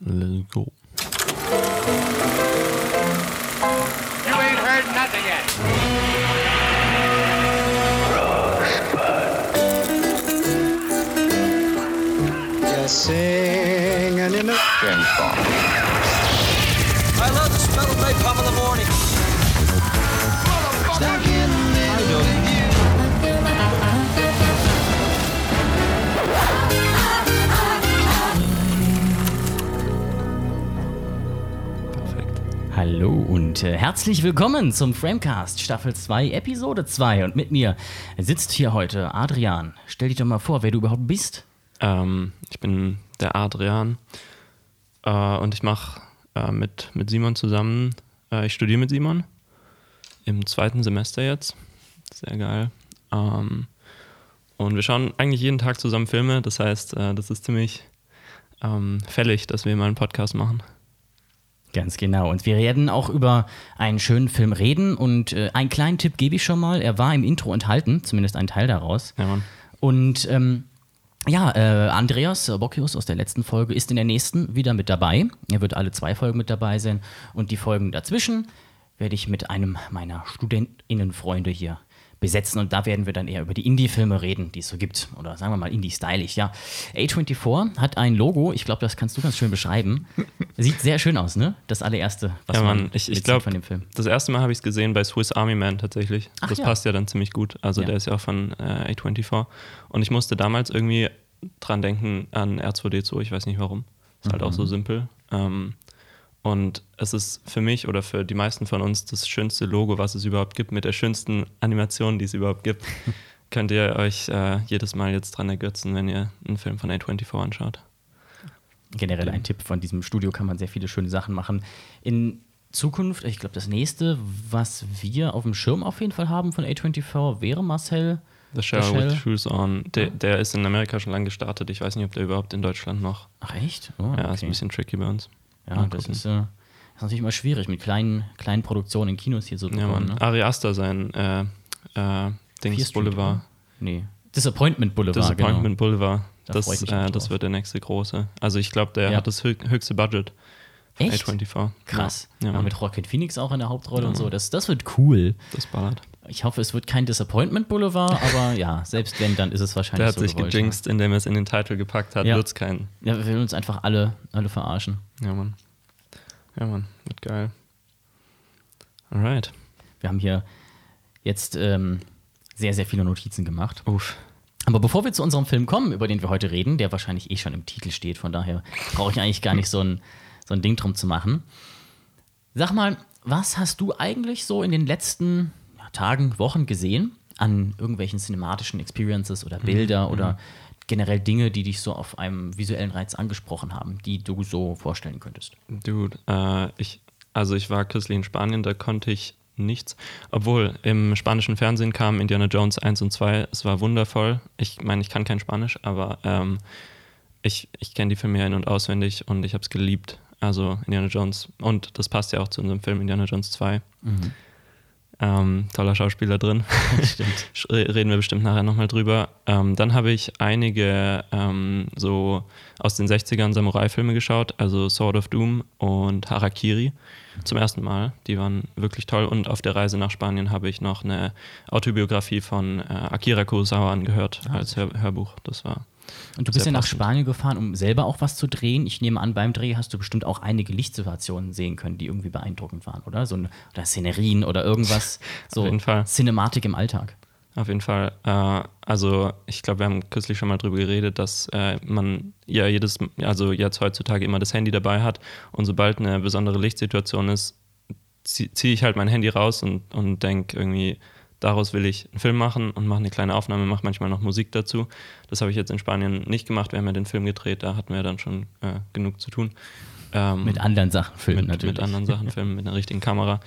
Lydgod. Hallo und äh, herzlich willkommen zum Framecast Staffel 2, Episode 2. Und mit mir sitzt hier heute Adrian. Stell dich doch mal vor, wer du überhaupt bist. Ähm, ich bin der Adrian äh, und ich mache äh, mit, mit Simon zusammen, äh, ich studiere mit Simon im zweiten Semester jetzt. Sehr geil. Ähm, und wir schauen eigentlich jeden Tag zusammen Filme, das heißt, äh, das ist ziemlich ähm, fällig, dass wir mal einen Podcast machen. Ganz genau. Und wir werden auch über einen schönen Film reden. Und äh, einen kleinen Tipp gebe ich schon mal. Er war im Intro enthalten, zumindest ein Teil daraus. Ja, Mann. Und ähm, ja, äh, Andreas Bocchius aus der letzten Folge ist in der nächsten wieder mit dabei. Er wird alle zwei Folgen mit dabei sein. Und die Folgen dazwischen werde ich mit einem meiner StudentInnen-Freunde hier besetzen. Und da werden wir dann eher über die Indie-Filme reden, die es so gibt. Oder sagen wir mal Indie-stylisch, ja. A24 hat ein Logo, ich glaube, das kannst du ganz schön beschreiben. Sieht sehr schön aus, ne? Das allererste, was Ja, man Mann, ich, ich mitsieht glaube, von dem Film. das erste Mal habe ich es gesehen bei Swiss Army Man tatsächlich. Ach das ja. passt ja dann ziemlich gut. Also Ja. der ist ja auch von äh, A24. Und ich musste damals irgendwie dran denken an R2D2, ich weiß nicht warum. Ist halt auch Mhm. so simpel. Ähm, und es ist für mich oder für die meisten von uns das schönste Logo, was es überhaupt gibt, mit der schönsten Animation, die es überhaupt gibt. Könnt ihr euch äh, jedes Mal jetzt dran ergötzen, wenn ihr einen Film von A24 anschaut. generell ein Tipp von diesem Studio kann man sehr viele schöne Sachen machen. In Zukunft, ich glaube, das nächste, was wir auf dem Schirm auf jeden Fall haben von A24, wäre Marcel. The Shell Shell. with Shoes On. Der, der ist in Amerika schon lange gestartet. Ich weiß nicht, ob der überhaupt in Deutschland noch. Ach echt? Oh, Ja, ist okay. ein bisschen tricky bei uns. Ja Mal das ist, äh, ist natürlich immer schwierig mit kleinen, kleinen Produktionen in Kinos hier so Ja, Mann. Ne? Ari Aster, sein äh, äh, Dings Street, Boulevard. oder? Nee. Disappointment Boulevard, Disappointment genau. Boulevard. Da Das, äh, das wird der nächste große. Also ich glaube, der Ja. hat das hö höchste Budget. Echt? A24. Krass. Ja, Ja, mit Joaquin Phoenix auch in der Hauptrolle Ja, und so. Das, das wird cool. Das ballert. Ich hoffe, es wird kein Disappointment Boulevard, aber ja, selbst wenn, dann ist es wahrscheinlich Der hat so sich gewollt, gejinxt, indem er es in den Titel gepackt hat. Ja. Wird's kein. Ja, wir will uns einfach alle, alle verarschen. Ja, Mann. Ja, Mann. Wird geil. Alright. Wir haben hier jetzt ähm, sehr, sehr viele Notizen gemacht. Uff. Aber bevor wir zu unserem Film kommen, über den wir heute reden, der wahrscheinlich eh schon im Titel steht, von daher brauche ich eigentlich gar nicht so ein, so ein Ding drum zu machen. Sag mal, was hast du eigentlich so in den letzten ja, Tagen, Wochen gesehen an irgendwelchen cinematischen Experiences oder Bilder oder generell Dinge, die dich so auf einem visuellen Reiz angesprochen haben, die du so vorstellen könntest? Dude, äh, ich, also ich war kürzlich in Spanien, da konnte ich nichts. Obwohl, im spanischen Fernsehen kam Indiana Jones 1 und 2, es war wundervoll. Ich meine, ich kann kein Spanisch, aber ähm, ich, ich kenne die Filme in- und auswendig und ich habe es geliebt. Also Indiana Jones. Und das passt ja auch zu unserem Film Indiana Jones 2. Ähm, toller Schauspieler drin. Stimmt. Reden wir bestimmt nachher nochmal drüber. Ähm, dann habe ich einige ähm, so aus den 60ern Samurai-Filme geschaut, also Sword of Doom und Harakiri zum ersten Mal. Die waren wirklich toll. Und auf der Reise nach Spanien habe ich noch eine Autobiografie von äh, Akira Kurosawa angehört als Hör Hörbuch. Das war. Und du bist ja nach passend. Spanien gefahren, um selber auch was zu drehen. Ich nehme an, beim Dreh hast du bestimmt auch einige Lichtsituationen sehen können, die irgendwie beeindruckend waren, oder? So eine, oder Szenerien oder irgendwas. So jeden Fall. Cinematik im Alltag. Auf jeden Fall. Äh, also ich glaube, wir haben kürzlich schon mal drüber geredet, dass äh, man ja jedes, also jetzt heutzutage immer das Handy dabei hat und sobald eine besondere Lichtsituation ist, ziehe zieh ich halt mein Handy raus und, und denke irgendwie, daraus will ich einen Film machen und mache eine kleine Aufnahme, mache manchmal noch Musik dazu. Das habe ich jetzt in Spanien nicht gemacht. Wir haben ja den Film gedreht, da hatten wir dann schon äh, genug zu tun. Ähm, Mit anderen Sachen filmen mit, natürlich. mit anderen Sachen filmen, mit einer richtigen Kamera.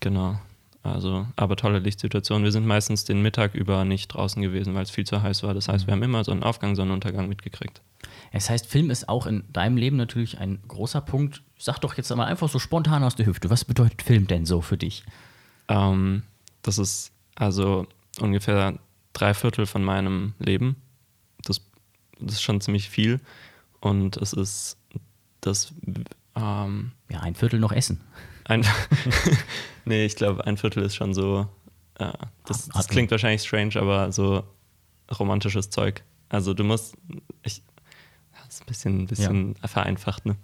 Genau. Also, aber tolle Lichtsituation. Wir sind meistens den Mittag über nicht draußen gewesen, weil es viel zu heiß war. Das Mhm. heißt, wir haben immer Sonnenaufgang, Sonnenuntergang mitgekriegt. Es heißt, Film ist auch in deinem Leben natürlich ein großer Punkt. Sag doch jetzt mal einfach so spontan aus der Hüfte. Was bedeutet Film denn so für dich? Ähm, das ist also ungefähr drei Viertel von meinem Leben. Das, das ist schon ziemlich viel. Und es ist das ähm, Ja, ein Viertel noch essen. ein nee, ich glaube, ein Viertel ist schon so. Äh, das, das Hat- klingt wahrscheinlich strange, aber so romantisches Zeug. Also du musst, ich, das ist ein bisschen, ein bisschen vereinfacht, ne?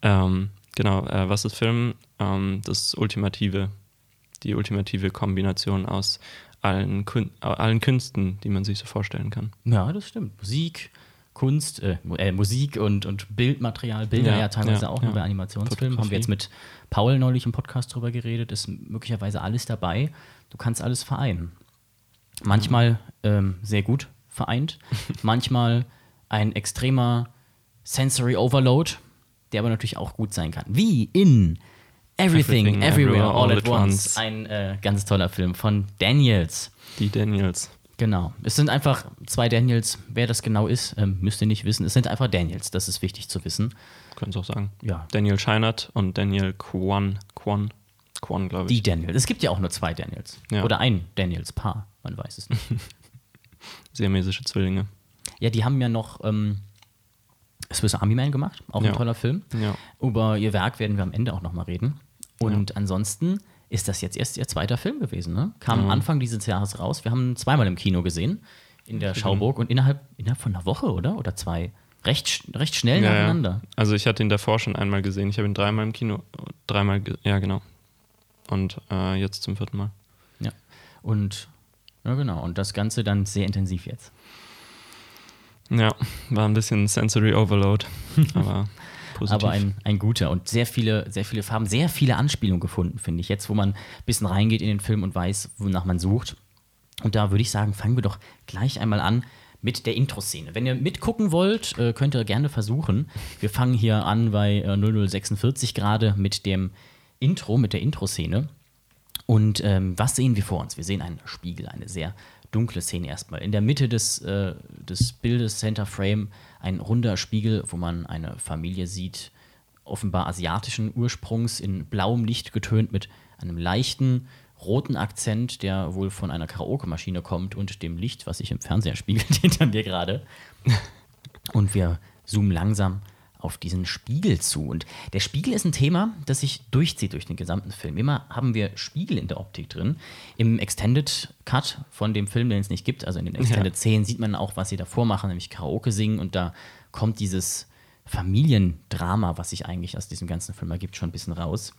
Ähm, genau, äh, was ist Film? Ähm, das Ultimative, die ultimative Kombination aus allen, Kun allen Künsten, die man sich so vorstellen kann. Ja, das stimmt. Musik, Kunst, äh, äh, Musik und, und Bildmaterial, Bilder ja, Ja, teilweise ja, auch ja. nur bei Animationsfilmen. Haben wir jetzt mit Paul neulich im Podcast drüber geredet, ist möglicherweise alles dabei. Du kannst alles vereinen. Manchmal ähm, sehr gut vereint, manchmal ein extremer Sensory Overload, der aber natürlich auch gut sein kann. Wie in Everything, Everything, Everywhere, All, at, once. Ein äh, ganz toller Film von Daniels. Die Daniels. Genau. Es sind einfach zwei Daniels. Wer das genau ist, ähm, müsst ihr nicht wissen. Es sind einfach Daniels. Das ist wichtig zu wissen. Können Sie auch sagen. Ja. Daniel Scheinert und Daniel Kwan. Kwan. Kwan, glaube ich. Die Daniels. Es gibt ja auch nur zwei Daniels. Ja. Oder ein Daniels-Paar. Man weiß es nicht. Siamesische Zwillinge. ja, die haben ja noch ähm, Swiss Army Man gemacht. Auch ein Ja. toller Film. Ja. Über ihr Werk werden wir am Ende auch nochmal reden. Und ansonsten ist das jetzt erst ihr zweiter Film gewesen. Ne? Kam Anfang dieses Jahres raus. Wir haben ihn zweimal im Kino gesehen. In der Schauburg. Und innerhalb, innerhalb von einer Woche, oder? Oder zwei. Recht, recht schnell Ja, nacheinander. ja. Also ich hatte ihn davor schon einmal gesehen. Ich habe ihn dreimal im Kino, dreimal, ja genau. Und äh, jetzt zum vierten Mal. Ja. Und ja, genau. Und das Ganze dann sehr intensiv jetzt. Ja, war ein bisschen Sensory Overload, aber positiv. Aber ein, ein guter und sehr viele, sehr viele Farben, sehr viele Anspielungen gefunden, finde ich. Jetzt, wo man ein bisschen reingeht in den Film und weiß, wonach man sucht. Und da würde ich sagen, fangen wir doch gleich einmal an mit der Intro-Szene. Wenn ihr mitgucken wollt, äh, könnt ihr gerne versuchen. Wir fangen hier an bei äh, 0046 gerade mit dem Intro, mit der Intro-Szene. Und ähm, was sehen wir vor uns? Wir sehen einen Spiegel, eine sehr dunkle Szene erstmal. In der Mitte des, äh, des Bildes, Center Frame, ein runder Spiegel, wo man eine Familie sieht, offenbar asiatischen Ursprungs, in blauem Licht getönt mit einem leichten roten Akzent, der wohl von einer Karaoke-Maschine kommt und dem Licht, was sich im Fernseher spiegelt hinter mir gerade. Und wir zoomen langsam auf diesen Spiegel zu. Und der Spiegel ist ein Thema, das sich durchzieht durch den gesamten Film. Immer haben wir Spiegel in der Optik drin. Im Extended Cut von dem Film, den es nicht gibt, also in den Extended Szenen, sieht man auch, was sie davor machen, nämlich Karaoke singen. Und da kommt dieses Familiendrama, was sich eigentlich aus diesem ganzen Film ergibt, schon ein bisschen raus.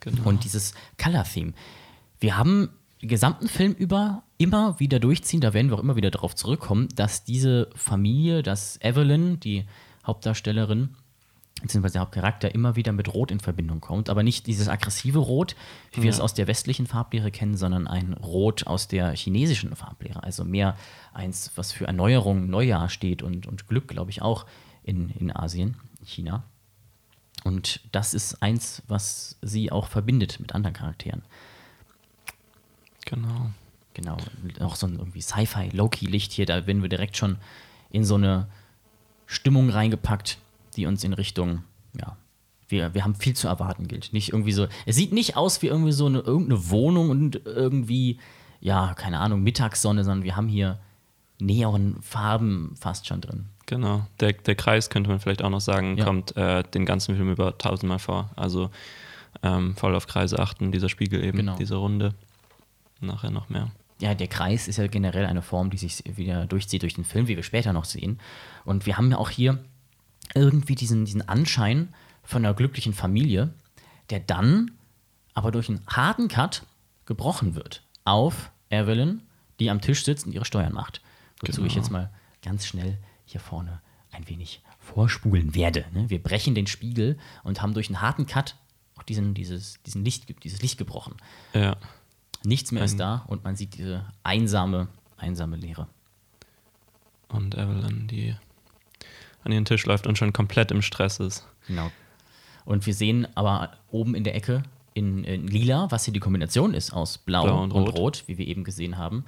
Genau. Und dieses Color-Theme. Wir haben den gesamten Film über immer wieder durchziehen, da werden wir auch immer wieder darauf zurückkommen, dass diese Familie, dass Evelyn, die Hauptdarstellerin, beziehungsweise der Hauptcharakter, immer wieder mit Rot in Verbindung kommt. Aber nicht dieses aggressive Rot, wie wir es aus der westlichen Farblehre kennen, sondern ein Rot aus der chinesischen Farblehre. Also mehr eins, was für Erneuerung, Neujahr steht und, und Glück, glaube ich, auch in, in Asien, in China. Und das ist eins, was sie auch verbindet mit anderen Charakteren. genau. Genau. Auch so ein irgendwie Sci-Fi, Low-Key-Licht hier, da werden wir direkt schon in so eine Stimmung reingepackt, die uns in Richtung, ja, wir, wir haben viel zu erwarten gilt. Nicht irgendwie so, es sieht nicht aus wie irgendwie so eine irgendeine Wohnung und irgendwie, ja, keine Ahnung, Mittagssonne, sondern wir haben hier Neonfarben fast schon drin. Genau. Der, der Kreis, könnte man vielleicht auch noch sagen, Ja. kommt äh, den ganzen Film über tausendmal vor. Also ähm, voll auf Kreise achten, dieser Spiegel eben, Genau. diese Runde. Nachher noch mehr. Ja, der Kreis ist ja generell eine Form, die sich wieder durchzieht durch den Film, wie wir später noch sehen. Und wir haben ja auch hier irgendwie diesen, diesen Anschein von einer glücklichen Familie, der dann aber durch einen harten Cut gebrochen wird auf Evelyn, die am Tisch sitzt und ihre Steuern macht. Wozu Genau. ich jetzt mal ganz schnell hier vorne ein wenig vorspulen werde. Ne? Wir brechen den Spiegel und haben durch einen harten Cut auch diesen, dieses, diesen Licht, dieses Licht gebrochen. Ja. Nichts mehr ist Ein- da und man sieht diese einsame, einsame Leere. Und Evelyn, die an ihren Tisch läuft und schon komplett im Stress ist. Genau. Und wir sehen aber oben in der Ecke in, in lila, was hier die Kombination ist aus Blau, Blau und, und Rot. Rot. wie wir eben gesehen haben,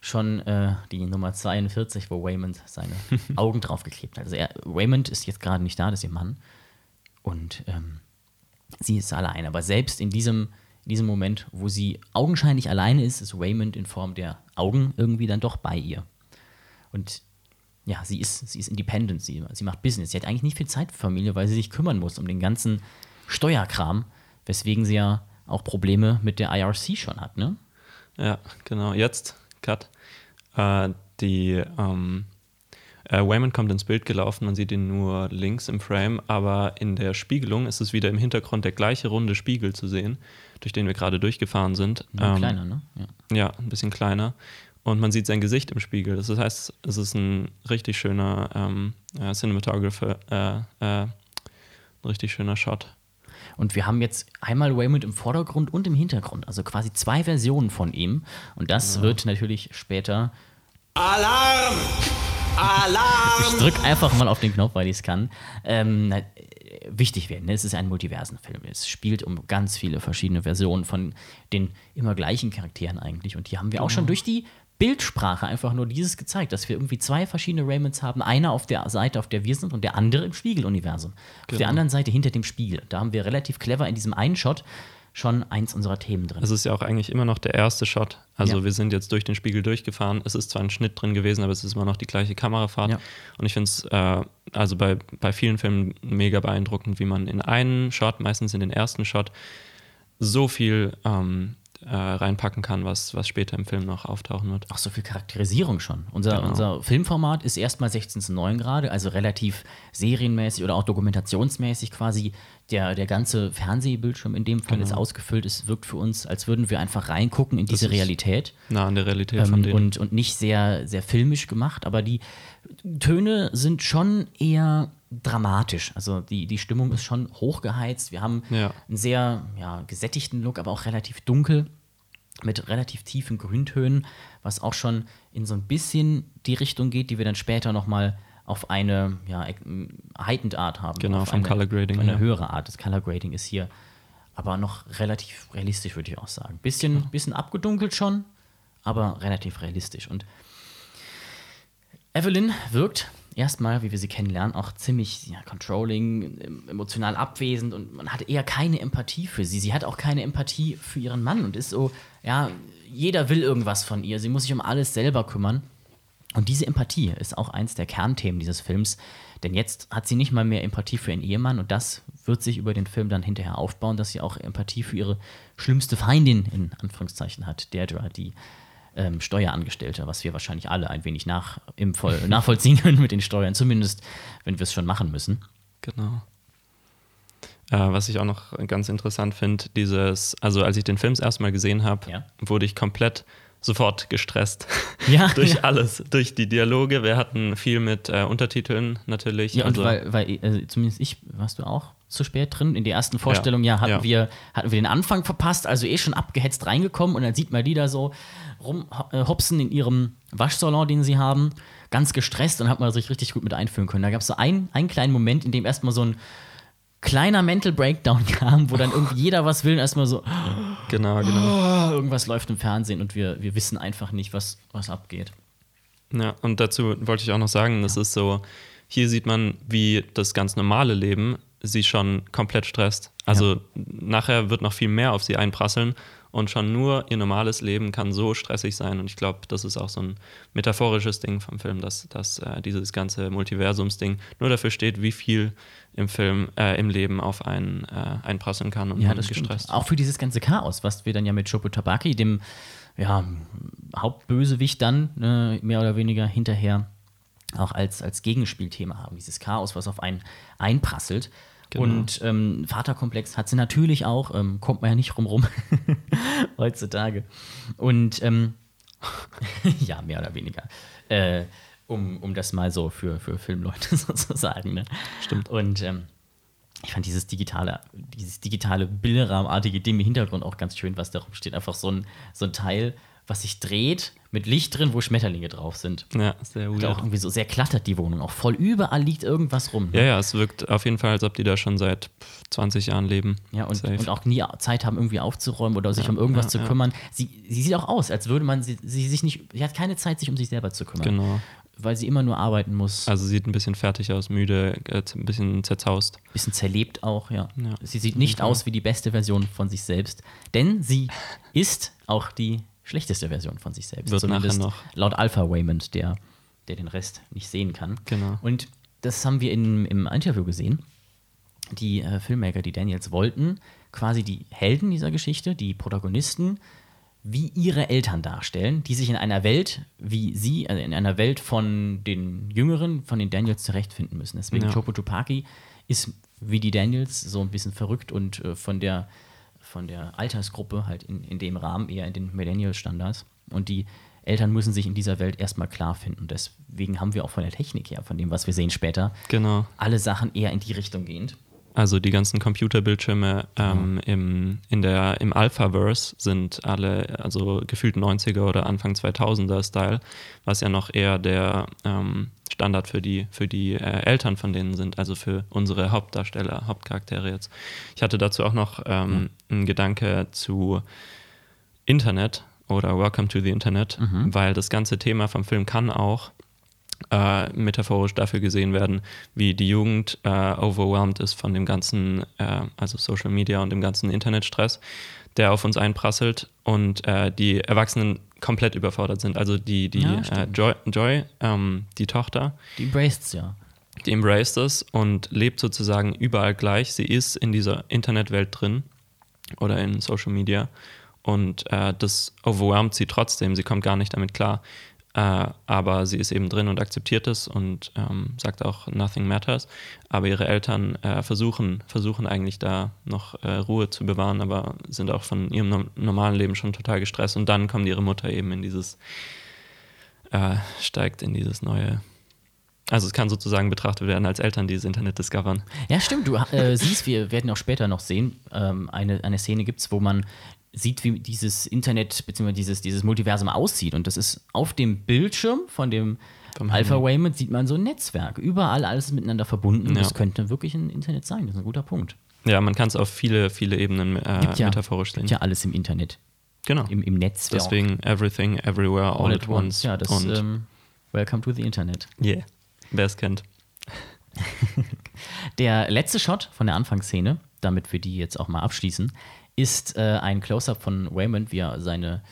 schon äh, die Nummer 42, wo Waymond seine Augen draufgeklebt hat. Also er, Waymond ist jetzt gerade nicht da, das ist ihr Mann. Und ähm, sie ist allein. Aber selbst in diesem, in diesem Moment, wo sie augenscheinlich alleine ist, ist Waymond in Form der Augen irgendwie dann doch bei ihr. Und ja, sie ist, sie ist independent, sie, sie macht Business. Sie hat eigentlich nicht viel Zeit für Familie, weil sie sich kümmern muss um den ganzen Steuerkram, weswegen sie ja auch Probleme mit der IRC schon hat, ne? Ja, genau. Jetzt, Cut. Äh, die, ähm, äh, Wayman kommt ins Bild gelaufen, man sieht ihn nur links im Frame, aber in der Spiegelung ist es wieder im Hintergrund der gleiche runde Spiegel zu sehen, durch den wir gerade durchgefahren sind. Nur Ähm, kleiner, ne? Ja. Ja, ein bisschen kleiner. Und man sieht sein Gesicht im Spiegel. Das heißt, es ist ein richtig schöner ähm, äh, Cinematographer, äh, äh, ein richtig schöner Shot. Und wir haben jetzt einmal Waymond im Vordergrund und im Hintergrund, also quasi zwei Versionen von ihm. Und das wird natürlich später. Alarm! Alarm! Ich drück einfach mal auf den Knopf, weil ich es kann. Ähm, äh, wichtig werden. Es ist ein Multiversenfilm. Es spielt um ganz viele verschiedene Versionen von den immer gleichen Charakteren eigentlich. Und hier haben wir auch schon durch die Bildsprache einfach nur dieses gezeigt, dass wir irgendwie zwei verschiedene Raymonds haben. Einer auf der Seite, auf der wir sind, und der andere im Spiegeluniversum. Auf der anderen Seite hinter dem Spiegel. Da haben wir relativ clever in diesem einen Shot schon eins unserer Themen drin. Es ist ja auch eigentlich immer noch der erste Shot. Also Ja. wir sind jetzt durch den Spiegel durchgefahren. Es ist zwar ein Schnitt drin gewesen, aber es ist immer noch die gleiche Kamerafahrt. Ja. Und ich finde es äh, also bei, bei vielen Filmen mega beeindruckend, wie man in einen Shot, meistens in den ersten Shot, so viel ähm, äh, reinpacken kann, was, was später im Film noch auftauchen wird. Ach, so viel Charakterisierung schon. Unser, Genau. unser Filmformat ist erstmal 16 zu 9 gerade, also relativ serienmäßig oder auch dokumentationsmäßig quasi. Der, der ganze Fernsehbildschirm in dem Fall ist ausgefüllt. Es wirkt für uns, als würden wir einfach reingucken in diese Genau. ist Realität. Nah an der Realität von Ähm, denen. und, und nicht sehr, sehr filmisch gemacht, aber die Töne sind schon eher dramatisch. Also die, die Stimmung ist schon hochgeheizt. Wir haben Ja. einen sehr ja, gesättigten Look, aber auch relativ dunkel mit relativ tiefen Grüntönen, was auch schon in so ein bisschen die Richtung geht, die wir dann später noch mal auf eine ja, ek- heightened Art haben. Genau, vom eine, Color Grading Eine her. höhere Art. Das Color Grading ist hier aber noch relativ realistisch, würde ich auch sagen. Bisschen, bisschen abgedunkelt schon, aber relativ realistisch. Und Evelyn wirkt erstmal, wie wir sie kennenlernen, auch ziemlich ja, controlling, em- emotional abwesend und man hat eher keine Empathie für sie. Sie hat auch keine Empathie für ihren Mann und ist so, ja, jeder will irgendwas von ihr. Sie muss sich um alles selber kümmern. Und diese Empathie ist auch eins der Kernthemen dieses Films, denn jetzt hat sie nicht mal mehr Empathie für ihren Ehemann und das wird sich über den Film dann hinterher aufbauen, dass sie auch Empathie für ihre schlimmste Feindin in Anführungszeichen hat, Deirdre, die ähm, Steuerangestellte, was wir wahrscheinlich alle ein wenig nach, im Voll, nachvollziehen können mit den Steuern, zumindest wenn wir es schon machen müssen. Genau. Äh, was ich auch noch ganz interessant finde, dieses, also als ich den Film das erste Mal gesehen habe, Ja. wurde ich komplett sofort gestresst. Ja, durch ja. alles, durch die Dialoge. Wir hatten viel mit äh, Untertiteln natürlich. Ja, und also, weil, weil äh, zumindest ich, warst du auch zu spät drin? In der ersten Vorstellung, ja, hatten, ja. Wir, hatten wir den Anfang verpasst, also eh schon abgehetzt reingekommen und dann sieht man die da so rumhopsen in ihrem Waschsalon, den sie haben, ganz gestresst und hat man sich richtig gut mit einfühlen können. Da gab es so einen, einen kleinen Moment, in dem erstmal so ein kleiner Mental Breakdown kam, wo dann irgendwie jeder was will und erstmal so, genau, genau. oh, irgendwas läuft im Fernsehen und wir, wir wissen einfach nicht, was, was abgeht. Ja, und dazu wollte ich auch noch sagen, das ist so, hier sieht man, wie das ganz normale Leben sie schon komplett stresst. Also nachher wird noch viel mehr auf sie einprasseln und schon nur ihr normales Leben kann so stressig sein. Und ich glaube, das ist auch so ein metaphorisches Ding vom Film, dass, dass äh, dieses ganze Multiversums-Ding nur dafür steht, wie viel im Film, äh, im Leben auf einen äh, einprasseln kann und Ja, man das stimmt. gestresst. Auch für dieses ganze Chaos, was wir dann ja mit Chopo Tabaki, dem ja, Hauptbösewicht dann äh, mehr oder weniger hinterher auch als, als Gegenspielthema haben. Dieses Chaos, was auf einen einprasselt. Genau. Und ähm, Vaterkomplex hat sie natürlich auch, ähm, kommt man ja nicht rum rum heutzutage. Und ähm, ja, mehr oder weniger. Äh, um, um das mal so für, für Filmleute sozusagen. Ne? Stimmt. Und ähm, ich fand dieses digitale, dieses digitale Bilderrahmenartige Ding im Hintergrund auch ganz schön, was da rumsteht. Einfach so ein, so ein Teil, was sich dreht, mit Licht drin, wo Schmetterlinge drauf sind. Ja, sehr Und weird. auch irgendwie so sehr klattert die Wohnung. Auch voll überall liegt irgendwas rum. ne? Ja, ja, es wirkt auf jeden Fall, als ob die da schon seit pff, 20 Jahren leben. Ja, und, und auch nie Zeit haben, irgendwie aufzuräumen oder sich Ja, um irgendwas ja, zu ja. kümmern. Sie, sie sieht auch aus, als würde man sie, sie sich nicht. Sie hat keine Zeit, sich um sich selber zu kümmern. Genau. Weil sie immer nur arbeiten muss. Also sieht ein bisschen fertig aus, müde, äh, ein bisschen zerzaust. bisschen zerlebt auch, ja. Ja, sie sieht nicht aus wie die beste Version von sich selbst, denn sie ist auch die schlechteste Version von sich selbst. Wird nachher Zumindest noch. laut Alpha Waymond, der der den Rest nicht sehen kann. Genau. Und das haben wir in, im Interview gesehen. Die äh, Filmmaker, die Daniels wollten, quasi die Helden dieser Geschichte, die Protagonisten, wie ihre Eltern darstellen, die sich in einer Welt, wie sie, also in einer Welt von den Jüngeren, von den Daniels zurechtfinden müssen. Deswegen Ja. Chopo Tupaki ist wie die Daniels so ein bisschen verrückt und äh, von der von der Altersgruppe halt in, in dem Rahmen eher in den Millennial-Standards. Und die Eltern müssen sich in dieser Welt erstmal klar finden. Und deswegen haben wir auch von der Technik her, von dem, was wir sehen später, Genau. alle Sachen eher in die Richtung gehend. Also die ganzen Computerbildschirme ähm, im, in der, im Alphaverse sind alle, also gefühlt 90er oder Anfang 2000er Style, was ja noch eher der ähm, Standard für die, für die äh, Eltern von denen sind, also für unsere Hauptdarsteller, Hauptcharaktere jetzt. Ich hatte dazu auch noch ähm, einen Gedanke zu Internet oder Welcome to the Internet, weil das ganze Thema vom Film kann auch äh, metaphorisch dafür gesehen werden, wie die Jugend äh, overwhelmed ist von dem ganzen, äh, also Social Media und dem ganzen Internetstress, der auf uns einprasselt und äh, die Erwachsenen komplett überfordert sind. Also die, die Ja, äh. Joy, Joy ähm, die Tochter, Die embraced's ja. die embraced es und lebt sozusagen überall gleich. Sie ist in dieser Internetwelt drin oder in Social Media und äh, das overwhelmt sie trotzdem. Sie kommt gar nicht damit klar. Äh, aber sie ist eben drin und akzeptiert es und ähm, sagt auch, nothing matters. Aber ihre Eltern äh, versuchen, versuchen eigentlich da noch äh, Ruhe zu bewahren, aber sind auch von ihrem no normalen Leben schon total gestresst. Und dann kommt ihre Mutter eben in dieses, äh, steigt in dieses neue. Also es kann sozusagen betrachtet werden als Eltern, die das Internet discovern. Ja, stimmt. Du äh, siehst, wir werden auch später noch sehen, ähm, eine, eine Szene gibt es, wo man sieht, wie dieses Internet bzw. Dieses, dieses Multiversum aussieht. Und das ist auf dem Bildschirm von dem Vom Alpha. Wayman sieht man so ein Netzwerk. Überall alles miteinander verbunden. Ja. Das könnte wirklich ein Internet sein. Das ist ein guter Punkt. Ja, man kann es auf viele, viele Ebenen äh, Gibt ja, metaphorisch sehen. gibt ja alles im Internet, genau. im, im Netzwerk. Deswegen everything, everywhere, all, at once. Ja, das und ähm, Welcome to the Internet. yeah, wer es kennt. Der letzte Shot von der Anfangsszene, damit wir die jetzt auch mal abschließen, ist äh, ein Close-up von Raymond, wie er seine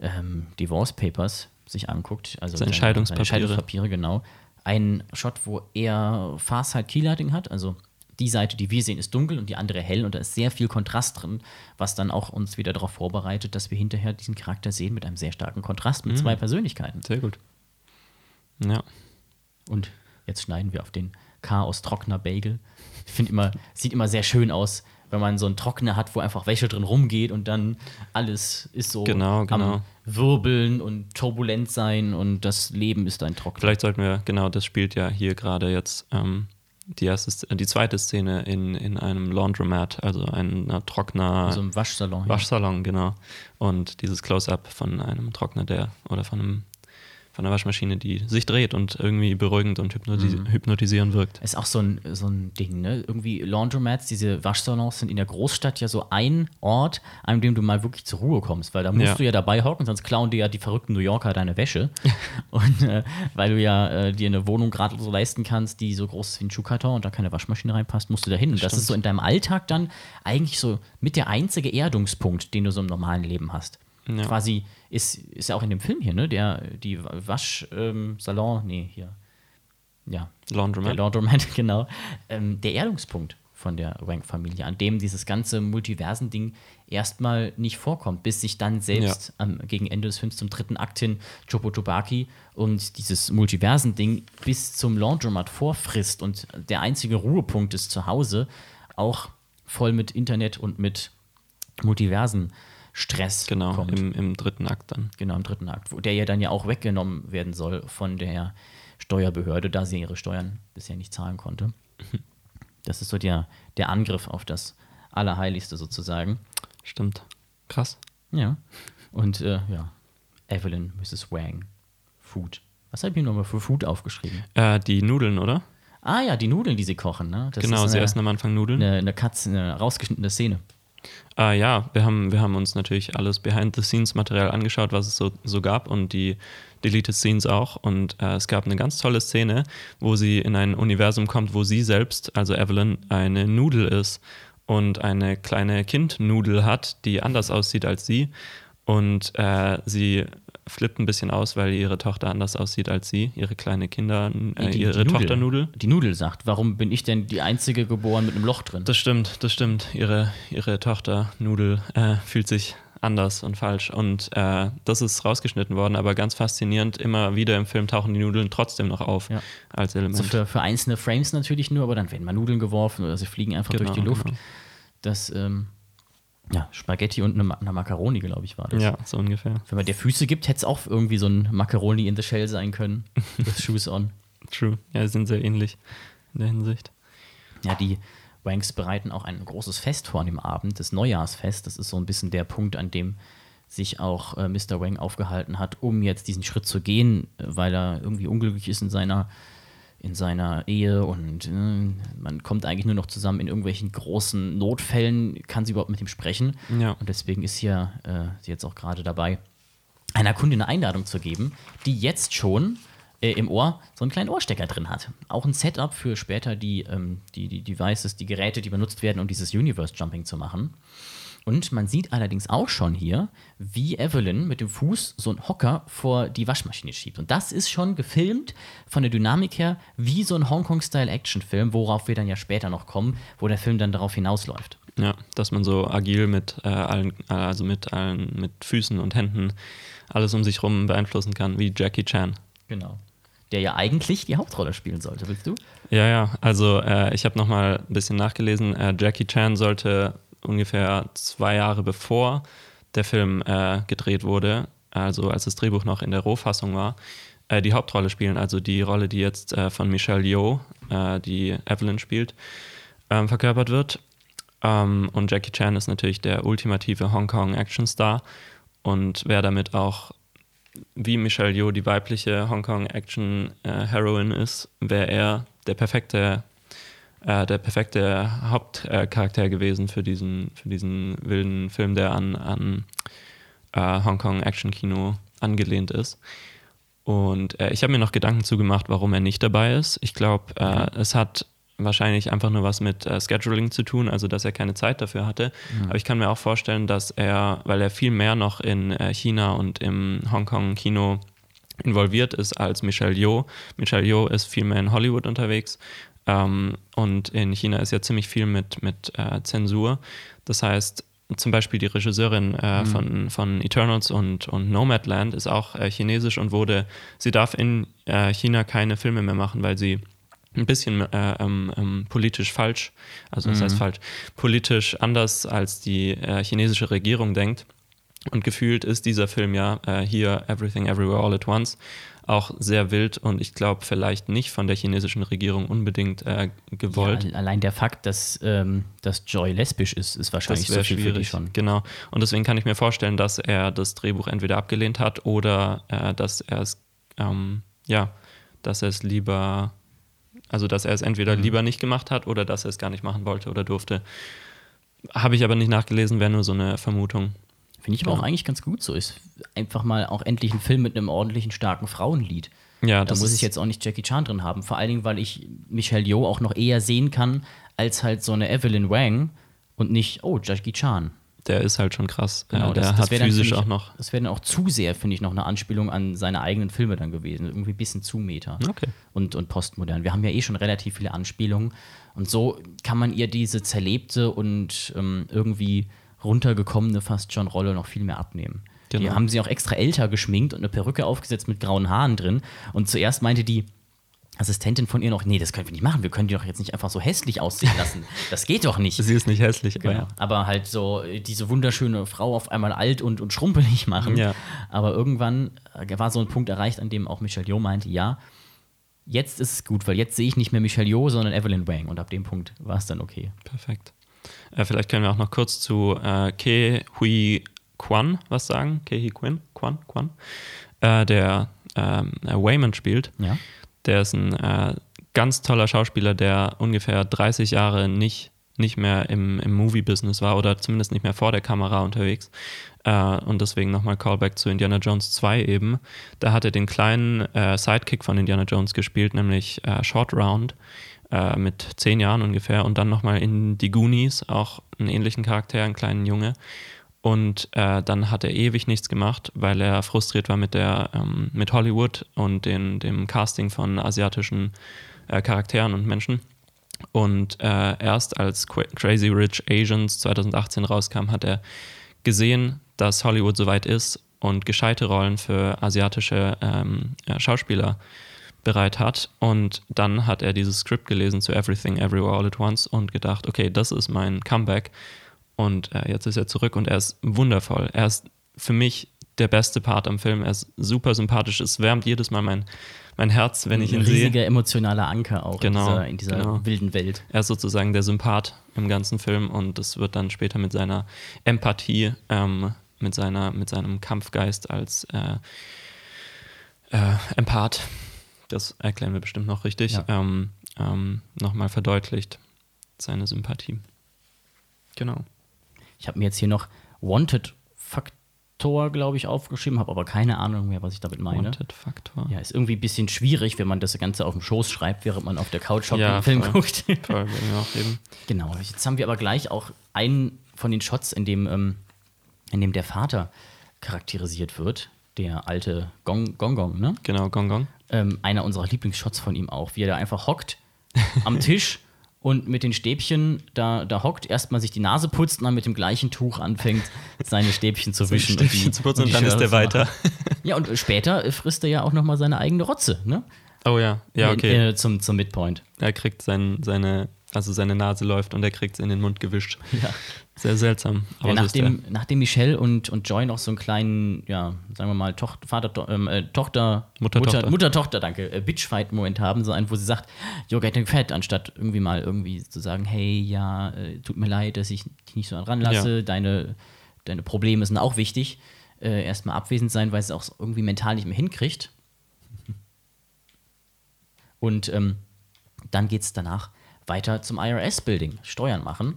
ähm, Divorce Papers sich anguckt. Also Seine Scheidungspapiere. Seine Scheidungspapiere, genau. Ein Shot, wo er Far-Side Keylighting hat, also die Seite, die wir sehen, ist dunkel und die andere hell und da ist sehr viel Kontrast drin, was dann auch uns wieder darauf vorbereitet, dass wir hinterher diesen Charakter sehen mit einem sehr starken Kontrast Mhm. mit zwei Persönlichkeiten. Sehr gut. Ja, Und jetzt schneiden wir auf den Chaos Trockner Bagel. Ich finde immer, sieht immer sehr schön aus, wenn man so einen Trockner hat, wo einfach Wäsche drin rumgeht und dann alles ist so Genau, genau. am Wirbeln und turbulent sein und das Leben ist ein Trockner. vielleicht sollten wir, genau, das spielt ja hier gerade jetzt die, erste, Sz- die zweite Szene in, in einem Laundromat, also ein Trockner so im Waschsalon. ja. Waschsalon, genau. Und dieses Close-up von einem Trockner, der oder von einem von einer Waschmaschine, die sich dreht und irgendwie beruhigend und hypnoti Mhm. hypnotisierend wirkt. Ist auch so ein, so ein Ding, ne? Irgendwie Laundromats, diese Waschsalons sind in der Großstadt ja so ein Ort, an dem du mal wirklich zur Ruhe kommst, weil da musst Ja. du ja dabei hocken, sonst klauen dir ja die verrückten New Yorker deine Wäsche. und äh, weil du ja äh, dir eine Wohnung gerade so leisten kannst, die so groß ist wie ein Schuhkarton und da keine Waschmaschine reinpasst, musst du da hin. Und das ist so in deinem Alltag dann eigentlich so mit der einzige Erdungspunkt, den du so im normalen Leben hast. Ja. Quasi ist, ist ja auch in dem Film hier, ne? Der, die Waschsalon, ähm, nee, hier. Ja, der Laundromat. Laundromat, genau. Ähm, der Erdungspunkt von der Wank-Familie, an dem dieses ganze Multiversen-Ding erstmal nicht vorkommt, bis sich dann selbst am, gegen Ende des Films zum dritten Akt hin Chopotobaki und dieses Multiversen-Ding bis zum Laundromat vorfrisst und der einzige Ruhepunkt ist zu Hause, auch voll mit Internet und mit Multiversen-Stress genau, kommt. im, im dritten Akt dann. Genau, im dritten Akt, wo der ja dann ja auch weggenommen werden soll von der Steuerbehörde, da sie ihre Steuern bisher nicht zahlen konnte. Das ist so der, der Angriff auf das Allerheiligste sozusagen. Stimmt. Krass. Ja. Und äh, ja, Evelyn, Mrs. Wang, Food. Was habe ich mir nochmal für Food aufgeschrieben? Äh, die Nudeln, oder? Ah ja, die Nudeln, die sie kochen, ne? Das genau, ist sie essen am Anfang Nudeln. eine, eine Katze, eine rausgeschnittene Szene. Ah, ja, wir haben, wir haben uns natürlich alles Behind-the-Scenes-Material angeschaut, was es so, so gab und die Deleted Scenes auch. Und äh, es gab eine ganz tolle Szene, wo sie in ein Universum kommt, wo sie selbst, also Evelyn, eine Nudel ist und eine kleine Kindnudel hat, die anders aussieht als sie. Und äh, sie flippt ein bisschen aus, weil ihre Tochter anders aussieht als sie, ihre kleine Kinder, äh, Die- ihre die Nudel. Tochter Nudel. Die Nudel sagt, warum bin ich denn die Einzige geboren mit einem Loch drin? Das stimmt, das stimmt. Ihre, ihre Tochter Nudel äh, fühlt sich anders und falsch. Und äh, das ist rausgeschnitten worden, aber ganz faszinierend, immer wieder im Film tauchen die Nudeln trotzdem noch auf Ja. als Element. so für, für einzelne Frames natürlich nur, aber dann werden mal Nudeln geworfen oder sie fliegen einfach Genau, durch die Luft. genau. Das, ähm, ja, Spaghetti und eine, eine Macaroni, glaube ich, war das. ja, so ungefähr. Wenn man der Füße gibt, hätte es auch irgendwie so ein Macaroni in the Shell sein können. Das Shoes on. True. Ja, sind sehr ähnlich in der Hinsicht. Ja, die Wanks bereiten auch ein großes Fest vor an dem Abend, das Neujahrsfest. Das ist so ein bisschen der Punkt, an dem sich auch äh, Mr. Wang aufgehalten hat, um jetzt diesen Schritt zu gehen, äh, weil er irgendwie unglücklich ist in seiner, in seiner Ehe und äh, man kommt eigentlich nur noch zusammen in irgendwelchen großen Notfällen, kann sie überhaupt mit ihm sprechen. Ja. Und deswegen ist hier äh, sie jetzt auch gerade dabei, einer Kundin eine Einladung zu geben, die jetzt schon äh, im Ohr so einen kleinen Ohrstecker drin hat. Auch ein Setup für später die, ähm, die, die Devices, die Geräte, die benutzt werden, um dieses Universe-Jumping zu machen. Und man sieht allerdings auch schon hier, wie Evelyn mit dem Fuß so einen Hocker vor die Waschmaschine schiebt. Und das ist schon gefilmt von der Dynamik her wie so ein Hongkong-Style-Actionfilm, worauf wir dann ja später noch kommen, wo der Film dann darauf hinausläuft. Ja, dass man so agil mit äh, allen, äh, also mit allen, mit Füßen und Händen alles um sich rum beeinflussen kann, wie Jackie Chan. Genau. Der ja eigentlich die Hauptrolle spielen sollte, willst du? Ja, ja, also äh, ich habe nochmal ein bisschen nachgelesen. Äh, Jackie Chan sollte ungefähr zwei Jahre bevor der Film äh, gedreht wurde, also als das Drehbuch noch in der Rohfassung war, äh, die Hauptrolle spielen. Also die Rolle, die jetzt äh, von Michelle Yeoh, äh, die Evelyn spielt, ähm, verkörpert wird. Ähm, und Jackie Chan ist natürlich der ultimative Hongkong-Actionstar und wäre damit auch wie Michelle Yeoh die weibliche Hongkong-Action-Heroine ist, wäre er der perfekte, äh, der perfekte Hauptcharakter gewesen für diesen, für diesen wilden Film, der an, an äh, Hongkong-Action-Kino angelehnt ist. Und äh, ich habe mir noch Gedanken zugemacht, warum er nicht dabei ist. Ich glaube, äh, es hat wahrscheinlich einfach nur was mit äh, Scheduling zu tun, also dass er keine Zeit dafür hatte. Aber ich kann mir auch vorstellen, dass er, weil er viel mehr noch in äh, China und im Hongkong-Kino involviert ist als Michelle Yeoh. Michelle Yeoh ist viel mehr in Hollywood unterwegs ähm, und in China ist ja ziemlich viel mit, mit äh, Zensur. Das heißt, zum Beispiel die Regisseurin äh, von, von Eternals und, und Nomadland ist auch äh, chinesisch und wurde, sie darf in äh, China keine Filme mehr machen, weil sie ein bisschen äh, ähm, ähm, politisch falsch, also das heißt falsch, politisch anders als die äh, chinesische Regierung denkt. Und gefühlt ist dieser Film ja äh, hier Everything Everywhere All at Once auch sehr wild und ich glaube vielleicht nicht von der chinesischen Regierung unbedingt äh, gewollt. Ja, allein der Fakt, dass, ähm, dass Joy lesbisch ist, ist wahrscheinlich Das so viel schwierig. schon. Genau. Und deswegen kann ich mir vorstellen, dass er das Drehbuch entweder abgelehnt hat oder äh, dass er es, ähm, ja, dass er es lieber, also dass er es entweder Mhm. lieber nicht gemacht hat oder dass er es gar nicht machen wollte oder durfte. Habe ich aber nicht nachgelesen, wäre nur so eine Vermutung. Finde ich aber auch Ja. eigentlich ganz gut so. Ist einfach mal auch endlich ein Film mit einem ordentlichen, starken Frauenlied. Ja, Da muss ich jetzt auch nicht Jackie Chan drin haben. Vor allen Dingen, weil ich Michelle Yeoh auch noch eher sehen kann, als halt so eine Evelyn Wang und nicht, oh, Jackie Chan. der ist halt schon krass. Genau, äh, der das, das hat physisch finde auch ich, noch. Das wäre dann auch zu sehr, finde ich, noch eine Anspielung an seine eigenen Filme dann gewesen. Irgendwie ein bisschen zu meta. Okay. Und, und postmodern. Wir haben ja eh schon relativ viele Anspielungen. Und so kann man ihr diese zerlebte und ähm, irgendwie runtergekommene fast schon Rolle noch viel mehr abnehmen. Die Genau. haben sie auch extra älter geschminkt und eine Perücke aufgesetzt mit grauen Haaren drin. Und zuerst meinte die Assistentin von ihr noch, nee, das können wir nicht machen. Wir können die doch jetzt nicht einfach so hässlich aussehen lassen. Das geht doch nicht. Sie ist nicht hässlich, aber Genau. ja. Aber halt so äh, diese wunderschöne Frau auf einmal alt und, und schrumpelig machen. Ja. Aber irgendwann äh, war so ein Punkt erreicht, an dem auch Michelle Yeoh meinte, ja, jetzt ist es gut, weil jetzt sehe ich nicht mehr Michelle Yeoh, sondern Evelyn Wang. Und ab dem Punkt war es dann okay. Perfekt. Äh, vielleicht können wir auch noch kurz zu äh, Ke Hui Kwan was sagen. Ke Hui Kwan, Kwan, Kwan äh, der ähm, äh, Wayman spielt. Ja. Der ist ein äh, ganz toller Schauspieler, der ungefähr 30 Jahre nicht, nicht mehr im, im Movie-Business war oder zumindest nicht mehr vor der Kamera unterwegs. Äh, und deswegen nochmal Callback zu Indiana Jones 2 eben. Da hat er den kleinen äh, Sidekick von Indiana Jones gespielt, nämlich äh, Short Round äh, mit zehn Jahren ungefähr und dann nochmal in die Goonies auch einen ähnlichen Charakter, einen kleinen Junge. Und äh, dann hat er ewig nichts gemacht, weil er frustriert war mit, der, ähm, mit Hollywood und den, dem Casting von asiatischen äh, Charakteren und Menschen. Und äh, erst als Qu Crazy Rich Asians 2018 rauskam, hat er gesehen, dass Hollywood soweit ist und gescheite Rollen für asiatische ähm, ja, Schauspieler bereit hat. Und dann hat er dieses Skript gelesen zu Everything Everywhere All at Once und gedacht, okay, das ist mein Comeback. Und äh, jetzt ist er zurück und er ist wundervoll. Er ist für mich der beste Part am Film. Er ist super sympathisch. Es wärmt jedes Mal mein, mein Herz, wenn ich ihn Ein sehe. riesiger emotionaler Anker auch Genau, in dieser, in dieser genau. wilden Welt. Er ist sozusagen der Sympath im ganzen Film und das wird dann später mit seiner Empathie, ähm, mit, seiner, mit seinem Kampfgeist als äh, äh, Empath, das erklären wir bestimmt noch richtig, Ja. ähm, ähm, nochmal verdeutlicht, seine Sympathie. Genau. Ich habe mir jetzt hier noch Wanted Faktor, glaube ich, aufgeschrieben, habe aber keine Ahnung mehr, was ich damit meine. Wanted Faktor. Ja, ist irgendwie ein bisschen schwierig, wenn man das Ganze auf dem Schoß schreibt, während man auf der Couch hockt Ja, und den Film guckt. Voll, auch eben. Genau, jetzt haben wir aber gleich auch einen von den Shots, in dem, ähm, in dem der Vater charakterisiert wird, der alte Gong Gong, Gong ne? Genau, Gong Gong. Ähm, einer unserer Lieblingsshots von ihm auch, wie er da einfach hockt am Tisch und mit den Stäbchen da, da hockt, erstmal sich die Nase putzt und dann mit dem gleichen Tuch anfängt, seine Stäbchen zu wischen. Stäbchen zu putzen und die dann ist Schere er weiter. Ja, und später frisst er ja auch nochmal seine eigene Rotze, ne? Oh ja, ja, okay. Äh, zum, zum Midpoint. Er kriegt sein, seine, also seine Nase läuft und er kriegt es in den Mund gewischt. Ja. Sehr seltsam. Aber Ja, so ist nachdem, nachdem Michelle und, und Joy noch so einen kleinen, ja, sagen wir mal, Toch Vater, to ähm, äh, Tochter, Mutter, Tochter. Mutter, Tochter, danke, äh, Bitchfight-Moment haben, so einen, wo sie sagt, you're getting fat, anstatt irgendwie mal irgendwie zu sagen, hey, ja, äh, tut mir leid, dass ich dich nicht so ranlasse, Ja. deine, deine Probleme sind auch wichtig. Äh, erstmal abwesend sein, weil sie es auch irgendwie mental nicht mehr hinkriegt. Und ähm, dann geht es danach weiter zum IRS-Building, Steuern machen.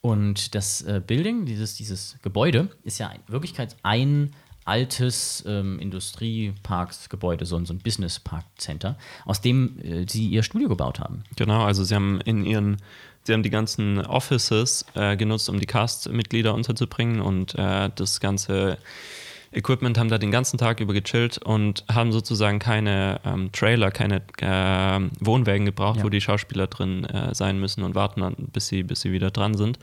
Und das äh, Building, dieses, dieses Gebäude, ist ja in Wirklichkeit ein altes ähm, Industrieparksgebäude, so ein, so ein Business Park Center, aus dem äh, sie ihr Studio gebaut haben. Genau, also sie haben in ihren, sie haben die ganzen Offices äh, genutzt, um die Cast-Mitglieder unterzubringen und äh, das ganze Equipment haben da den ganzen Tag über gechillt und haben sozusagen keine ähm, Trailer, keine äh, Wohnwägen gebraucht, Ja. wo die Schauspieler drin äh, sein müssen und warten, dann, bis sie, bis sie wieder dran sind.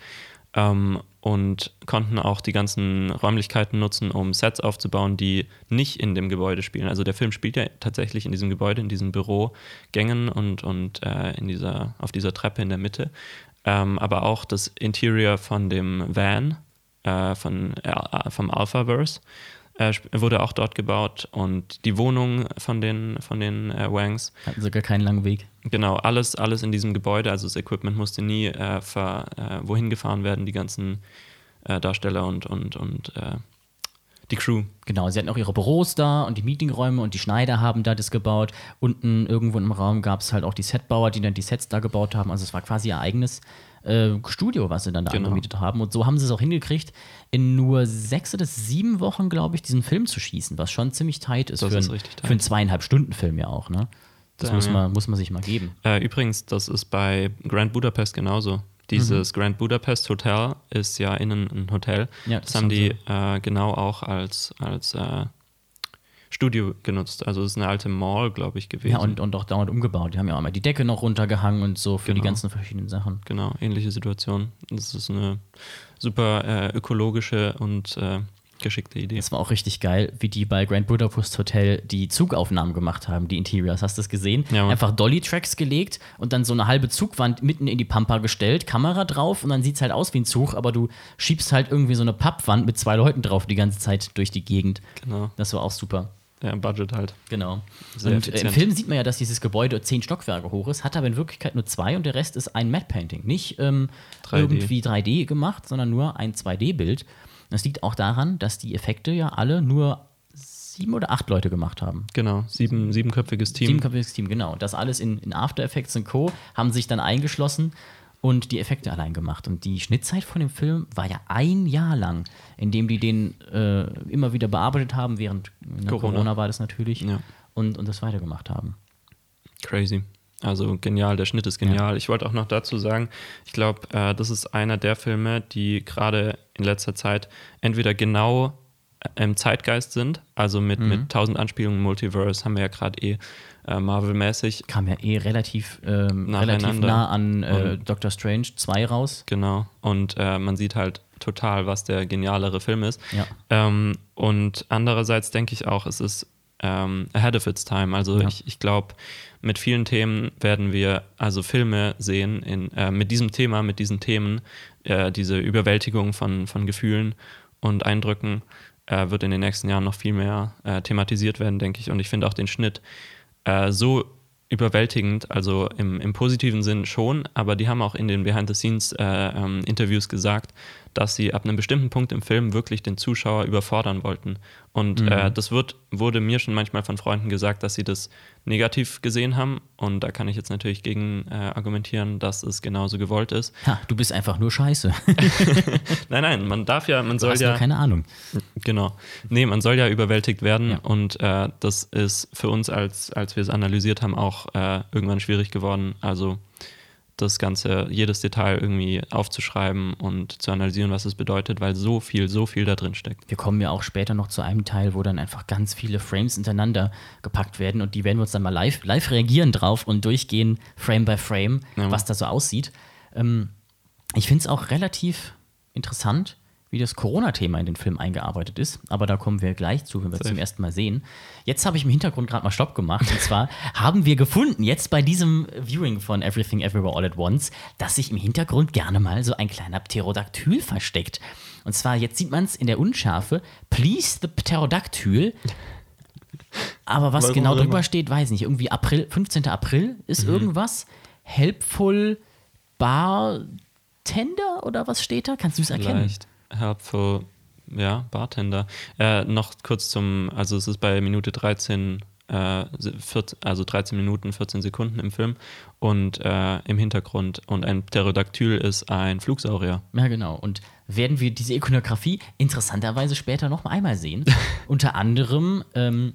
Ähm, und konnten auch die ganzen Räumlichkeiten nutzen, um Sets aufzubauen, die nicht in dem Gebäude spielen. Also der Film spielt ja tatsächlich in diesem Gebäude, in diesen Bürogängen und, und äh, in dieser, auf dieser Treppe in der Mitte. Ähm, aber auch das Interior von dem Van, äh, von, äh, vom Alphaverse, äh, wurde auch dort gebaut. Und die Wohnung von den, von den äh, Wangs, Hatten sogar keinen langen Weg. Genau, alles, alles in diesem Gebäude. Also das Equipment musste nie äh, ver, äh, wohin gefahren werden, die ganzen äh, Darsteller und, und, und äh, die Crew. Genau, sie hatten auch ihre Büros da und die Meetingräume und die Schneider haben da das gebaut. Unten irgendwo im Raum gab es halt auch die Setbauer, die dann die Sets da gebaut haben. Also es war quasi ihr eigenes äh, Studio, was sie dann da Genau. angemietet haben. Und so haben sie es auch hingekriegt, in nur sechs oder sieben Wochen, glaube ich, diesen Film zu schießen, was schon ziemlich tight ist, Das für, ist ein, tight. für einen zweieinhalb Stunden Film ja auch. Ne? Das Ja, muss, man, muss man sich mal geben. Äh, übrigens, das ist bei Grand Budapest genauso. Dieses Grand Budapest Hotel ist ja innen ein Hotel. Ja, das, das haben haben die äh, genau auch als, als äh, Studio genutzt. Also es ist eine alte Mall, glaube ich, gewesen. Ja, und, und auch dauernd umgebaut. Die haben ja auch einmal die Decke noch runtergehangen und so für die Genau. ganzen verschiedenen Sachen. Genau, ähnliche Situation. Das ist eine super äh, ökologische und äh, geschickte Idee. Das war auch richtig geil, wie die bei Grand Budapest Hotel die Zugaufnahmen gemacht haben, die Interiors. Hast du das gesehen? Ja. Einfach Dolly-Tracks gelegt und dann so eine halbe Zugwand mitten in die Pampa gestellt, Kamera drauf und dann sieht es halt aus wie ein Zug, aber du schiebst halt irgendwie so eine Pappwand mit zwei Leuten drauf die ganze Zeit durch die Gegend. Genau. Das war auch super. Ja, Budget halt. Genau. Sehr und äh, im effizient. Film sieht man ja, dass dieses Gebäude zehn Stockwerke hoch ist, hat aber in Wirklichkeit nur zwei und der Rest ist ein Matte Painting. Nicht ähm, 3D. irgendwie 3D gemacht, sondern nur ein 2D-Bild. Das liegt auch daran, dass die Effekte ja alle nur sieben oder acht Leute gemacht haben. Genau, sieben, siebenköpfiges Team. Siebenköpfiges Team, genau. Das alles in, in After Effects und Co. haben sich dann eingeschlossen und die Effekte allein gemacht. Und die Schnittzeit von dem Film war ja ein Jahr lang, in dem die den äh, immer wieder bearbeitet haben, während ne, Corona. Corona. war das natürlich, Ja. und, und das weitergemacht haben. Crazy. Also genial, der Schnitt ist genial. Ich wollte auch noch dazu sagen, ich glaube, äh, das ist einer der Filme, die gerade in letzter Zeit entweder genau äh, im Zeitgeist sind, also mit, Mhm. mit tausend Anspielungen Multiverse haben wir ja gerade eh äh, Marvel-mäßig. Kam ja eh relativ, ähm, relativ nah an äh, Doctor Strange 2 raus. Genau. Und äh, man sieht halt total, was der genialere Film ist. Ja. Ähm, und andererseits denke ich auch, es ist ähm, ahead of its time. Also Ja. ich, ich glaube, mit vielen Themen werden wir also Filme sehen, in, äh, mit diesem Thema, mit diesen Themen, äh, diese Überwältigung von, von Gefühlen und Eindrücken äh, wird in den nächsten Jahren noch viel mehr äh, thematisiert werden, denke ich. Und ich finde auch den Schnitt äh, so überwältigend, also im, im positiven Sinn schon, aber die haben auch in den Behind-the-Scenes-Interviews gesagt, dass sie ab einem bestimmten Punkt im Film wirklich den Zuschauer überfordern wollten. Und äh, das wird, wurde mir schon manchmal von Freunden gesagt, dass sie das negativ gesehen haben. Und da kann ich jetzt natürlich gegen äh, argumentieren, dass es genauso gewollt ist. Ha, du bist einfach nur scheiße. Nein, nein, man darf ja, man Du soll hast ja. nur keine Ahnung. Genau. Nee, man soll ja überwältigt werden Ja. und äh, das ist für uns, als, als wir es analysiert haben, auch äh, irgendwann schwierig geworden. Also das Ganze, jedes Detail irgendwie aufzuschreiben und zu analysieren, was es bedeutet, weil so viel, so viel da drin steckt. Wir kommen ja auch später noch zu einem Teil, wo dann einfach ganz viele Frames hintereinander gepackt werden und die werden wir uns dann mal live, live reagieren drauf und durchgehen, Frame by Frame, Ja. was da so aussieht. Ähm, ich finde es auch relativ interessant, wie das Corona-Thema in den Film eingearbeitet ist, aber da kommen wir gleich zu, wenn wir es zum ersten Mal sehen. Jetzt habe ich im Hintergrund gerade mal Stopp gemacht und zwar haben wir gefunden, jetzt bei diesem Viewing von Everything Everywhere All at Once, dass sich im Hintergrund gerne mal so ein kleiner Pterodaktyl versteckt. Und zwar, jetzt sieht man es in der Unschärfe, Please the Pterodactyl. Aber was Warum genau drüber steht, weiß ich nicht. Irgendwie April, 15. April ist irgendwas. Helpful Bartender oder was steht da? Kannst du es erkennen? Vielleicht helpful, ja, Bartender. Äh, noch kurz zum, also es ist bei Minute 13, äh, 14, also 13 Minuten, 14 Sekunden im Film und äh, im Hintergrund. Und ein Pterodactyl ist ein Flugsaurier. Ja, genau. Und werden wir diese Ikonografie interessanterweise später noch einmal sehen. Unter anderem, ähm,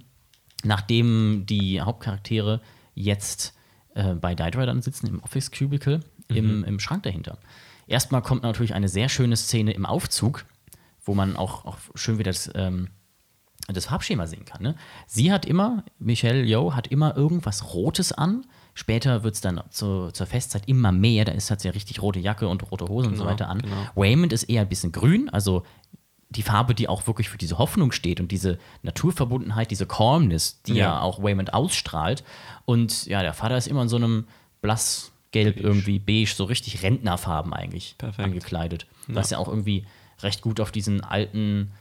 nachdem die Hauptcharaktere jetzt äh, bei Rider sitzen, im Office Cubicle, im, im Schrank dahinter. Erstmal kommt natürlich eine sehr schöne Szene im Aufzug, wo man auch, auch schön wieder das, ähm, das Farbschema sehen kann. Ne? Sie hat immer, Michelle Yeoh hat immer irgendwas Rotes an. Später wird es dann zu, zur Festzeit immer mehr. Da ist hat sie ja richtig rote Jacke und rote Hose und so Genau, weiter an. genau. Waymond ist eher ein bisschen grün, also die Farbe, die auch wirklich für diese Hoffnung steht und diese Naturverbundenheit, diese Calmness, die ja, Ja. auch Waymond ausstrahlt. Und ja, der Vater ist immer in so einem blassgelb irgendwie, beige, so richtig Rentnerfarben eigentlich Perfekt. angekleidet. Was ja auch irgendwie recht gut auf diesen alten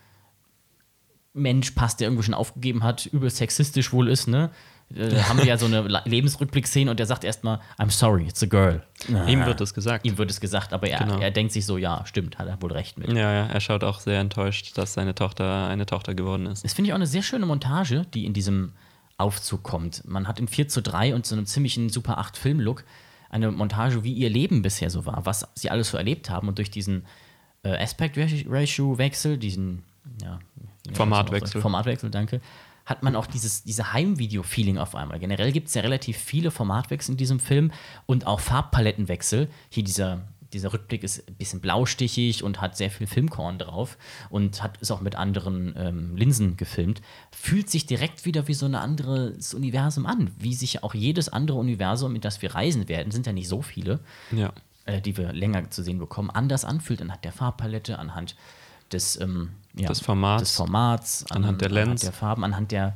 Mensch passt, der irgendwo schon aufgegeben hat, übel sexistisch wohl ist, ne? Äh, haben wir ja so eine Lebensrückblick-Szene und der sagt erstmal, I'm sorry, it's a girl. Ihm wird das gesagt. Ihm wird es gesagt, aber er, Genau. er denkt sich so, ja, stimmt, hat er wohl recht mit. Ja, ja, er schaut auch sehr enttäuscht, dass seine Tochter eine Tochter geworden ist. Das finde ich auch eine sehr schöne Montage, die in diesem Aufzug kommt. Man hat in 4 zu 3 und so einem ziemlichen Super 8 Film-Look eine Montage, wie ihr Leben bisher so war, was sie alles so erlebt haben und durch diesen äh, Aspect-Ratio-Wechsel, diesen ja, Formatwechsel. Formatwechsel, danke, hat man auch dieses diese Heimvideo-Feeling auf einmal. Generell gibt es ja relativ viele Formatwechsel in diesem Film und auch Farbpalettenwechsel. Hier dieser, dieser Rückblick ist ein bisschen blaustichig und hat sehr viel Filmkorn drauf und hat, ist auch mit anderen ähm, Linsen gefilmt. Fühlt sich direkt wieder wie so ein anderes Universum an. Wie sich auch jedes andere Universum, in das wir reisen werden, sind ja nicht so viele Ja. äh, die wir länger zu sehen bekommen, anders anfühlt anhand der Farbpalette, anhand des, ähm, ja, Des Formats. des Formats Anhand der anhand Lens. der Farben, anhand der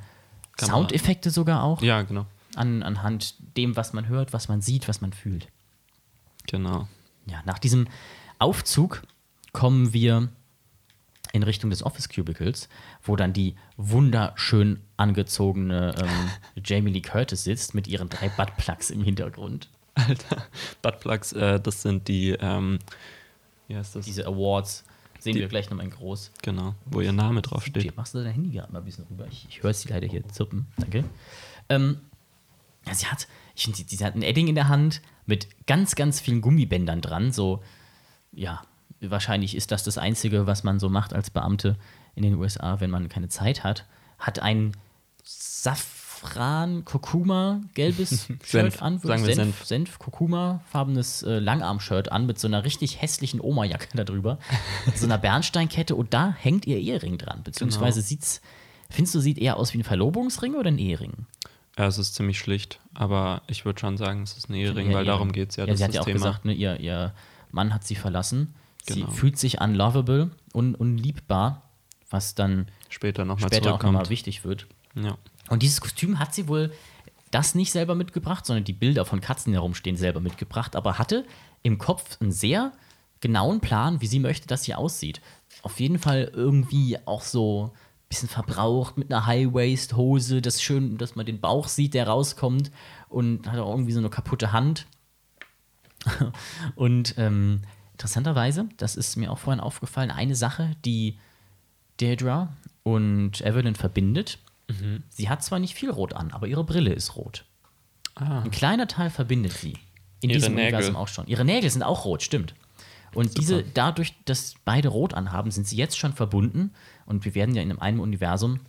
Kamera. Soundeffekte sogar auch, Ja, genau. an, anhand dem, was man hört, was man sieht, was man fühlt. Genau. Ja, nach diesem Aufzug kommen wir in Richtung des Office Cubicles, wo dann die wunderschön angezogene ähm, Jamie Lee Curtis sitzt mit ihren drei Buttplugs im Hintergrund. Alter, Buttplugs, äh, das sind die, ähm, wie heißt das? Diese Awards sehen Die- wir gleich nochmal in groß. Genau, wo ihr Name draufsteht. Okay, machst du dein Handy gerade mal ein bisschen rüber? Ich, ich höre sie leider hier zirpen. Danke. Ähm, sie hat, ich finde, sie, sie hat ein Edding in der Hand mit ganz, ganz vielen Gummibändern dran. So, ja, wahrscheinlich ist das das Einzige, was man so macht als Beamte in den USA, wenn man keine Zeit hat. Hat ein Safran, Kurkuma, gelbes Shirt Senf, an. sagen wir Senf, Senf. Senf, Kurkuma, farbenes äh, Langarm-Shirt an mit so einer richtig hässlichen Oma-Jacke da drüber. so einer Bernsteinkette und da hängt ihr Ehering dran. Beziehungsweise Genau. sieht's, findest du, sieht eher aus wie ein Verlobungsring oder ein Ehering? Ja, es ist ziemlich schlicht, aber ich würde schon sagen, es ist ein Ehering, Eher weil darum geht es ja. ja das sie ist hat ja auch Thema. gesagt, ne, ihr, ihr Mann hat sie verlassen. Sie Genau. fühlt sich unlovable, un, unliebbar, was dann Später nochmal später auch nochmal wichtig wird. ja. Und dieses Kostüm hat sie wohl das nicht selber mitgebracht, sondern die Bilder von Katzen, die herumstehen, selber mitgebracht, aber hatte im Kopf einen sehr genauen Plan, wie sie möchte, dass sie aussieht. Auf jeden Fall irgendwie auch so bisschen verbraucht mit einer High-Waist-Hose, das ist schön, dass man den Bauch sieht, der rauskommt und hat auch irgendwie so eine kaputte Hand. und ähm, interessanterweise, das ist mir auch vorhin aufgefallen, eine Sache, die Deirdre und Evelyn verbindet. Sie hat zwar nicht viel rot an, aber ihre Brille ist rot. Ein kleiner Teil verbindet sie. In Ihre diesem Nägel. Universum auch schon. Ihre Nägel sind auch rot, stimmt. Und diese, dadurch, dass beide rot anhaben, sind sie jetzt schon verbunden. Und wir werden ja in einem Universum,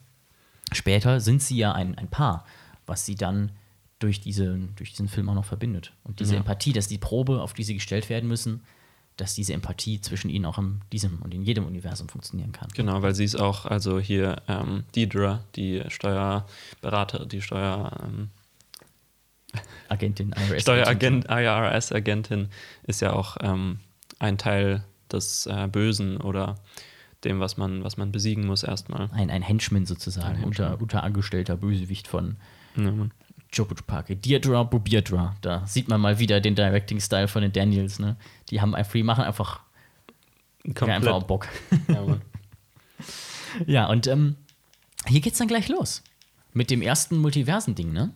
später sind sie ja ein, ein Paar, was sie dann durch, diese, durch diesen Film auch noch verbindet. Und diese Ja. Empathie, dass die Probe, auf die sie gestellt werden müssen, dass diese Empathie zwischen ihnen auch in diesem und in jedem Universum funktionieren kann. Genau, weil sie ist auch, also hier ähm, Deidre, die Steuerberater, die Steuer, ähm, Agentin, IRS. Steueragent, IRS-Agentin ist ja auch ähm, ein Teil des äh, Bösen oder dem, was man, was man besiegen muss erstmal. Ein, ein Henchman sozusagen, Ein Henchman. Unter, unterangestellter Bösewicht von Ja, Parke. Deirdre Bobierdra. Da sieht man mal wieder den Directing-Style von den Daniels. Ne? Die haben einfach, die machen einfach, haben einfach auch Bock. Ja, ja, und ähm, hier geht's dann gleich los. Mit dem ersten Multiversen-Ding, ne?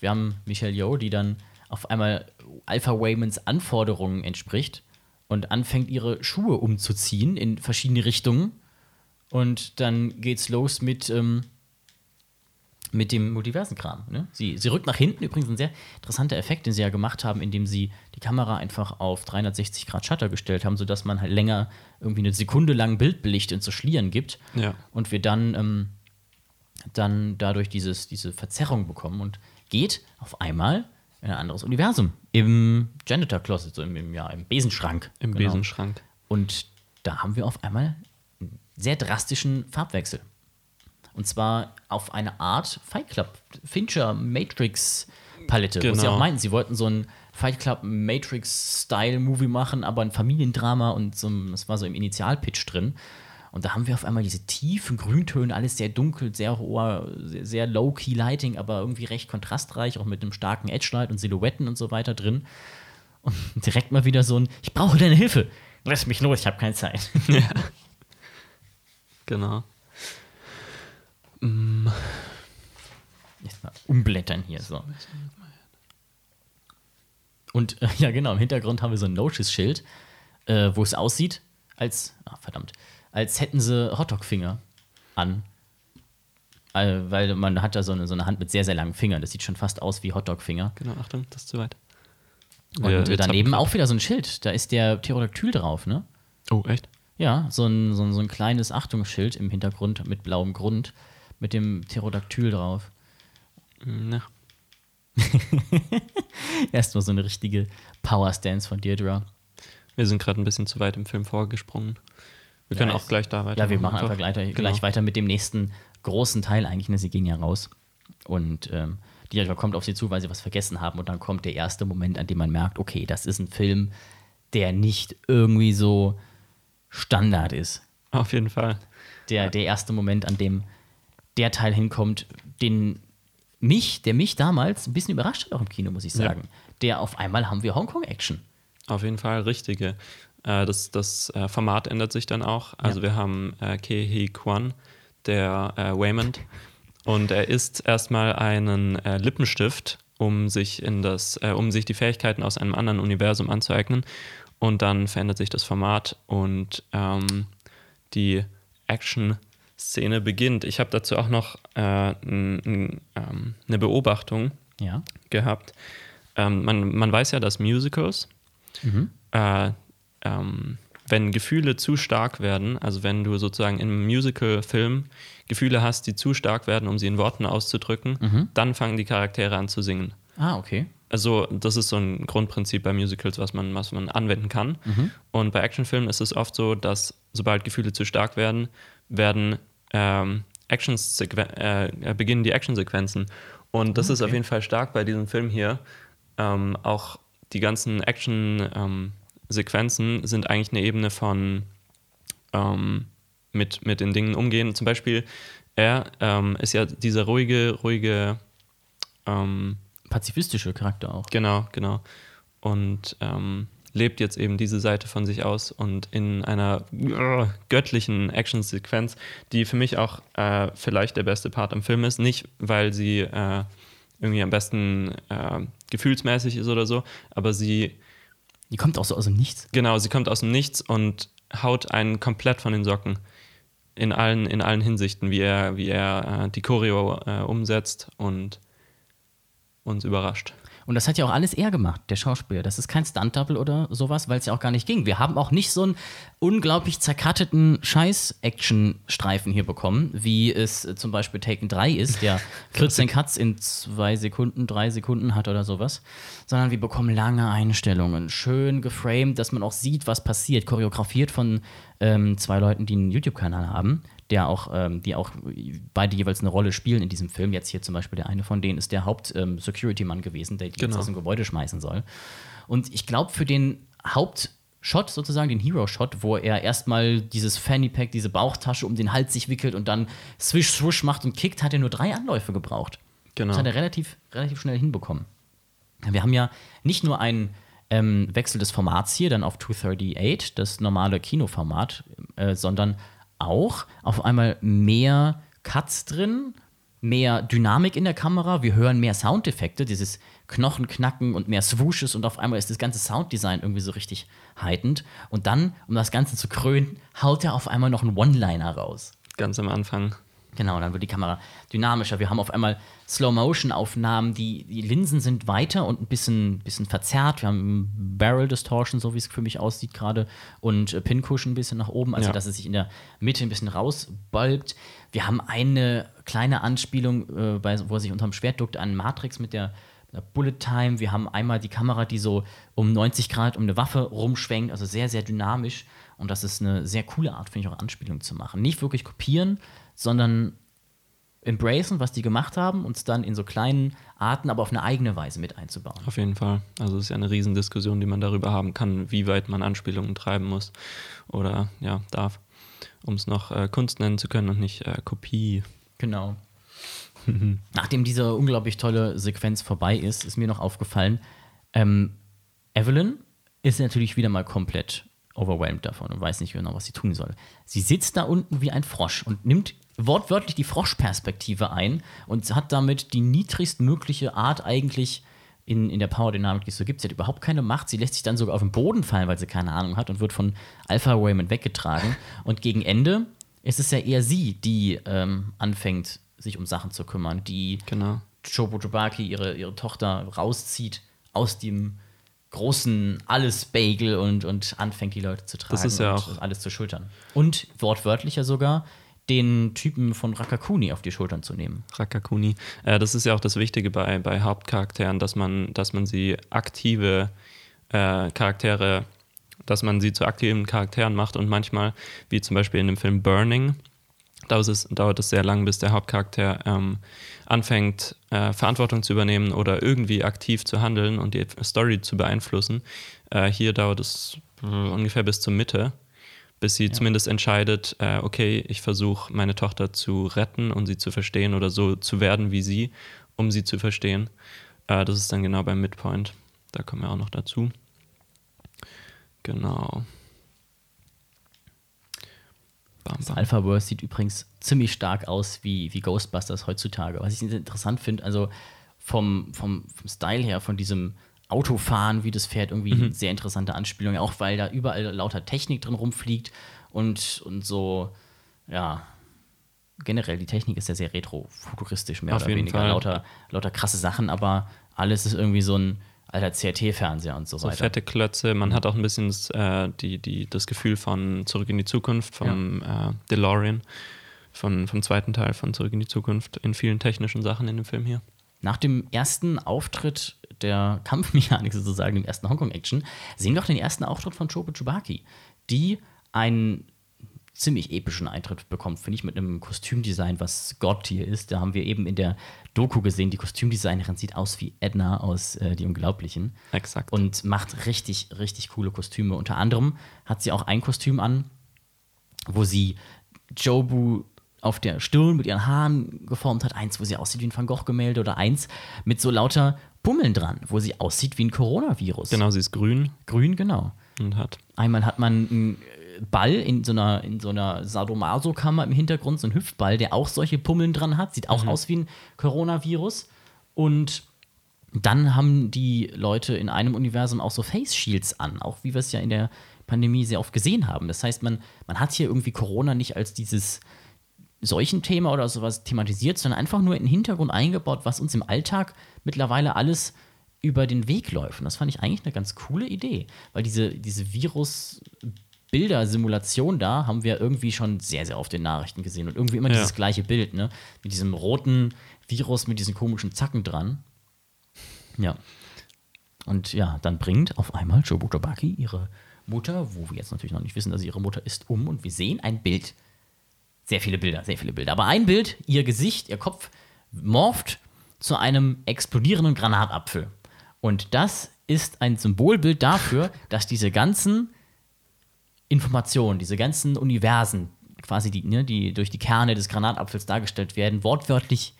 Wir haben Michelle Yeoh, die dann auf einmal Alpha Waymans Anforderungen entspricht und anfängt, ihre Schuhe umzuziehen in verschiedene Richtungen. Und dann geht's los mit, ähm, mit dem Multiversenkram. Ne? Sie, sie rückt nach hinten, übrigens ein sehr interessanter Effekt, den sie ja gemacht haben, indem sie die Kamera einfach auf 360 Grad Shutter gestellt haben, sodass man halt länger irgendwie eine Sekunde lang Bildbelicht und so Schlieren gibt. Ja. Und wir dann, ähm, dann dadurch dieses, diese Verzerrung bekommen und geht auf einmal in ein anderes Universum. Im Janitor Closet, so im, im, ja, im Besenschrank. Im Genau. Besenschrank. Und da haben wir auf einmal einen sehr drastischen Farbwechsel. Und zwar auf eine Art Fight Club, Fincher, Matrix Palette. Wo sie Genau. auch meinten, sie wollten so ein Fight Club Matrix-Style-Movie machen, aber ein Familiendrama und so, das war so im Initialpitch drin. Und da haben wir auf einmal diese tiefen Grüntöne, alles sehr dunkel, sehr hoher, sehr, sehr low-key Lighting, aber irgendwie recht kontrastreich, auch mit einem starken Edge-Light und Silhouetten und so weiter drin. Und direkt mal wieder so ein, ich brauche deine Hilfe. Lass mich los, ich habe keine Zeit. Genau. Jetzt mal umblättern hier so. Und äh, ja, genau, im Hintergrund haben wir so ein No-Schiss-Schild, äh, wo es aussieht, als, ah, verdammt, als hätten sie Hotdog-Finger an. Äh, weil man hat da so eine, so eine Hand mit sehr, sehr langen Fingern. Das sieht schon fast aus wie Hotdog-Finger. Genau, Achtung, das ist zu weit. Und wir daneben auch wieder so ein Schild. Da ist der Pterodactyl drauf, ne? Oh, echt? Ja, so ein, so ein, so ein kleines Achtungsschild im Hintergrund mit blauem Grund mit dem Pterodactyl drauf. Ja. Erstmal so eine richtige Power-Stance von Deirdre. Wir sind gerade ein bisschen zu weit im Film vorgesprungen. Wir können Ja, auch gleich da weiter. Ja, wir machen einfach gleich, Genau. gleich weiter mit dem nächsten großen Teil eigentlich. Ne? Sie gehen ja raus. Und ähm, Deirdre kommt auf sie zu, weil sie was vergessen haben. Und dann kommt der erste Moment, an dem man merkt, okay, das ist ein Film, der nicht irgendwie so Standard ist. Auf jeden Fall. Der, der erste Moment, an dem der Teil hinkommt, den mich, der mich damals ein bisschen überrascht hat, auch im Kino, muss ich Ja. sagen. Der auf einmal haben wir Hongkong-Action. Auf jeden Fall richtige. Äh, das das äh, Format ändert sich dann auch. Also Ja. wir haben äh, Ke Hee Kwan, der äh, Waymond, und er isst erstmal einen äh, Lippenstift, um sich in das, äh, um sich die Fähigkeiten aus einem anderen Universum anzueignen. Und dann verändert sich das Format und ähm, die Action-Szene beginnt. Ich habe dazu auch noch äh, ähm, eine Beobachtung Ja. gehabt. Ähm, man, man weiß ja, dass Musicals Mhm. äh, ähm, wenn Gefühle zu stark werden, also wenn du sozusagen im Musical-Film Gefühle hast, die zu stark werden, um sie in Worten auszudrücken, dann fangen die Charaktere an zu singen. Ah, okay. Also, das ist so ein Grundprinzip bei Musicals, was man, was man anwenden kann. Und bei Actionfilmen ist es oft so, dass sobald Gefühle zu stark werden, werden ähm, äh, beginnen die Actionsequenzen. Und das ist auf jeden Fall stark bei diesem Film hier. Ähm, auch die ganzen Action-Sequenzen sind eigentlich eine Ebene von ähm, mit, mit den Dingen umgehen. Zum Beispiel, er ähm, ist ja dieser ruhige, ruhige ähm, Pazifistische Charakter auch. Genau, genau. Und ähm, lebt jetzt eben diese Seite von sich aus und in einer äh, göttlichen Actionsequenz, die für mich auch äh, vielleicht der beste Part am Film ist. Nicht, weil sie äh, irgendwie am besten äh, gefühlsmäßig ist oder so, aber sie, Die kommt auch so aus dem Nichts. genau, sie kommt aus dem Nichts und haut einen komplett von den Socken. In allen, in allen Hinsichten, wie er, wie er äh, die Choreo äh, umsetzt und uns überrascht. Und das hat ja auch alles er gemacht, der Schauspieler. Das ist kein Stunt-Double oder sowas, weil es ja auch gar nicht ging. Wir haben auch nicht so einen unglaublich zerkatteten Scheiß-Action-Streifen hier bekommen, wie es zum Beispiel Taken 3 ist, der 14 Cuts in zwei Sekunden, drei Sekunden hat oder sowas. Sondern wir bekommen lange Einstellungen, schön geframed, dass man auch sieht, was passiert. Choreografiert von ähm, zwei Leuten, die einen YouTube-Kanal haben, der auch, ähm, die auch beide jeweils eine Rolle spielen in diesem Film. Jetzt hier zum Beispiel der eine von denen ist der Haupt-Security-Mann gewesen, der die jetzt Genau. aus dem Gebäude schmeißen soll. Und ich glaube, für den Hauptshot sozusagen, den Hero-Shot, wo er erstmal dieses Fanny Pack, diese Bauchtasche um den Hals sich wickelt und dann swish, swoosh macht und kickt, hat er nur drei Anläufe gebraucht. Genau. Das hat er relativ, relativ schnell hinbekommen. Wir haben ja nicht nur einen ähm, Wechsel des Formats hier, dann auf 238, das normale Kinoformat, äh, sondern auch auf einmal mehr Cuts drin, mehr Dynamik in der Kamera, wir hören mehr Soundeffekte, dieses Knochenknacken und mehr Swooshes und auf einmal ist das ganze Sounddesign irgendwie so richtig heitend. Und dann, um das Ganze zu krönen, haut er auf einmal noch einen One-Liner raus. Ganz am Anfang. Genau, dann wird die Kamera dynamischer. Wir haben auf einmal Slow-Motion-Aufnahmen, die, die Linsen sind weiter und ein bisschen, bisschen verzerrt. Wir haben Barrel Distortion, so wie es für mich aussieht gerade, und äh, Pincushion ein bisschen nach oben, also Ja. dass es sich in der Mitte ein bisschen rausbalbt. Wir haben eine kleine Anspielung, äh, bei, wo er sich unterm Schwert duckt, an Matrix mit der, der Bullet Time. Wir haben einmal die Kamera, die so um 90 Grad um eine Waffe rumschwenkt, also sehr, sehr dynamisch. Und das ist eine sehr coole Art, finde ich, auch Anspielung zu machen. Nicht wirklich kopieren, sondern embracen, was die gemacht haben, und es dann in so kleinen Arten, aber auf eine eigene Weise mit einzubauen. Auf jeden Fall. Also es ist ja eine Riesendiskussion, die man darüber haben kann, wie weit man Anspielungen treiben muss oder ja, darf, um es noch äh, Kunst nennen zu können und nicht äh, Kopie. Genau. Nachdem diese unglaublich tolle Sequenz vorbei ist, ist mir noch aufgefallen, ähm, Evelyn ist natürlich wieder mal komplett overwhelmed davon und weiß nicht genau, was sie tun soll. Sie sitzt da unten wie ein Frosch und nimmt wortwörtlich die Froschperspektive ein und hat damit die niedrigstmögliche Art eigentlich in, in der Powerdynamik, die es so gibt. Sie hat überhaupt keine Macht. Sie lässt sich dann sogar auf den Boden fallen, weil sie keine Ahnung hat und wird von Alpha Raymond weggetragen. und gegen Ende ist es ja eher sie, die ähm, anfängt, sich um Sachen zu kümmern, die Genau. Chobo Chobaki, ihre, ihre Tochter, rauszieht aus dem großen Alles-Bagel und, und anfängt, die Leute zu tragen Das ist ja und auch- alles zu schultern. Und wortwörtlicher sogar, den Typen von Rakakuni auf die Schultern zu nehmen. Rakakuni. Äh, das ist ja auch das Wichtige bei, bei Hauptcharakteren, dass man, dass man sie aktive äh, Charaktere, dass man sie zu aktiven Charakteren macht und manchmal, wie zum Beispiel in dem Film Burning, dauert es, dauert es sehr lang, bis der Hauptcharakter ähm, anfängt, äh, Verantwortung zu übernehmen oder irgendwie aktiv zu handeln und die Story zu beeinflussen. Äh, hier dauert es äh, ungefähr bis zur Mitte, bis sie zumindest entscheidet, äh, okay, ich versuche meine Tochter zu retten und sie zu verstehen oder so zu werden wie sie, um sie zu verstehen. Äh, das ist dann genau beim Midpoint. Da kommen wir auch noch dazu. Genau. Bam, Das bam. Alphaverse sieht übrigens ziemlich stark aus wie, wie Ghostbusters heutzutage. Was ich interessant finde, also vom, vom, vom Style her, von diesem Autofahren, wie das fährt, irgendwie eine sehr interessante Anspielung. Auch weil da überall lauter Technik drin rumfliegt und, und so, ja, generell die Technik ist ja sehr retro-futuristisch, mehr Auf oder weniger. Fall. Lauter, lauter krasse Sachen, aber alles ist irgendwie so ein alter CRT-Fernseher und so, So weiter. fette Klötze. Man hat auch ein bisschen das, äh, die, die, das Gefühl von Zurück in die Zukunft, vom äh, DeLorean, von, vom zweiten Teil von Zurück in die Zukunft, in vielen technischen Sachen in dem Film hier. Nach dem ersten Auftritt der Kampfmechanik sozusagen, dem ersten Hongkong-Action, sehen wir auch den ersten Auftritt von Chopo Chubaki, die einen ziemlich epischen Eintritt bekommt, finde ich, mit einem Kostümdesign, was Gott hier ist. Da haben wir eben in der Doku gesehen, die Kostümdesignerin sieht aus wie Edna aus äh, Die Unglaublichen. Exakt. Und macht richtig, richtig coole Kostüme. Unter anderem hat sie auch ein Kostüm an, wo sie Jobu auf der Stirn mit ihren Haaren geformt hat. Eins, wo sie aussieht wie ein Van Gogh-Gemälde oder eins mit so lauter Pummeln dran, wo sie aussieht wie ein Coronavirus. genau, sie ist grün Grün, genau. und hat. Einmal hat man einen äh, Ball in so einer, in so einer Sadomaso-Kammer im Hintergrund, so ein Hüftball, der auch solche Pummeln dran hat. Sieht auch aus wie ein Coronavirus. Und dann haben die Leute in einem Universum auch so Face Shields an, auch wie wir es ja in der Pandemie sehr oft gesehen haben. Das heißt, man, man hat hier irgendwie Corona nicht als dieses Seuchenthema oder sowas thematisiert, sondern einfach nur in den Hintergrund eingebaut, was uns im Alltag mittlerweile alles über den Weg läuft. Und das fand ich eigentlich eine ganz coole Idee, weil diese, diese Virus-Bilder-Simulation da haben wir irgendwie schon sehr, sehr oft in den Nachrichten gesehen und irgendwie immer Ja. dieses gleiche Bild, ne? Mit diesem roten Virus mit diesen komischen Zacken dran. Ja. Und ja, dann bringt auf einmal Chobutobaki ihre Mutter, wo wir jetzt natürlich noch nicht wissen, dass sie ihre Mutter ist, um und wir sehen ein Bild. Sehr viele Bilder, sehr viele Bilder. Aber ein Bild, ihr Gesicht, ihr Kopf morpht zu einem explodierenden Granatapfel. Und das ist ein Symbolbild dafür, dass diese ganzen Informationen, diese ganzen Universen, quasi die, ne, die durch die Kerne des Granatapfels dargestellt werden, wortwörtlich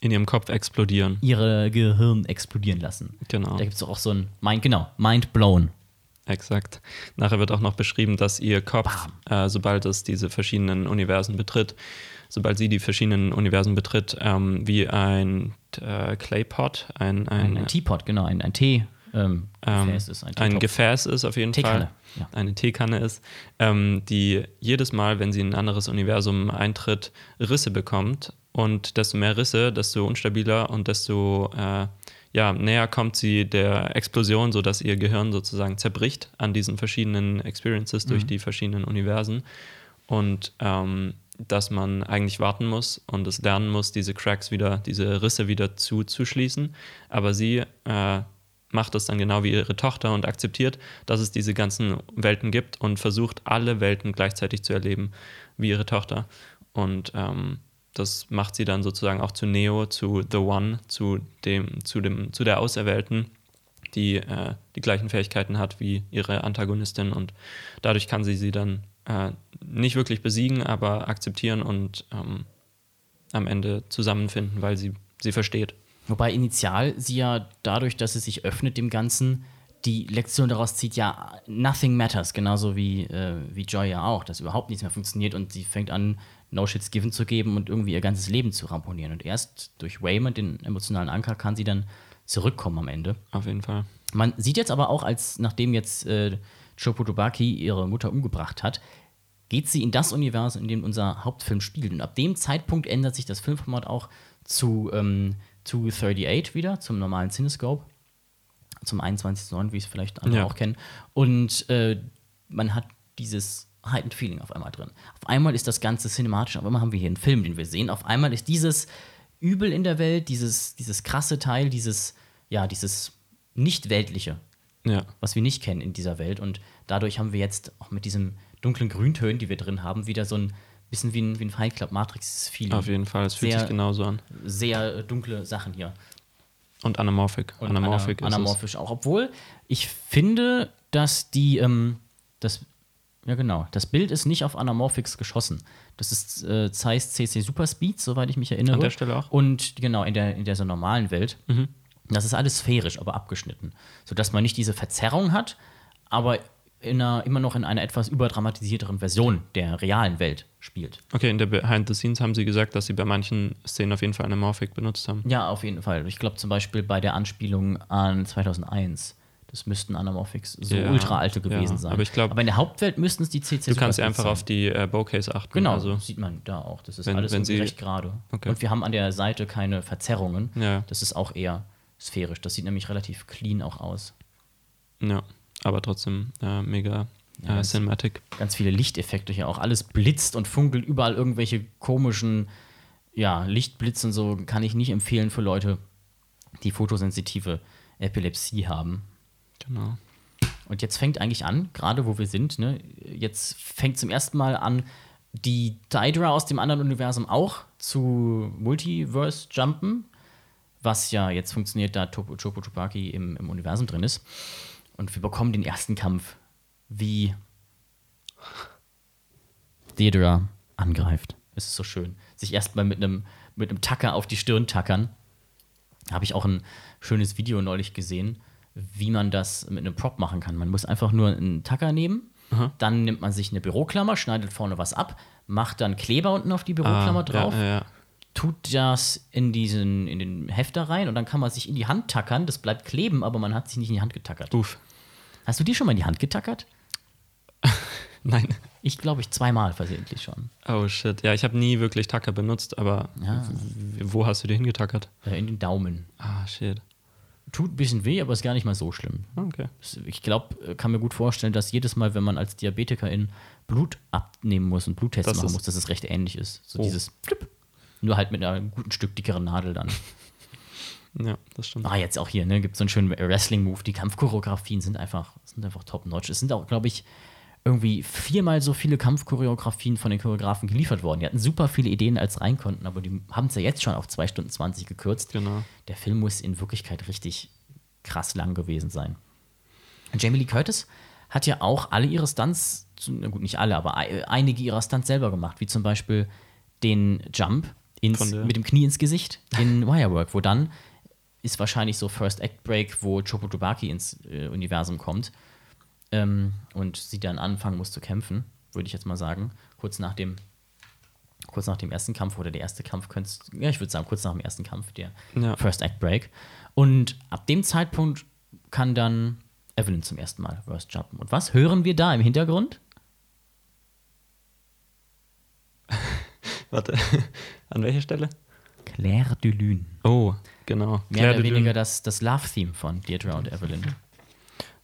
in ihrem Kopf explodieren. ihre Gehirn explodieren lassen. Genau. Da gibt es auch so ein Mind, genau, Mind blown. Exakt. Nachher wird auch noch beschrieben, dass ihr Kopf, äh, sobald es diese verschiedenen Universen betritt, sobald sie die verschiedenen Universen betritt, ähm, wie ein äh, Claypot, ein, Ein, ein, ein Teapot, genau, ein, ein Tee. Ähm, ähm, Gefäß ist ein, ein. Gefäß ist auf jeden Teekanne, Fall, ja. eine Teekanne ist, ähm, die jedes Mal, wenn sie in ein anderes Universum eintritt, Risse bekommt. Und desto mehr Risse, desto unstabiler und desto äh, ja, näher kommt sie der Explosion, sodass ihr Gehirn sozusagen zerbricht an diesen verschiedenen Experiences durch Mhm. die verschiedenen Universen. Und ähm, dass man eigentlich warten muss und es lernen muss, diese Cracks wieder, diese Risse wieder zuzuschließen. Aber sie äh, macht das dann genau wie ihre Tochter und akzeptiert, dass es diese ganzen Welten gibt und versucht, alle Welten gleichzeitig zu erleben, wie ihre Tochter. Und ähm, das macht sie dann sozusagen auch zu Neo, zu The One, zu dem, zu dem, zu der Auserwählten, die äh, die gleichen Fähigkeiten hat wie ihre Antagonistin und dadurch kann sie sie dann äh, nicht wirklich besiegen, aber akzeptieren und ähm, am Ende zusammenfinden, weil sie sie versteht. Wobei initial sie ja dadurch, dass sie sich öffnet dem Ganzen, die Lektion daraus zieht, ja, nothing matters, genauso wie, äh, wie Joy ja auch, dass überhaupt nichts mehr funktioniert und sie fängt an, No Shits Given zu geben und irgendwie ihr ganzes Leben zu ramponieren. Und erst durch Waymond, den emotionalen Anker, kann sie dann zurückkommen am Ende. Auf jeden Fall. Man sieht jetzt aber auch, als nachdem jetzt äh, Chopotobaki ihre Mutter umgebracht hat, geht sie in das Universum, in dem unser Hauptfilm spielt. Und ab dem Zeitpunkt ändert sich das Filmformat auch zu, ähm, zu 38 wieder, zum normalen Cinescope, zum 21.09., wie es vielleicht andere Ja. auch kennen. Und äh, man hat dieses heightened Feeling auf einmal drin. Auf einmal ist das Ganze cinematisch, auf einmal haben wir hier einen Film, den wir sehen. Auf einmal ist dieses Übel in der Welt, dieses, dieses krasse Teil, dieses, ja, dieses nicht-weltliche, Ja, was wir nicht kennen in dieser Welt. Und dadurch haben wir jetzt auch mit diesen dunklen Grüntönen, die wir drin haben, wieder so ein bisschen wie ein, wie ein Fight Club Matrix-Feeling. auf jeden Fall. Es fühlt Sehr- sich genauso an. Sehr dunkle Sachen hier. Und anamorphic. Und anamorphic ana- anamorphisch auch. Obwohl ich finde, dass die, ähm, das, ja genau, das Bild ist nicht auf Anamorphics geschossen. Das ist äh, Zeiss CC Super Speed, soweit ich mich erinnere. An der Stelle auch? Und genau, in der, in der so normalen Welt. Mhm. Das ist alles sphärisch, aber abgeschnitten. Sodass man nicht diese Verzerrung hat, aber in einer, immer noch in einer etwas überdramatisierteren Version der realen Welt spielt. Okay, in der Behind the Scenes haben sie gesagt, dass sie bei manchen Szenen auf jeden Fall anamorphic benutzt haben. Ja, auf jeden Fall. Ich glaube zum Beispiel bei der Anspielung an 2001. Das müssten Anamorphics so Ja, ultra alte gewesen ja. sein. Aber ich glaub- aber in der Hauptwelt müssten es die CC Du kannst einfach sein. auf die äh, Bokehs achten. Genau, Also, sieht man da auch. Das ist wenn- alles wenn sie- recht gerade. Okay. Und wir haben an der Seite keine Verzerrungen. Ja. Das ist auch eher sphärisch. Das sieht nämlich relativ clean auch aus. Ja, aber trotzdem äh, mega äh, Cinematic. Ganz viele Lichteffekte hier auch. Alles blitzt und funkelt, überall irgendwelche komischen, ja, Lichtblitz und so kann ich nicht empfehlen für Leute, die fotosensitive Epilepsie haben. Genau. Und jetzt fängt eigentlich an, gerade wo wir sind, ne, jetzt fängt zum ersten Mal an, die Daedra aus dem anderen Universum auch zu Multiverse jumpen, was ja jetzt funktioniert, da Chopo Chupaki im, im Universum drin ist. Und wir bekommen den ersten Kampf, wie Daedra angreift. Es ist so schön. Sich erstmal mit einem mit einem Tacker auf die Stirn tackern. Habe ich auch ein schönes Video neulich gesehen, wie man das mit einem Prop machen kann. Man muss einfach nur einen Tacker nehmen, dann nimmt man sich eine Büroklammer, schneidet vorne was ab, macht dann Kleber unten auf die Büroklammer Ah, drauf, Ja, ja, tut das in diesen in den Hefter rein und dann kann man sich in die Hand tackern. Das bleibt kleben, aber man hat sich nicht in die Hand getackert. Uff. Hast du dir schon mal in die Hand getackert? Nein. Ich glaube, ich zweimal versehentlich schon. Oh shit. Ja, ich habe nie wirklich Tacker benutzt, aber Ja. wo hast du dir hingetackert? Äh, in den Daumen. Ah, shit. Tut ein bisschen weh, aber ist gar nicht mal so schlimm. Okay. Ich glaube, kann mir gut vorstellen, dass jedes Mal, wenn man als Diabetikerin Blut abnehmen muss und Bluttests Das machen muss, dass es recht ähnlich ist. So Oh. dieses Flipp. Nur halt mit einem guten Stück dickeren Nadel dann. Ja, das stimmt. Ah, jetzt auch hier, ne, gibt es so einen schönen Wrestling-Move. Die Kampfchoreografien sind einfach, sind einfach top-notch. Es sind auch, glaube ich, irgendwie viermal so viele Kampfchoreografien von den Choreografen geliefert worden. Die hatten super viele Ideen, als rein konnten, aber die haben es ja jetzt schon auf 2 Stunden 20 gekürzt. Genau. Der Film muss in Wirklichkeit richtig krass lang gewesen sein. Jamie Lee Curtis hat ja auch alle ihre Stunts, na gut, nicht alle, aber ei- einige ihrer Stunts selber gemacht, wie zum Beispiel den Jump ins, mit dem Knie ins Gesicht in Wirework, wo dann ist wahrscheinlich so First Act Break, wo Chobotobaki ins äh, Universum kommt ähm, und sie dann anfangen muss zu kämpfen, würde ich jetzt mal sagen, kurz nach dem kurz nach dem ersten Kampf oder der erste Kampf könntest ja, ich würde sagen, kurz nach dem ersten Kampf, der Ja. First Act Break. Und ab dem Zeitpunkt kann dann Evelyn zum ersten Mal Verse jumpen. Und was hören wir da im Hintergrund? Warte. An welcher Stelle? Claire de Lune. Oh, genau. Mehr Claire oder de weniger das, das Love-Theme von Deirdre und Evelyn.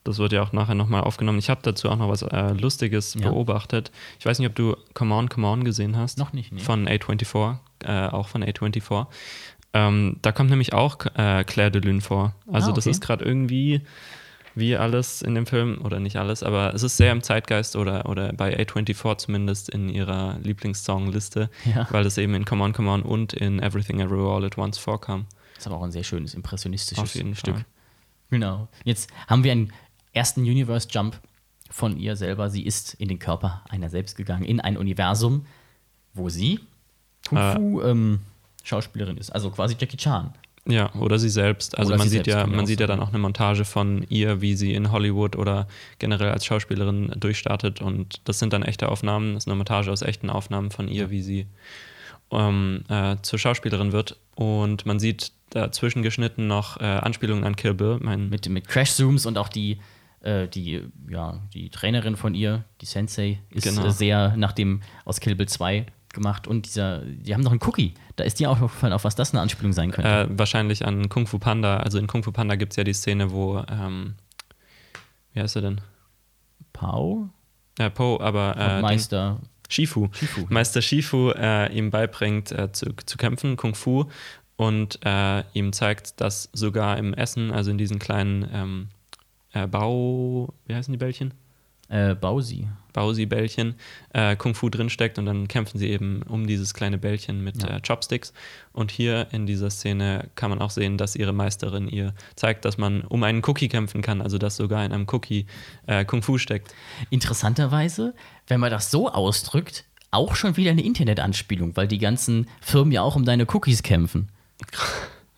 Das wird ja auch nachher nochmal aufgenommen. Ich habe dazu auch noch was äh, Lustiges Ja. beobachtet. Ich weiß nicht, ob du Come On, Come On gesehen hast. Noch nicht, nee. Von A24, äh, auch von A24. Ähm, da kommt nämlich auch äh, Claire de Lune vor. Also Ah, das okay. ist gerade irgendwie wie alles in dem Film, oder nicht alles, aber es ist sehr im Zeitgeist oder, oder bei A24 zumindest in ihrer Lieblingssongliste, Ja. weil das eben in Come On, Come On und in Everything Everywhere All at Once vorkam. Das ist aber auch ein sehr schönes, impressionistisches Auf jeden Stück. Fall. Genau. Jetzt haben wir einen ersten Universe-Jump von ihr selber. Sie ist in den Körper einer selbst gegangen, in ein Universum, wo sie Kung-Fu-Schauspielerin ist. Also quasi Jackie Chan. Ja, oder sie selbst. Also Oder man sie sieht ja, ja man sieht ja dann auch eine Montage von ihr, wie sie in Hollywood oder generell als Schauspielerin durchstartet. Und das sind dann echte Aufnahmen. Das ist eine Montage aus echten Aufnahmen von ihr, wie sie ähm, äh, zur Schauspielerin wird. Und man sieht dazwischen geschnitten noch äh, Anspielungen an Kill Bill. Mein, mit, mit Crash-Zooms und auch die, äh, die, ja, die Trainerin von ihr, die Sensei, ist Genau. äh, sehr nach dem aus Kill Bill 2 gemacht. Und dieser, die haben noch einen Cookie. Da ist dir auch aufgefallen, auf was das eine Anspielung sein könnte. äh, wahrscheinlich an Kung Fu Panda. Also in Kung Fu Panda gibt es ja die Szene, wo, ähm, wie heißt er denn? Pau? Äh, Po, aber äh, Meister. Shifu. Shifu. Meister Shifu äh, ihm beibringt äh, zu, zu kämpfen, Kung Fu, und ihm zeigt, dass sogar im Essen, also in diesen kleinen ähm, äh, Bau, wie heißen die Bällchen? Äh, Bausi. Bausi-Bällchen, äh, Kung Fu drinsteckt und dann kämpfen sie eben um dieses kleine Bällchen mit Ja. äh, Chopsticks. Und hier in dieser Szene kann man auch sehen, dass ihre Meisterin ihr zeigt, dass man um einen Cookie kämpfen kann, also dass sogar in einem Cookie äh, Kung Fu steckt. Interessanterweise, wenn man das so ausdrückt, auch schon wieder eine Internetanspielung, weil die ganzen Firmen ja auch um deine Cookies kämpfen.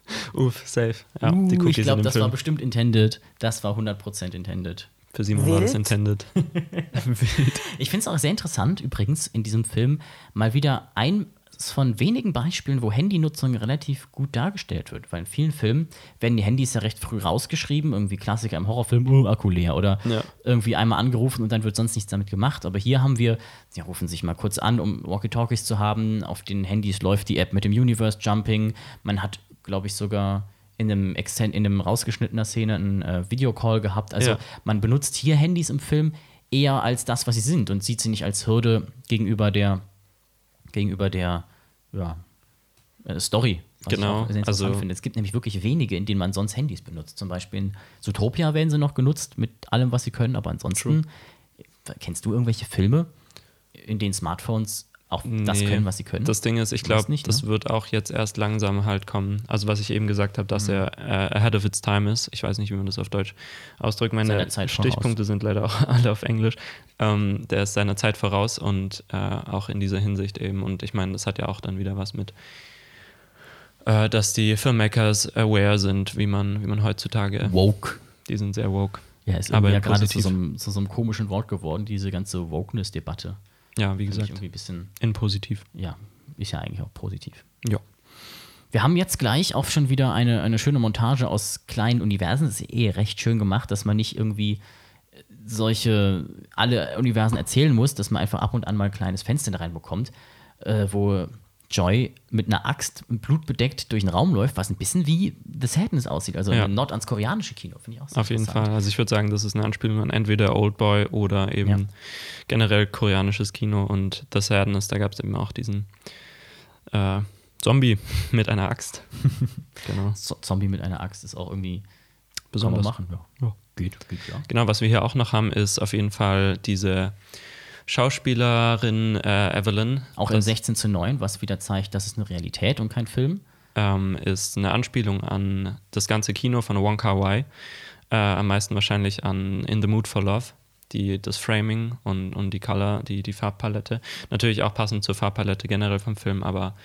Uff, safe. Ja, Uh, die Cookies ich glaube, das Film. war bestimmt intended. Das war 100% intended. Für Simon war das Wild? intended. Ich finde es auch sehr interessant, übrigens, in diesem Film mal wieder eins von wenigen Beispielen, wo Handynutzung relativ gut dargestellt wird. Weil in vielen Filmen werden die Handys ja recht früh rausgeschrieben, irgendwie Klassiker im Horrorfilm, oh, Akku leer oder Ja. irgendwie einmal angerufen und dann wird sonst nichts damit gemacht. Aber hier haben wir, sie rufen sich mal kurz an, um Walkie-Talkies zu haben. Auf den Handys läuft die App mit dem Universe Jumping. Man hat, glaube ich, sogar in einem, Exten in einem rausgeschnittener Szene einen äh, Videocall gehabt. Also Ja. man benutzt hier Handys im Film eher als das, was sie sind und sieht sie nicht als Hürde gegenüber der gegenüber der ja, äh, Story. Genau, also- finde. Es gibt nämlich wirklich wenige, in denen man sonst Handys benutzt. Zum Beispiel in Zootopia werden sie noch genutzt mit allem, was sie können, aber ansonsten kennst du irgendwelche Filme, in denen Smartphones auch das Nee, können, was sie können? Das Ding ist, ich glaube, nicht, das ne? wird auch jetzt erst langsam halt kommen. Also was ich eben gesagt habe, Mhm. dass er äh, ahead of its time ist. Ich weiß nicht, wie man das auf Deutsch ausdrückt. Meine. Stichpunkte sind leider auch alle auf Englisch. Ähm, der ist seiner Zeit voraus und äh, auch in dieser Hinsicht eben. Und ich meine, das hat ja auch dann wieder was mit, äh, dass die Filmmakers aware sind, wie man, wie man heutzutage, Woke. die sind sehr woke. Ja, ist Aber ja gerade zu so, zu so einem komischen Wort geworden, diese ganze Wokeness-Debatte. Ja, wie gesagt, irgendwie ein bisschen, in positiv. ja, ist ja eigentlich auch positiv. Ja. Wir haben jetzt gleich auch schon wieder eine, eine schöne Montage aus kleinen Universen. Das ist eh recht schön gemacht, dass man nicht irgendwie äh, solche, alle Universen erzählen muss, dass man einfach ab und an mal ein kleines Fenster da reinbekommt, äh, wo Joy mit einer Axt blutbedeckt durch den Raum läuft, was ein bisschen wie The Sadness aussieht. Also Ja. Nord ans koreanische Kino, finde ich auch sehr Auf jeden. Fall. Also ich würde sagen, das ist eine Anspielung an entweder Oldboy oder eben Ja. generell koreanisches Kino und The Sadness, da gab es eben auch diesen äh, Zombie mit einer Axt. genau. So Zombie mit einer Axt ist auch irgendwie Besonders. Kann man machen, ja. Geht, geht, ja. Genau, was wir hier auch noch haben, ist auf jeden Fall diese Schauspielerin äh, Evelyn. Auch im das, 16 zu 9, was wieder zeigt, das ist eine Realität und kein Film. ähm, ist eine Anspielung an das ganze Kino von Wong Kar Wai. Äh, am meisten wahrscheinlich an In the Mood for Love. Die, das Framing und, und die Color, die, die Farbpalette. Natürlich auch passend zur Farbpalette generell vom Film, aber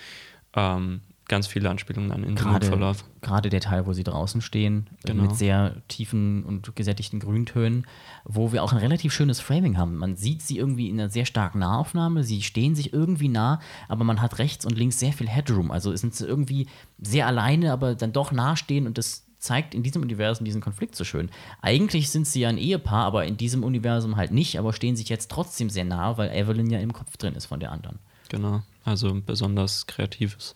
ähm, ganz viele Anspielungen an In the Mood for Gerade, Love. gerade der Teil, wo sie draußen stehen, äh, Genau. mit sehr tiefen und gesättigten Grüntönen, wo wir auch ein relativ schönes Framing haben. Man sieht sie irgendwie in einer sehr starken Nahaufnahme, sie stehen sich irgendwie nah, aber man hat rechts und links sehr viel Headroom. Also sind sie irgendwie sehr alleine, aber dann doch nahestehen und das zeigt in diesem Universum diesen Konflikt so schön. Eigentlich sind sie ja ein Ehepaar, aber in diesem Universum halt nicht, aber stehen sich jetzt trotzdem sehr nah, weil Evelyn ja im Kopf drin ist von der anderen. Genau. Also besonders kreatives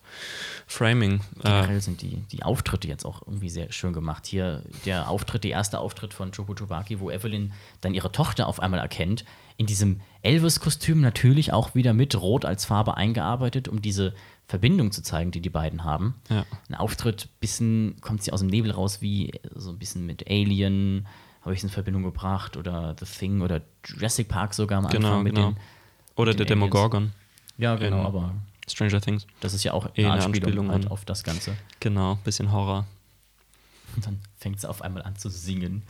Framing. Äh, Generell sind die, die Auftritte jetzt auch irgendwie sehr schön gemacht. Hier der Auftritt, der erste Auftritt von Choco Chobaki, wo Evelyn dann ihre Tochter auf einmal erkennt, in diesem Elvis-Kostüm natürlich auch wieder mit Rot als Farbe eingearbeitet, um diese Verbindung zu zeigen, die die beiden haben. Ja. Ein Auftritt, bisschen kommt sie aus dem Nebel raus, wie so ein bisschen mit Alien, habe ich es in Verbindung gebracht, oder The Thing oder Jurassic Park sogar am genau, Anfang mit genau. den. Oder den der Aliens. Ja, genau, in- aber Stranger Things. das ist ja auch Eh eine eine Anspielung, halt auf das Ganze. Genau, bisschen Horror. Und dann fängt sie auf einmal an zu singen.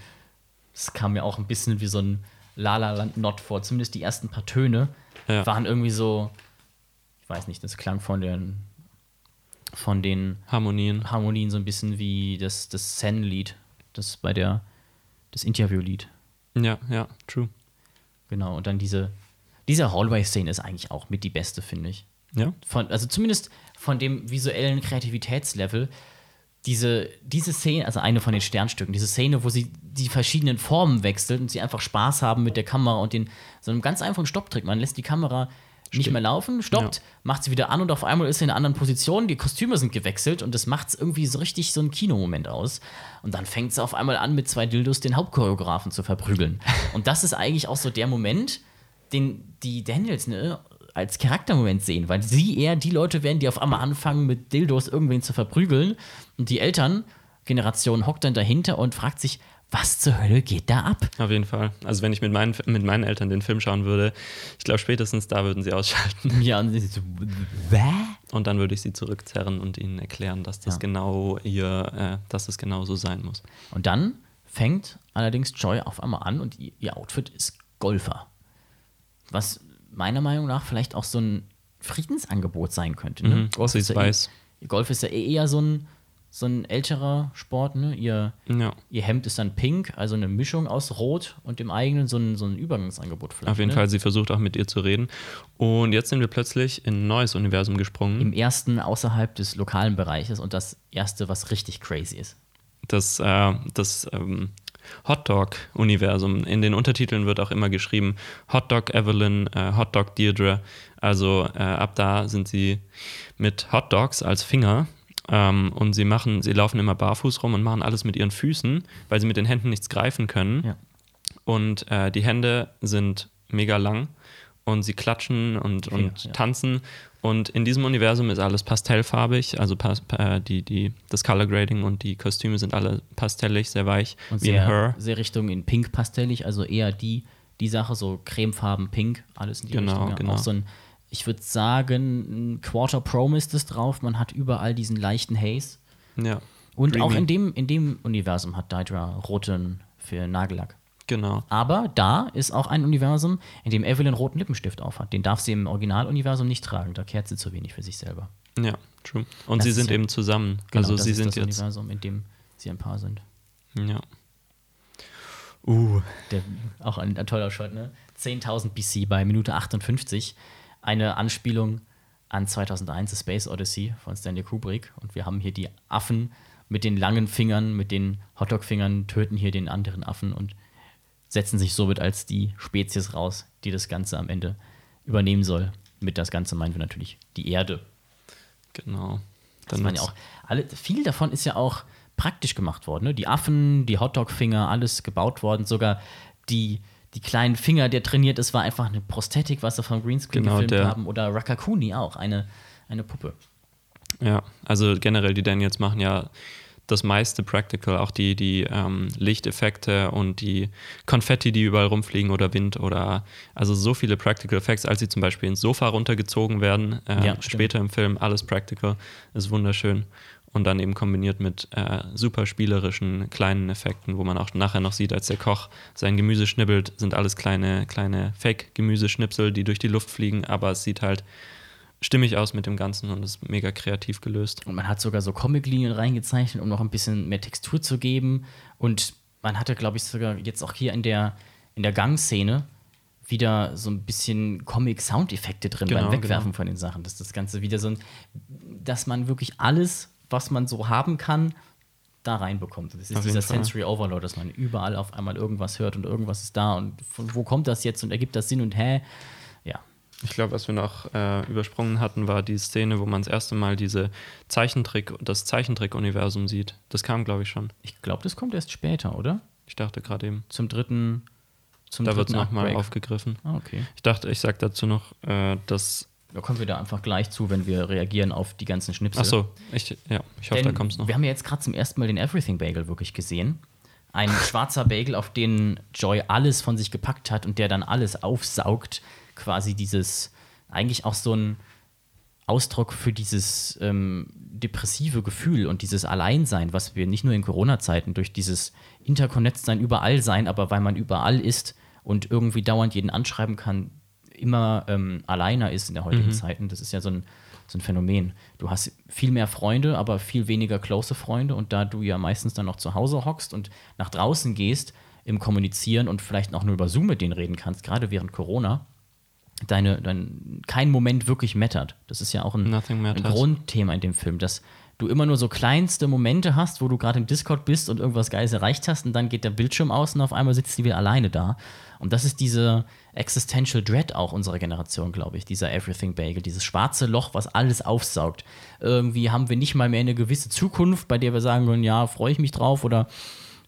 Das kam mir auch ein bisschen wie so ein La La Land Not vor. Zumindest die ersten paar Töne Ja. waren irgendwie so, ich weiß nicht, das klang von den, von den Harmonien. Harmonien so ein bisschen wie das, das Zen-Lied, das bei der, das Interview-Lied. Ja, ja, true. Genau, und dann diese, diese Hallway-Szene ist eigentlich auch mit die beste, finde ich. Ja, von, also zumindest von dem visuellen Kreativitätslevel, diese, diese Szene, also eine von den Sternstücken, diese Szene, wo sie die verschiedenen Formen wechselt und sie einfach Spaß haben mit der Kamera und den so einem ganz einfachen Stopptrick. Man lässt die Kamera nicht mehr laufen, stoppt, Ja. macht sie wieder an und auf einmal ist sie in einer anderen Position, die Kostüme sind gewechselt und das macht es irgendwie so richtig so ein Kinomoment aus. Und dann fängt sie auf einmal an, mit zwei Dildos den Hauptchoreografen zu verprügeln. und das ist eigentlich auch so der Moment, den die Daniels ne, als Charaktermoment sehen, weil sie eher die Leute werden, die auf einmal anfangen, mit Dildos irgendwen zu verprügeln. Und die Elterngeneration hockt dann dahinter und fragt sich, was zur Hölle geht da ab? auf jeden Fall. Also wenn ich mit meinen, mit meinen Eltern den Film schauen würde, ich glaube spätestens da würden sie ausschalten. Ja, und so? Und dann würde ich sie zurückzerren und ihnen erklären, dass das Ja. genau ihr, äh, dass es genau so sein muss. Und dann fängt allerdings Joy auf einmal an und ihr, ihr Outfit ist Golfer. Was meiner Meinung nach vielleicht auch so ein Friedensangebot sein könnte. Ne? Mhm, sie ist ja. Eh, Golf ist ja eh eher so ein, so ein älterer Sport. Ne? Ihr, Ja. ihr Hemd ist dann pink, also eine Mischung aus Rot und dem eigenen so ein, so ein Übergangsangebot vielleicht. Auf jeden ne? Fall, sie versucht auch mit ihr zu reden. Und jetzt sind wir plötzlich in ein neues Universum gesprungen. Im ersten außerhalb des lokalen Bereiches und das erste, was richtig crazy ist. das, äh, das ähm, Hotdog-Universum. In den Untertiteln wird auch immer geschrieben Hotdog Evelyn, äh, Hotdog Deirdre. Also äh, ab da sind sie mit Hotdogs als Finger Ähm, und sie machen, sie laufen immer barfuß rum und machen alles mit ihren Füßen, weil sie mit den Händen nichts greifen können. Ja. Und äh, die Hände sind mega lang und sie klatschen und, und ja. tanzen. Und in diesem Universum ist alles pastellfarbig, also pas äh, die, die, das Color Grading und die Kostüme sind alle pastellig, sehr weich, Und wie in sehr, Her. sehr Richtung in Pink pastellig, also eher die, die Sache, so cremefarben Pink, alles in die Genau, Richtung. Ja. genau. Auch so ein, ich würde sagen, ein Quarter Pro ist es drauf. Man hat überall diesen leichten Haze. Ja. Und Dreamy. auch in dem, in dem Universum hat Daedra roten für Nagellack. Genau. Aber da ist auch ein Universum, in dem Evelyn roten Lippenstift aufhat. Den darf sie im Originaluniversum nicht tragen. Da kehrt sie zu wenig für sich selber. Ja, true. Und Das sie sind ja- eben zusammen. Genau, also das sie ist sind das jetzt. Universum, in dem sie ein Paar sind. Ja. Uh. Der, auch ein, ein toller Shot, ne? 10.000 BC bei Minute 58. Eine Anspielung an 2001 The Space Odyssey von Stanley Kubrick. Und wir haben hier die Affen mit den langen Fingern, mit den Hotdog-Fingern, töten hier den anderen Affen und setzen sich somit als die Spezies raus, die das Ganze am Ende übernehmen soll. Mit das Ganze meinen wir natürlich die Erde. Genau. Das waren ja auch alle, viel davon ist ja auch praktisch gemacht worden. Ne? Die Affen, die Hotdog-Finger, alles gebaut worden. Sogar die, die kleinen Finger, der trainiert ist, war einfach eine Prosthetik, was sie vom Greenscreen Genau, gefilmt der- haben. Oder Rakakuni auch, eine, eine Puppe. Ja, also generell die Daniels machen ja das meiste Practical, auch die, die ähm, Lichteffekte und die Konfetti, die überall rumfliegen oder Wind oder also so viele Practical Effects, als sie zum Beispiel ins Sofa runtergezogen werden, äh, Ja, später im Film, alles Practical, ist wunderschön. Und dann eben kombiniert mit äh, super spielerischen kleinen Effekten, wo man auch nachher noch sieht, als der Koch sein Gemüse schnibbelt, sind alles kleine, kleine Fake-Gemüseschnipsel, die durch die Luft fliegen, aber es sieht halt stimmig aus mit dem Ganzen und ist mega kreativ gelöst. Und man hat sogar so Comic-Linien reingezeichnet, um noch ein bisschen mehr Textur zu geben. Und man hatte, glaube ich, sogar jetzt auch hier in der, in der Gangszene wieder so ein bisschen Comic-Soundeffekte drin Genau, beim Wegwerfen genau. von den Sachen. Dass das Ganze wieder so ein, dass man wirklich alles, was man so haben kann, da reinbekommt. Das ist Auf dieser. Sensory Overload, dass man überall auf einmal irgendwas hört und irgendwas ist da und von wo kommt das jetzt und ergibt das Sinn und hä? Ich glaube, was wir noch äh, übersprungen hatten, war die Szene, wo man das erste Mal diese Zeichentrick, das Zeichentrick-Universum sieht. Das kam, glaube ich, schon. Ich glaube, das kommt erst später, oder? Ich dachte gerade eben. Zum dritten. Zum Da wird es nochmal aufgegriffen. Ah, okay. Ich dachte, ich sag dazu noch, äh, dass. Da kommen wir da einfach gleich zu, wenn wir reagieren auf die ganzen Schnipsel. Ach so, ich, ja, ich hoffe, Denn da kommt's noch. Wir haben ja jetzt gerade zum ersten Mal den Everything Bagel wirklich gesehen. Ein schwarzer Bagel, auf den Joy alles von sich gepackt hat und der dann alles aufsaugt. Quasi dieses, eigentlich auch so ein Ausdruck für dieses ähm, depressive Gefühl und dieses Alleinsein, was wir nicht nur in Corona-Zeiten durch dieses Interconnectsein überall sein, aber weil man überall ist und irgendwie dauernd jeden anschreiben kann, immer ähm, alleiner ist in der heutigen Zeiten. Das ist ja so ein, so ein Phänomen. Du hast viel mehr Freunde, aber viel weniger close Freunde und da du ja meistens dann noch zu Hause hockst und nach draußen gehst im Kommunizieren und vielleicht auch nur über Zoom mit denen reden kannst, gerade während Corona, deine, dein, kein Moment wirklich mattert. Das ist ja auch ein, ein. Grundthema in dem Film, dass du immer nur so kleinste Momente hast, wo du gerade im Discord bist und irgendwas Geiles erreicht hast und dann geht der Bildschirm aus und auf einmal sitzt die wieder alleine da. Und das ist diese Existential Dread auch unserer Generation, glaube ich, dieser Everything Bagel, dieses schwarze Loch, was alles aufsaugt. Irgendwie haben wir nicht mal mehr eine gewisse Zukunft, bei der wir sagen können, ja, freue ich mich drauf oder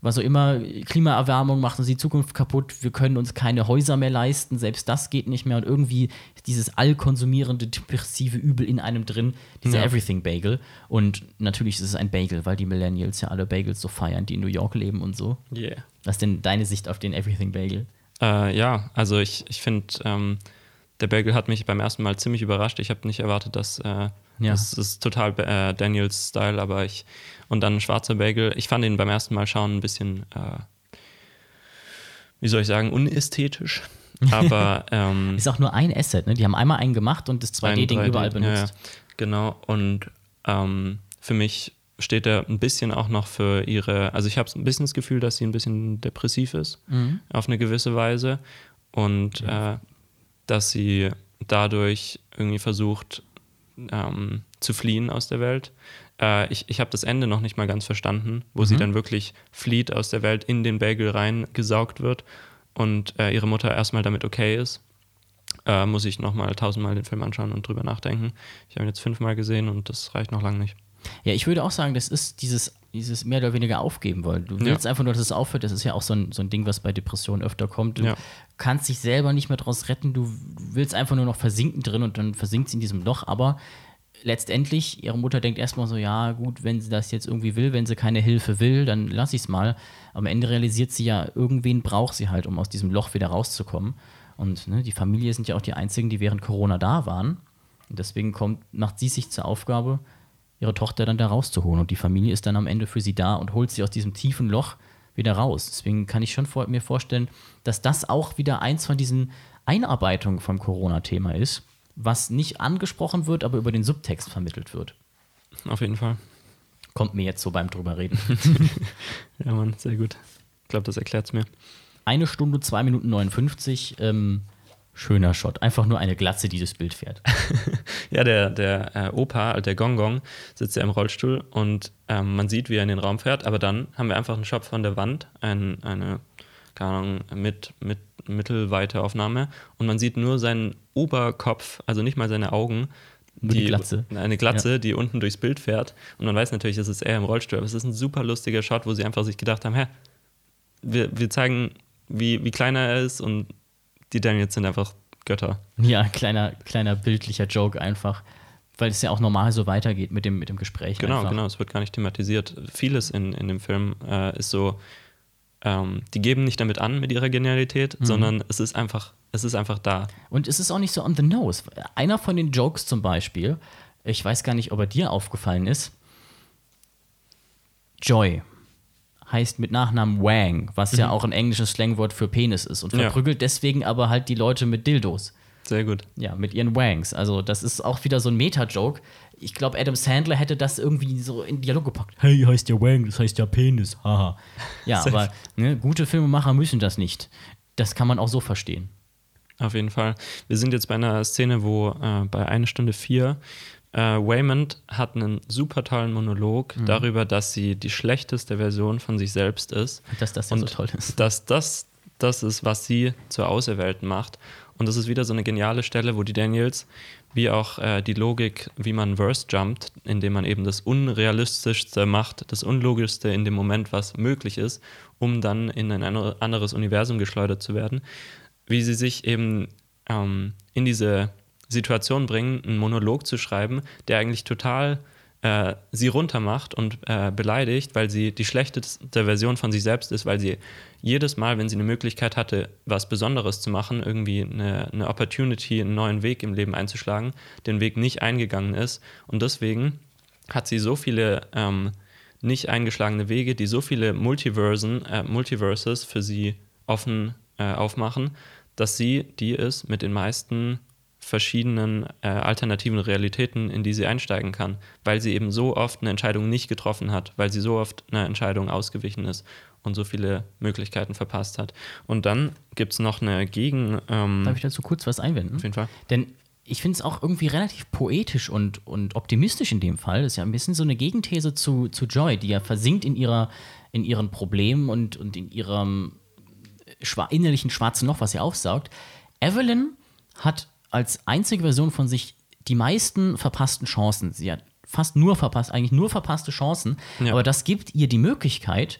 was auch immer, Klimaerwärmung macht uns die Zukunft kaputt, wir können uns keine Häuser mehr leisten, selbst das geht nicht mehr und irgendwie dieses allkonsumierende, depressive Übel in einem drin, dieser Ja. Everything Bagel und natürlich ist es ein Bagel, weil die Millennials ja alle Bagels so feiern, die in New York leben und so. Yeah. Was ist denn deine Sicht auf den Everything Bagel? Äh, ja, also ich, ich finde, ähm, der Bagel hat mich beim ersten Mal ziemlich überrascht. Ich habe nicht erwartet, dass äh, Ja. das ist total äh, Daniels Style, aber ich und dann ein schwarzer Bagel. Ich fand ihn beim ersten Mal schauen ein bisschen, äh, wie soll ich sagen, unästhetisch. Aber ähm, Ist auch nur ein Asset, ne? Die haben einmal einen gemacht und das 2D-Ding 3D, überall ja, benutzt. Ja, genau. Und ähm, für mich steht er ein bisschen auch noch für ihre, also ich habe ein bisschen das Gefühl, dass sie ein bisschen depressiv ist, Mhm. auf eine gewisse Weise. Und äh, dass sie dadurch irgendwie versucht ähm, zu fliehen aus der Welt. Äh, ich ich habe das Ende noch nicht mal ganz verstanden, wo Mhm. sie dann wirklich flieht aus der Welt, in den Bagel reingesaugt wird und äh, ihre Mutter erstmal damit okay ist äh, muss ich nochmal tausendmal den Film anschauen und drüber nachdenken. Ich habe ihn jetzt fünfmal gesehen und das reicht noch lange nicht. Ja, ich würde auch sagen, das ist dieses, dieses mehr oder weniger aufgeben wollen. Du willst Ja. einfach nur, dass es aufhört. Das ist ja auch so ein, so ein Ding, was bei Depressionen öfter kommt. Du Ja. kannst dich selber nicht mehr draus retten. Du willst einfach nur noch versinken drin und dann versinkt sie in diesem Loch. Aber letztendlich, ihre Mutter denkt erstmal so, ja gut, wenn sie das jetzt irgendwie will, wenn sie keine Hilfe will, dann lass ich es mal. Am Ende realisiert sie ja, irgendwen braucht sie halt, um aus diesem Loch wieder rauszukommen. Und ne, die Familie sind ja auch die einzigen, die während Corona da waren. Und deswegen kommt, macht sie sich zur Aufgabe, ihre Tochter dann da rauszuholen. Und die Familie ist dann am Ende für sie da und holt sie aus diesem tiefen Loch wieder raus. Deswegen kann ich schon vor, mir vorstellen, dass das auch wieder eins von diesen Einarbeitungen vom Corona-Thema ist, was nicht angesprochen wird, aber über den Subtext vermittelt wird. Auf jeden Fall. Kommt mir jetzt so beim drüber reden. Ja, Mann, sehr gut. Ich glaube, das erklärt es mir. Eine Stunde, zwei Minuten 59. Ähm, schöner Shot. Einfach nur eine Glatze, die das Bild fährt. Ja, der, der äh, Opa, also der Gongong, sitzt ja im Rollstuhl und ähm, man sieht, wie er in den Raum fährt, aber dann haben wir einfach einen Shot von der Wand, ein, eine, keine Ahnung, mit, mit mittelweite Aufnahme und man sieht nur seinen Oberkopf, also nicht mal seine Augen. Nur die Glatze. Eine Glatze, die unten durchs Bild fährt. Und man weiß natürlich, es ist er im Rollstuhl, aber es ist ein super lustiger Shot, wo sie einfach sich gedacht haben, hä, wir, wir zeigen, wie, wie klein er ist und die Daniels sind einfach Götter. Ja, kleiner, kleiner bildlicher Joke einfach. Weil es ja auch normal so weitergeht mit dem, mit dem Gespräch. Genau, einfach. genau, es wird gar nicht thematisiert. Vieles in, in dem Film äh, ist so, ähm, die geben nicht damit an mit ihrer Genialität, Mhm. sondern es ist einfach, es ist einfach da. Und es ist auch nicht so on the nose. Einer von den Jokes zum Beispiel, ich weiß gar nicht, ob er dir aufgefallen ist. Joy heißt mit Nachnamen Wang, was ja auch ein englisches Slangwort für Penis ist und Mhm. Ja. verprügelt deswegen aber halt die Leute mit Dildos. Sehr gut. Ja, mit ihren Wangs. Also, das ist auch wieder so ein Meta-Joke. Ich glaube, Adam Sandler hätte das irgendwie so in Dialog gepackt. Hey, heißt ja Wang, das heißt ja Penis. Haha. Ja, aber ne, gute Filmemacher müssen das nicht. Das kann man auch so verstehen. Auf jeden Fall. Wir sind jetzt bei einer Szene, wo äh, bei einer Stunde vier äh, Waymond hat einen super tollen Monolog Mhm. darüber, dass sie die schlechteste Version von sich selbst ist. Dass das ja und so toll ist. Dass das das ist, was sie zur Auserwählten macht. Und das ist wieder so eine geniale Stelle, wo die Daniels, wie auch äh, die Logik, wie man Verse jumpt, indem man eben das Unrealistischste macht, das Unlogischste in dem Moment, was möglich ist, um dann in ein ander- anderes Universum geschleudert zu werden, wie sie sich eben ähm, in diese Situation bringen, einen Monolog zu schreiben, der eigentlich total äh, sie runtermacht und äh, beleidigt, weil sie die schlechteste Version von sich selbst ist, weil sie jedes Mal, wenn sie eine Möglichkeit hatte, was Besonderes zu machen, irgendwie eine, eine Opportunity, einen neuen Weg im Leben einzuschlagen, den Weg nicht eingegangen ist. Und deswegen hat sie so viele ähm, nicht eingeschlagene Wege, die so viele Multiversen, äh, Multiverses für sie offen äh, aufmachen, dass sie die ist mit den meisten verschiedenen äh, alternativen Realitäten, in die sie einsteigen kann, weil sie eben so oft eine Entscheidung nicht getroffen hat, weil sie so oft eine Entscheidung ausgewichen ist und so viele Möglichkeiten verpasst hat. Und dann gibt es noch eine Gegen... Ähm, Darf ich dazu kurz was einwenden? auf jeden Fall. Denn ich finde es auch irgendwie relativ poetisch und, und optimistisch in dem Fall. Das ist ja ein bisschen so eine Gegenthese zu, zu Joy, die ja versinkt in, ihrer, in ihren Problemen und, und in ihrem schwa innerlichen schwarzen Loch, was sie aufsaugt. Evelyn hat als einzige Version von sich die meisten verpassten Chancen. Sie hat fast nur verpasst, eigentlich nur verpasste Chancen. Ja. Aber das gibt ihr die Möglichkeit,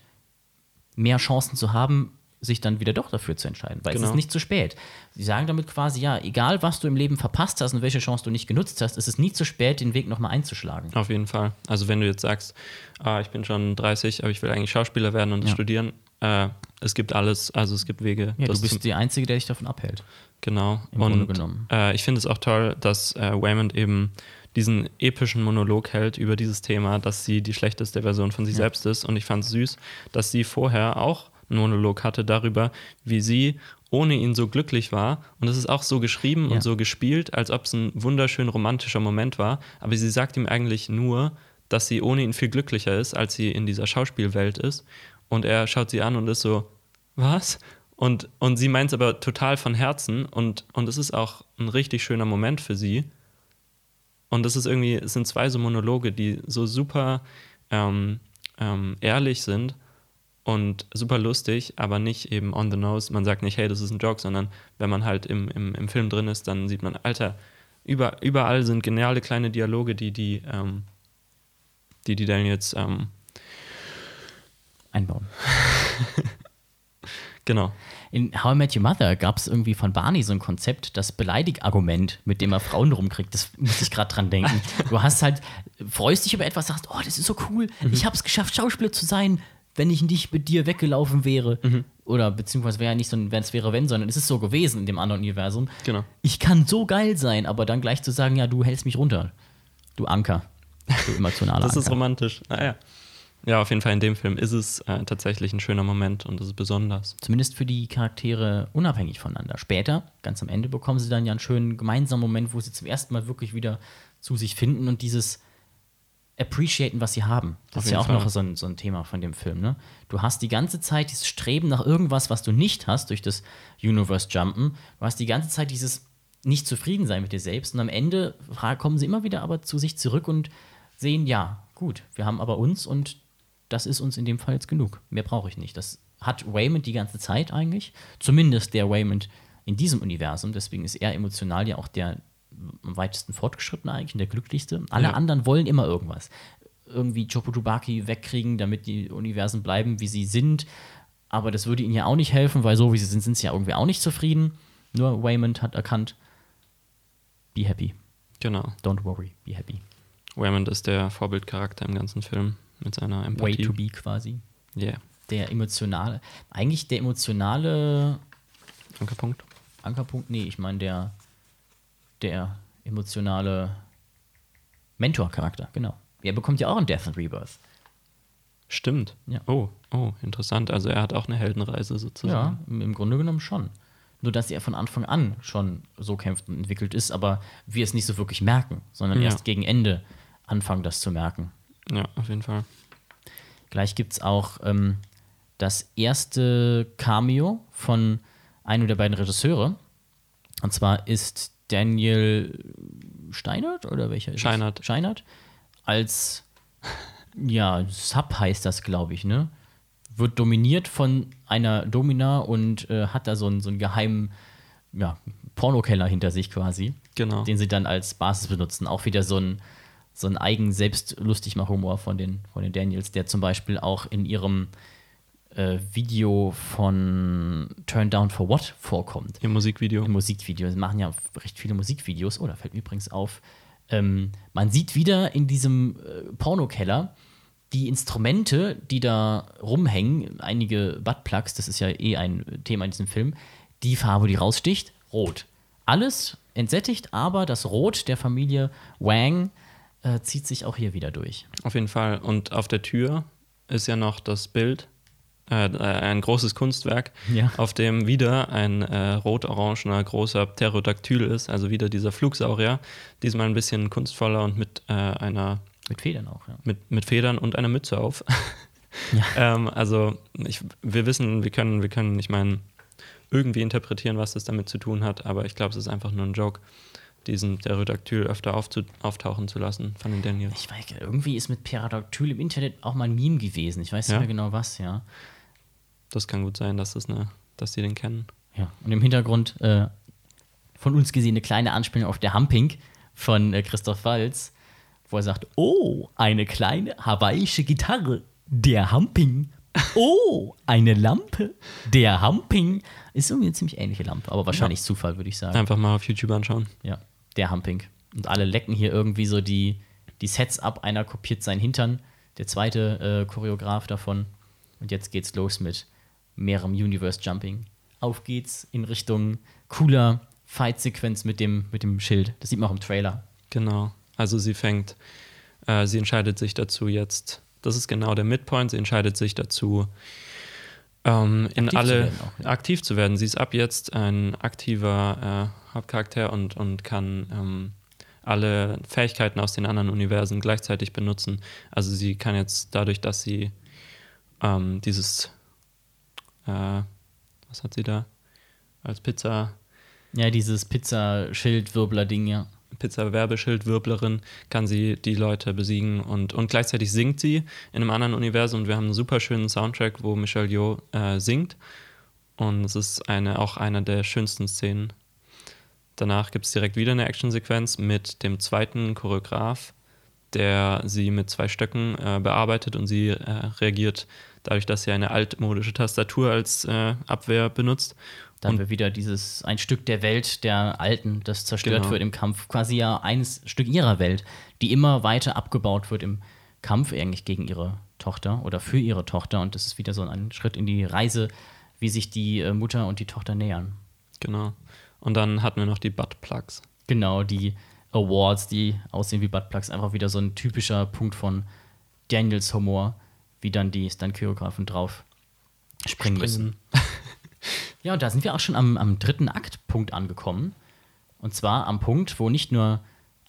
mehr Chancen zu haben, sich dann wieder doch dafür zu entscheiden, weil es Genau. ist nicht zu spät. Sie sagen damit quasi, ja, egal was du im Leben verpasst hast und welche Chance du nicht genutzt hast, es ist nie zu spät, den Weg nochmal einzuschlagen. Auf jeden Fall. Also wenn du jetzt sagst, ah, ich bin schon 30, aber ich will eigentlich Schauspieler werden und Ja. studieren, äh, es gibt alles, also es gibt Wege. Ja, du bist die Einzige, der dich davon abhält. Genau. Im und. Äh, ich finde es auch toll, dass äh, Waymond eben diesen epischen Monolog hält über dieses Thema, dass sie die schlechteste Version von sich selbst ist. Und ich fand es süß, dass sie vorher auch einen Monolog hatte darüber, wie sie ohne ihn so glücklich war. Und es ist auch so geschrieben Ja. und so gespielt, als ob es ein wunderschön romantischer Moment war. Aber sie sagt ihm eigentlich nur, dass sie ohne ihn viel glücklicher ist, als sie in dieser Schauspielwelt ist. Und er schaut sie an und ist so, was? Und, und sie meint es aber total von Herzen und, und es ist auch ein richtig schöner Moment für sie. Und das ist irgendwie, es sind zwei so Monologe, die so super ähm, ähm, ehrlich sind und super lustig, aber nicht eben on the nose. Man sagt nicht, hey, das ist ein Joke, sondern wenn man halt im, im, im Film drin ist, dann sieht man, Alter, über, überall sind geniale kleine Dialoge, die die, ähm, die die Daniels, ähm, Einbauen. Genau. In How I Met Your Mother gab es irgendwie von Barney so ein Konzept, das Beleidigargument, mit dem er Frauen rumkriegt. Das muss ich gerade dran denken. Du hast halt, freust dich über etwas, sagst, oh, das ist so cool, ich habe es geschafft, Schauspieler zu sein, wenn ich nicht mit dir weggelaufen wäre. Oder beziehungsweise wäre ja nicht so ein, wenn es wäre, wenn, sondern es ist so gewesen in dem anderen Universum. Genau. Ich kann so geil sein, aber dann gleich zu sagen, ja, du hältst mich runter. Du Anker. Du emotionaler Das ist Anker. romantisch. Naja. Ja, auf jeden Fall in dem Film ist es äh, tatsächlich ein schöner Moment und es ist besonders. Zumindest für die Charaktere unabhängig voneinander. Später, ganz am Ende, bekommen sie dann ja einen schönen gemeinsamen Moment, wo sie zum ersten Mal wirklich wieder zu sich finden und dieses appreciaten, was sie haben. Das Auf ist ja auch Fall. noch so ein, so ein Thema von dem Film. Ne? Du hast die ganze Zeit dieses Streben nach irgendwas, was du nicht hast durch das Universe-Jumpen. Du hast die ganze Zeit dieses nicht zufrieden sein mit dir selbst und am Ende kommen sie immer wieder aber zu sich zurück und sehen, ja, gut, wir haben aber uns und das ist uns in dem Fall jetzt genug. Mehr brauche ich nicht. Das hat Waymond die ganze Zeit eigentlich. Zumindest der Waymond in diesem Universum. Deswegen ist er emotional ja auch der am weitesten fortgeschrittene eigentlich und der glücklichste. Alle Ja. anderen wollen immer irgendwas. Irgendwie Chopotubaki wegkriegen, damit die Universen bleiben, wie sie sind. Aber das würde ihnen ja auch nicht helfen, weil so wie sie sind, sind sie ja irgendwie auch nicht zufrieden. Nur Waymond hat erkannt, be happy. Genau. Don't worry, be happy. Waymond ist der Vorbildcharakter im ganzen Film mit seiner Way Empathie. to be quasi. Yeah. Der emotionale, eigentlich der emotionale Ankerpunkt. Ankerpunkt, nee, ich meine der, der emotionale Mentor-Charakter, genau. Er bekommt ja auch ein Death and Rebirth. Stimmt. Ja. Oh, oh, interessant. Also er hat auch eine Heldenreise Ja, sozusagen. im im Grunde genommen schon. Nur, dass er von Anfang an schon so kämpft und entwickelt ist, aber wir es nicht so wirklich merken, sondern Ja. erst gegen Ende anfangen, das zu merken. Ja, auf jeden Fall. Gleich gibt es auch ähm, das erste Cameo von einem der beiden Regisseure. Und zwar ist Daniel Steinert oder welcher ist Scheinert. Es? Scheinert. Als, ja, Sub heißt das, glaube ich, ne? Wird dominiert von einer Domina und äh, hat da so einen, so einen geheimen ja, Pornokeller hinter sich quasi Genau. den sie dann als Basis benutzen. Auch wieder so ein, so ein eigen Selbstlustigmach-Humor von den, von den Daniels, der zum Beispiel auch in ihrem äh, Video von Turn Down for What vorkommt. Im Musikvideo. Im Musikvideo. Sie machen ja recht viele Musikvideos. Oh, da fällt mir übrigens auf. Ähm, man sieht wieder in diesem äh, Pornokeller die Instrumente, die da rumhängen, einige Buttplugs, das ist ja eh ein Thema in diesem Film, die Farbe, die raussticht, rot. Alles entsättigt, aber das Rot der Familie Wang äh, zieht sich auch hier wieder durch. Auf jeden Fall. Und auf der Tür ist ja noch das Bild, äh, ein großes Kunstwerk, Ja. auf dem wieder ein äh, rot-orangener großer Pterodactyl ist, also wieder dieser Flugsaurier. Diesmal ein bisschen kunstvoller und mit äh, einer Mit Federn auch, ja. mit, mit Federn und einer Mütze auf. ähm, also ich, wir wissen, wir können, wir können, ich meine, irgendwie interpretieren, was das damit zu tun hat, aber ich glaube, es ist einfach nur ein Joke, diesen Pterodactyl öfter auftauchen zu lassen von den Daniels. Ich weiß, gar nicht, irgendwie ist mit Pterodactyl im Internet auch mal ein Meme gewesen. Ich weiß Ja? nicht mehr genau was, ja. Das kann gut sein, dass, das eine, dass die den kennen. Ja, und im Hintergrund äh, von uns gesehen eine kleine Anspielung auf der Humping von äh, Christoph Walz, wo er sagt, oh, eine kleine hawaiische Gitarre, der Humping. Oh, eine Lampe, der Humping. Ist irgendwie eine ziemlich ähnliche Lampe, aber wahrscheinlich Zufall, würde ich sagen. Einfach mal auf YouTube anschauen. Ja, der Humping. Und alle lecken hier irgendwie so die, die Sets ab. Einer kopiert seinen Hintern, der zweite äh, Choreograf davon. Und jetzt geht's los mit mehrerem Universe Jumping. Auf geht's in Richtung cooler Fight-Sequenz mit dem, mit dem Schild. Das sieht man auch im Trailer. Genau. Also sie fängt, äh, sie entscheidet sich dazu jetzt, das ist genau der Midpoint, sie entscheidet sich dazu, ähm, in Aktiv zu alle werden auch, ja. aktiv zu werden. Sie ist ab jetzt ein aktiver äh, Hauptcharakter und, und kann ähm, alle Fähigkeiten aus den anderen Universen gleichzeitig benutzen. Also sie kann jetzt dadurch, dass sie ähm, dieses, äh, was hat sie da? Als Pizza, Ja, dieses Pizza-Schild-Wirbler-Ding, ja. Pizza-Werbeschildwirblerin kann sie die Leute besiegen und, und gleichzeitig singt sie in einem anderen Universum und wir haben einen super schönen Soundtrack, wo Michelle Yeoh äh, singt und es ist eine, auch eine der schönsten Szenen. Danach gibt es direkt wieder eine Actionsequenz mit dem zweiten Choreograf, der sie mit zwei Stöcken äh, bearbeitet und sie äh, reagiert dadurch, dass sie eine altmodische Tastatur als äh, Abwehr benutzt. Da haben wir wieder dieses ein Stück der Welt der Alten, das zerstört Genau. wird im Kampf. Quasi ja ein Stück ihrer Welt, die immer weiter abgebaut wird im Kampf eigentlich gegen ihre Tochter oder für ihre Tochter. Und das ist wieder so ein Schritt in die Reise, wie sich die äh, Mutter und die Tochter nähern. Genau. Und dann hatten wir noch die Buttplugs. Genau, die Awards, die aussehen wie Buttplugs, einfach wieder so ein typischer Punkt von Daniels Humor, wie dann die Stunt-Choreografen drauf springen müssen. Ja, und da sind wir auch schon am, am dritten Aktpunkt angekommen. Und zwar am Punkt, wo nicht nur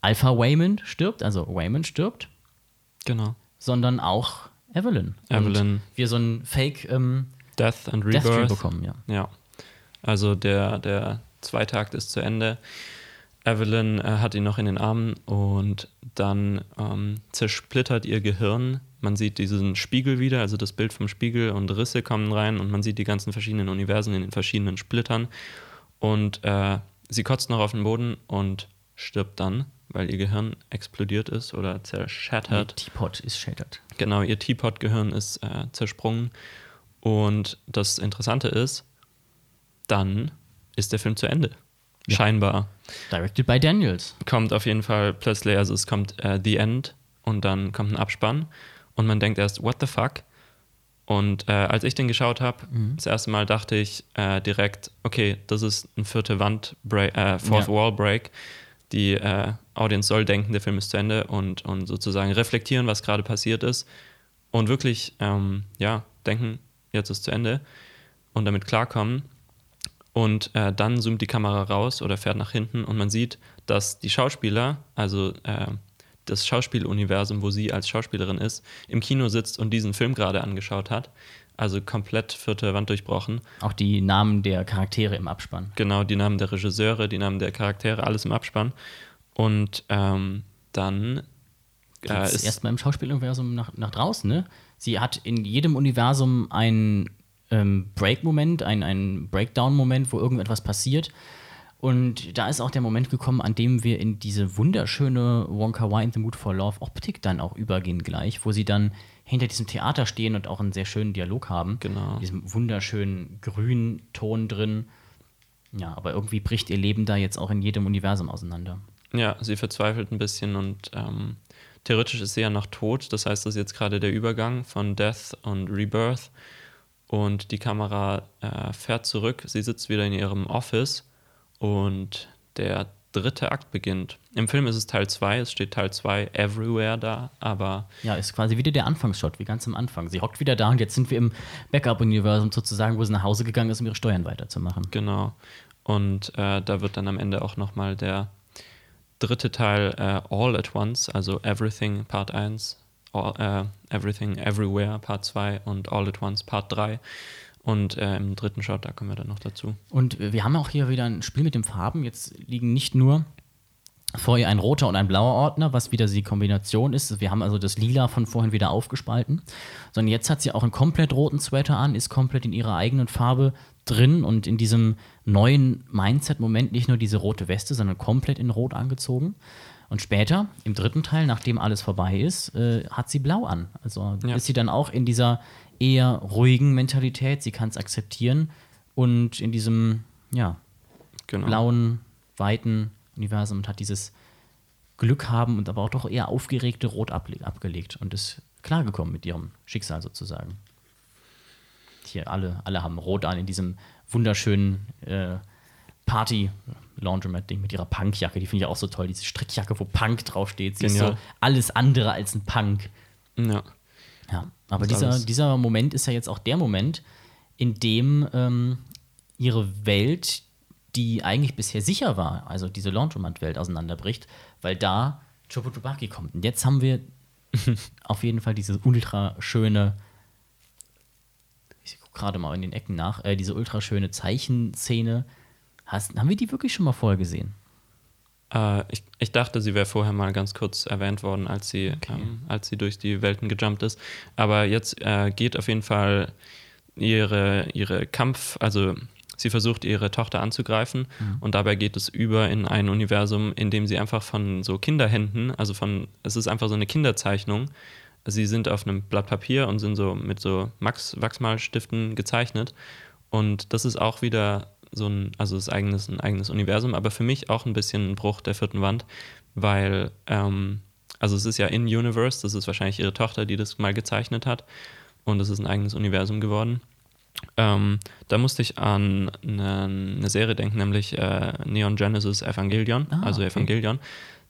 Alpha Waymond stirbt, also Waymond stirbt, Genau. sondern auch Evelyn. Evelyn. Und wir so ein Fake ähm, Death and Death Rebirth. bekommen, ja. Ja. Also der, der zweite Akt ist zu Ende. Evelyn äh, hat ihn noch in den Armen und dann ähm, zersplittert ihr Gehirn. Man sieht diesen Spiegel wieder, also das Bild vom Spiegel und Risse kommen rein und man sieht die ganzen verschiedenen Universen in den verschiedenen Splittern. Und äh, sie kotzt noch auf den Boden und stirbt dann, weil ihr Gehirn explodiert ist oder Der zerschattert. Teapot ist shattered. Genau, ihr Teapot-Gehirn ist äh, zersprungen. Und das Interessante ist, dann ist der Film zu Ende. Scheinbar. Directed by Daniels. Kommt auf jeden Fall plötzlich, also es kommt äh, The End und dann kommt ein Abspann und man denkt erst, what the fuck? Und äh, als ich den geschaut habe, das erste Mal dachte ich äh, direkt, okay, das ist ein vierte Wand, Break, äh, Fourth Ja. Wall Break. Die äh, Audience soll denken, der Film ist zu Ende und, und sozusagen reflektieren, was gerade passiert ist und wirklich, ähm, ja, denken, jetzt ist zu Ende und damit klarkommen. Und äh, dann zoomt die Kamera raus oder fährt nach hinten und man sieht, dass die Schauspieler, also äh, das Schauspieluniversum, wo sie als Schauspielerin ist, im Kino sitzt und diesen Film gerade angeschaut hat. Also komplett vierte Wand durchbrochen. Auch die Namen der Charaktere im Abspann. Genau, die Namen der Regisseure, die Namen der Charaktere, alles im Abspann. Und ähm, dann äh, ist erstmal im Schauspieluniversum nach, nach draußen, ne? Sie hat in jedem Universum einen ähm, Break-Moment, einen, einen Breakdown-Moment, wo irgendetwas passiert. Und da ist auch der Moment gekommen, an dem wir in diese wunderschöne Wonka Wai in the Mood for Love Optik dann auch übergehen gleich, wo sie dann hinter diesem Theater stehen und auch einen sehr schönen Dialog haben. Genau. Diesem wunderschönen grünen Ton drin. Ja, aber irgendwie bricht ihr Leben da jetzt auch in jedem Universum auseinander. Ja, sie verzweifelt ein bisschen und ähm, theoretisch ist sie ja noch tot. Das heißt, das ist jetzt gerade der Übergang von Death und Rebirth. Und die Kamera äh, fährt zurück. Sie sitzt wieder in ihrem Office und der dritte Akt beginnt. Im Film ist es Teil 2, es steht Teil 2 everywhere da, aber Ja, ist quasi wieder der Anfangsshot, wie ganz am Anfang. Sie hockt wieder da und jetzt sind wir im Backup-Universum sozusagen, wo sie nach Hause gegangen ist, um ihre Steuern weiterzumachen. genau. Und äh, da wird dann am Ende auch nochmal der dritte Teil äh, All at Once, also Everything Part 1, all, äh, Everything Everywhere Part 2 und All at Once Part 3. Und äh, im dritten Shot, da kommen wir dann noch dazu. Und wir haben auch hier wieder ein Spiel mit den Farben. Jetzt liegen nicht nur vor ihr ein roter und ein blauer Ordner, was wieder die Kombination ist. Wir haben also das Lila von vorhin wieder aufgespalten. Sondern jetzt hat sie auch einen komplett roten Sweater an, ist komplett in ihrer eigenen Farbe drin und in diesem neuen Mindset-Moment nicht nur diese rote Weste, sondern komplett in Rot angezogen. Und später, im dritten Teil, nachdem alles vorbei ist, äh, hat sie blau an. Also Ja. ist sie dann auch in dieser eher ruhigen Mentalität. Sie kann es akzeptieren und in diesem, ja, Genau. blauen, weiten Universum und hat dieses Glück haben und aber auch doch eher aufgeregte Rot abgelegt und ist klargekommen mit ihrem Schicksal sozusagen. Hier alle, alle haben Rot an in diesem wunderschönen äh, Party-Laundromat-Ding mit ihrer Punkjacke. Die finde ich auch so toll. Diese Strickjacke, wo Punk draufsteht. Sie ist so Genial. alles andere als ein Punk. Ja. Ja, aber dieser, alles- dieser Moment ist ja jetzt auch der Moment, in dem ähm, ihre Welt, die eigentlich bisher sicher war, also diese Laundromat-Welt auseinanderbricht, weil da Chobotobaki kommt. Und jetzt haben wir auf jeden Fall diese ultra schöne, ich gucke gerade mal in den Ecken nach, äh, diese ultra schöne Zeichenszene. Hast, haben wir die wirklich schon mal vorher gesehen? Äh, ich, ich dachte, sie wäre vorher mal ganz kurz erwähnt worden, als sie, ähm, als sie durch die Welten gejumpt ist. Aber jetzt äh, geht auf jeden Fall ihre, ihre Kampf, also sie versucht, ihre Tochter anzugreifen. Und dabei geht es über in ein Universum, in dem sie einfach von so Kinderhänden, also von, es ist einfach so eine Kinderzeichnung, sie sind auf einem Blatt Papier und sind so mit so Max Wachsmalstiften gezeichnet. Und das ist auch wieder so ein, also das eigenes, ein eigenes Universum, aber für mich auch ein bisschen ein Bruch der vierten Wand, weil, ähm, also es ist ja in Universe, das ist wahrscheinlich ihre Tochter, die das mal gezeichnet hat und es ist ein eigenes Universum geworden. Ähm, da musste ich an eine, eine Serie denken, nämlich äh, Neon Genesis Evangelion, Ah, also okay. Evangelion.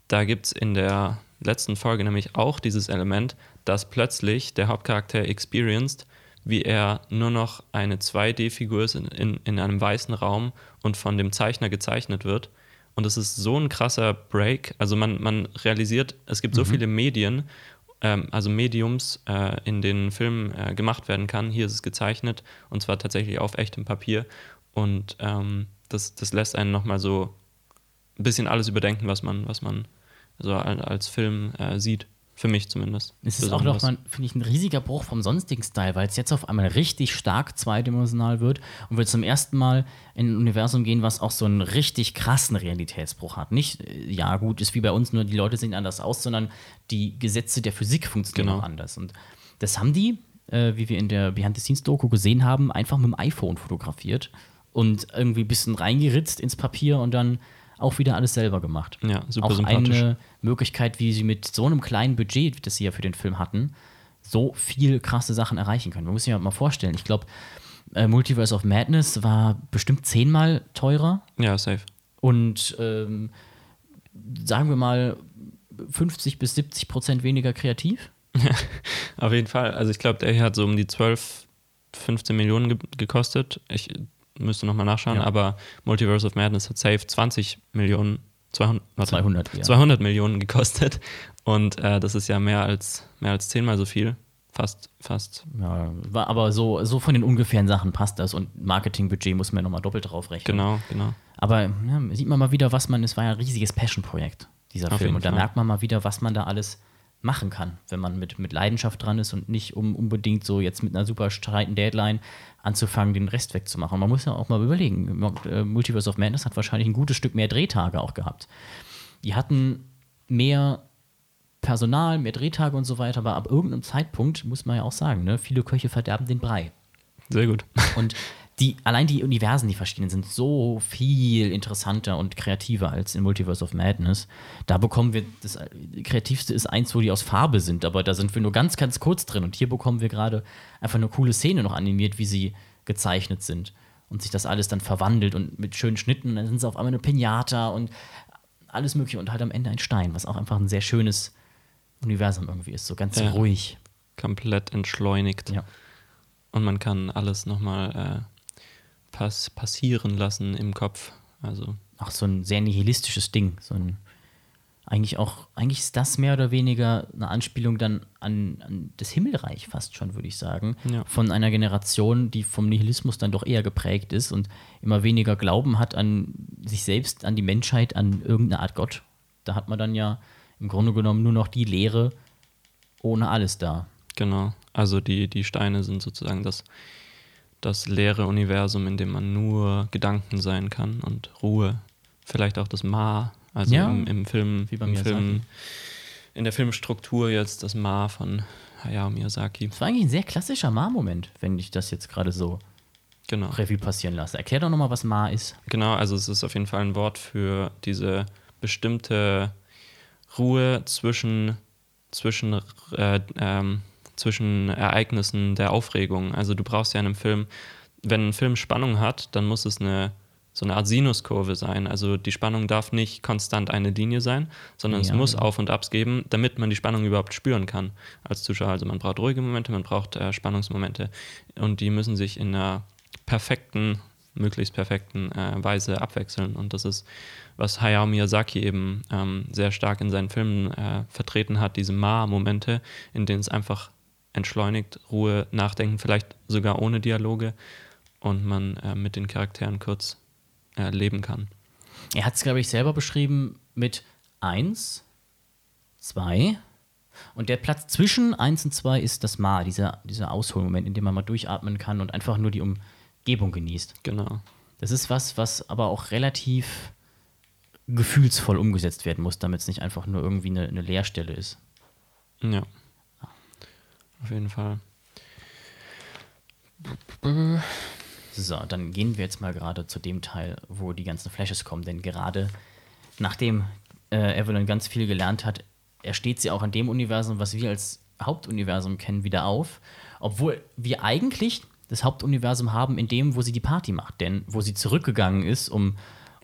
Da gibt es in der letzten Folge nämlich auch dieses Element, dass plötzlich der Hauptcharakter experienced, wie er nur noch eine 2D-Figur ist in, in, in einem weißen Raum und von dem Zeichner gezeichnet wird. Und es ist so ein krasser Break. Also man, man realisiert, es gibt so viele Medien, ähm, also Mediums, äh, in denen Film äh, gemacht werden kann. Hier ist es gezeichnet und zwar tatsächlich auf echtem Papier. Und ähm, das, das lässt einen nochmal so ein bisschen alles überdenken, was man, was man so al- als Film äh, sieht. Für mich zumindest. Es ist auch noch Besonders. mal, finde ich, ein riesiger Bruch vom sonstigen Style, weil es jetzt auf einmal richtig stark zweidimensional wird und wir zum ersten Mal in ein Universum gehen, was auch so einen richtig krassen Realitätsbruch hat. Nicht, äh, ja, gut, ist wie bei uns, nur die Leute sehen anders aus, sondern die Gesetze der Physik funktionieren Genau. auch anders. Und das haben die, äh, wie wir in der Behind-the-Scenes-Doku gesehen haben, einfach mit dem iPhone fotografiert und irgendwie ein bisschen reingeritzt ins Papier und dann auch wieder alles selber gemacht. Ja, super auch sympathisch. eine Möglichkeit, wie sie mit so einem kleinen Budget, das sie ja für den Film hatten, so viel krasse Sachen erreichen können. Man muss sich ja mal vorstellen. Ich glaube, äh, Multiverse of Madness war bestimmt zehnmal teurer Ja, safe. und ähm, sagen wir mal 50 bis 70 Prozent weniger kreativ. Auf jeden Fall. Also ich glaube, der hier hat so um die 12, 15 Millionen ge gekostet. Ich müsste nochmal nachschauen, Ja. aber Multiverse of Madness hat safe 20 Millionen, 200, warte, 200 eher. 200 Millionen gekostet. Und äh, das ist ja mehr als, mehr als zehnmal so viel. Fast, fast. Ja, war aber so, so von den ungefähren Sachen passt das und Marketingbudget muss man ja nochmal doppelt drauf rechnen. Genau, genau. Aber ja, sieht man mal wieder, was man, es war ja ein riesiges Passion-Projekt, dieser Auf Film. Und da Fall. merkt man mal wieder, was man da alles machen kann, wenn man mit, mit Leidenschaft dran ist und nicht um unbedingt so jetzt mit einer super streiten Deadline anzufangen, den Rest wegzumachen. Man muss ja auch mal überlegen, äh, Multiverse of Madness hat wahrscheinlich ein gutes Stück mehr Drehtage auch gehabt. Die hatten mehr Personal, mehr Drehtage und so weiter, aber ab irgendeinem Zeitpunkt muss man ja auch sagen, ne, viele Köche verderben den Brei. Sehr gut. Und die, allein die Universen, die verschiedenen, sind so viel interessanter und kreativer als in Multiverse of Madness. Da bekommen wir, das Kreativste ist eins, wo die aus Farbe sind, aber da sind wir nur ganz, ganz kurz drin. Und hier bekommen wir gerade einfach eine coole Szene noch animiert, wie sie gezeichnet sind. Und sich das alles dann verwandelt und mit schönen Schnitten, dann sind sie auf einmal eine Pinata und alles Mögliche und halt am Ende ein Stein, was auch einfach ein sehr schönes Universum irgendwie ist, so ganz Ja. ruhig. Komplett entschleunigt. Ja. Und man kann alles nochmal äh, pass passieren lassen im Kopf. Also, auch so ein sehr nihilistisches Ding. So ein, eigentlich auch, eigentlich ist das mehr oder weniger eine Anspielung dann an, an das Himmelreich fast schon, würde ich sagen. Ja. Von einer Generation, die vom Nihilismus dann doch eher geprägt ist und immer weniger Glauben hat an sich selbst, an die Menschheit, an irgendeine Art Gott. Da hat man dann ja im Grunde genommen nur noch die Leere ohne alles da. genau. Also die, die Steine sind sozusagen das, das leere Universum, in dem man nur Gedanken sein kann und Ruhe. Vielleicht auch das Ma, also Ja, im, im Film, wie bei im. Film, in der Filmstruktur jetzt das Ma von Hayao Miyazaki. Das war eigentlich ein sehr klassischer Ma-Moment, wenn ich das jetzt gerade so Genau. Revue passieren lasse. Erklär doch nochmal, was Ma ist. Genau, also es ist auf jeden Fall ein Wort für diese bestimmte Ruhe zwischen, zwischen, äh, ähm, zwischen Ereignissen der Aufregung. Also du brauchst ja in einem Film, wenn ein Film Spannung hat, dann muss es eine so eine Art Sinuskurve sein. Also die Spannung darf nicht konstant eine Linie sein, sondern es Ja, muss genau. Auf- und Abs geben, damit man die Spannung überhaupt spüren kann als Zuschauer. Also man braucht ruhige Momente, man braucht äh, Spannungsmomente und die müssen sich in einer perfekten, möglichst perfekten äh, Weise abwechseln. Und das ist, was Hayao Miyazaki eben ähm, sehr stark in seinen Filmen äh, vertreten hat, diese Ma-Momente, in denen es einfach entschleunigt, Ruhe, Nachdenken, vielleicht sogar ohne Dialoge und man äh, mit den Charakteren kurz äh, leben kann. Er hat es, glaube ich, selber beschrieben mit 1, 2 und der Platz zwischen 1 und 2 ist das Ma, dieser, dieser Ausholmoment, in dem man mal durchatmen kann und einfach nur die Umgebung genießt. Genau. Das ist was, was aber auch relativ gefühlsvoll umgesetzt werden muss, damit es nicht einfach nur irgendwie eine, eine Leerstelle ist. Ja. Auf jeden Fall. So, dann gehen wir jetzt mal gerade zu dem Teil, wo die ganzen Flashes kommen, denn gerade nachdem äh, Evelyn ganz viel gelernt hat, ersteht sie auch an dem Universum, was wir als Hauptuniversum kennen, wieder auf, obwohl wir eigentlich das Hauptuniversum haben in dem, wo sie die Party macht, denn wo sie zurückgegangen ist, um,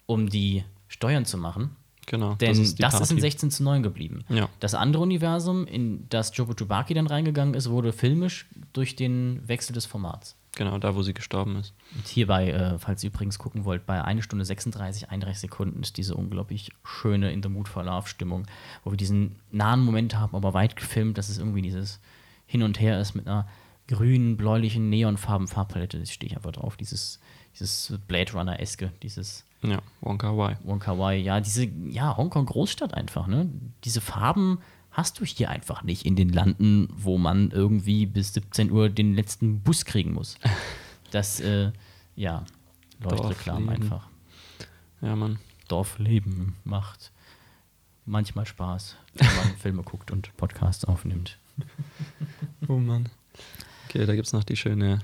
um die Steuern zu machen. Genau. Denn das ist, die in Party. 16 zu 9 geblieben. Ja. Das andere Universum, in das Jobo Tubaki dann reingegangen ist, wurde filmisch durch den Wechsel des Formats. Genau, da wo sie gestorben ist. Und hierbei, äh, falls ihr übrigens gucken wollt, bei 1 Stunde 36, 31 Sekunden ist diese unglaublich schöne In the Mood for Love Stimmung, wo wir diesen nahen Moment haben, aber weit gefilmt, dass es irgendwie dieses Hin und Her ist mit einer grünen, bläulichen, neonfarben Farbpalette. Das stehe ich einfach drauf. Dieses, dieses Blade Runner-eske, dieses Ja, Wonka Y. Wonka Wai, ja, diese, ja, Hongkong Großstadt einfach, ne? Diese Farben hast du hier einfach nicht in den Landen, wo man irgendwie bis 17 Uhr den letzten Bus kriegen muss. Das, äh, ja, Leuchtreklam einfach. Ja, Mann. Dorfleben macht manchmal Spaß, wenn man Filme guckt und Podcasts aufnimmt. Oh Mann. Okay, da gibt es noch die schöne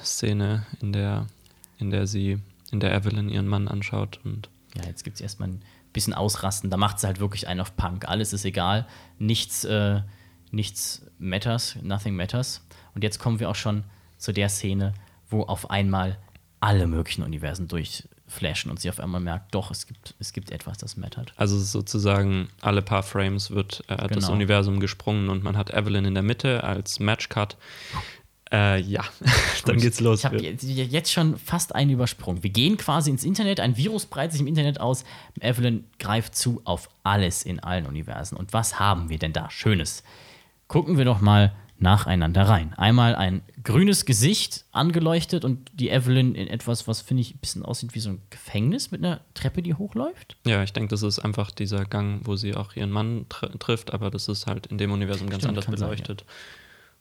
Heart-to-Heart-Szene, in der, in der sie, in der Evelyn ihren Mann anschaut und Ja, jetzt gibt es erstmal ein bisschen Ausrasten. Da macht sie halt wirklich einen auf Punk. Alles ist egal. Nichts, äh, nichts matters. Nothing matters. Und jetzt kommen wir auch schon zu der Szene, wo auf einmal alle möglichen Universen durchflashen und sie auf einmal merkt, doch, es gibt, es gibt etwas, das mattert. Also sozusagen alle paar Frames wird äh, das Genau. Universum gesprungen und man hat Evelyn in der Mitte als Matchcut. Äh, ja, dann geht's los. Ich habe jetzt schon fast einen übersprungen. Wir gehen quasi ins Internet, ein Virus breitet sich im Internet aus. Evelyn greift zu auf alles in allen Universen. Und was haben wir denn da Schönes? Gucken wir doch mal nacheinander rein. Einmal ein grünes Gesicht angeleuchtet und die Evelyn in etwas, was finde ich ein bisschen aussieht wie so ein Gefängnis mit einer Treppe, die hochläuft. Ja, ich denke, das ist einfach dieser Gang, wo sie auch ihren Mann tr trifft, aber das ist halt in dem Universum ganz Stimmt, anders kann sein, beleuchtet.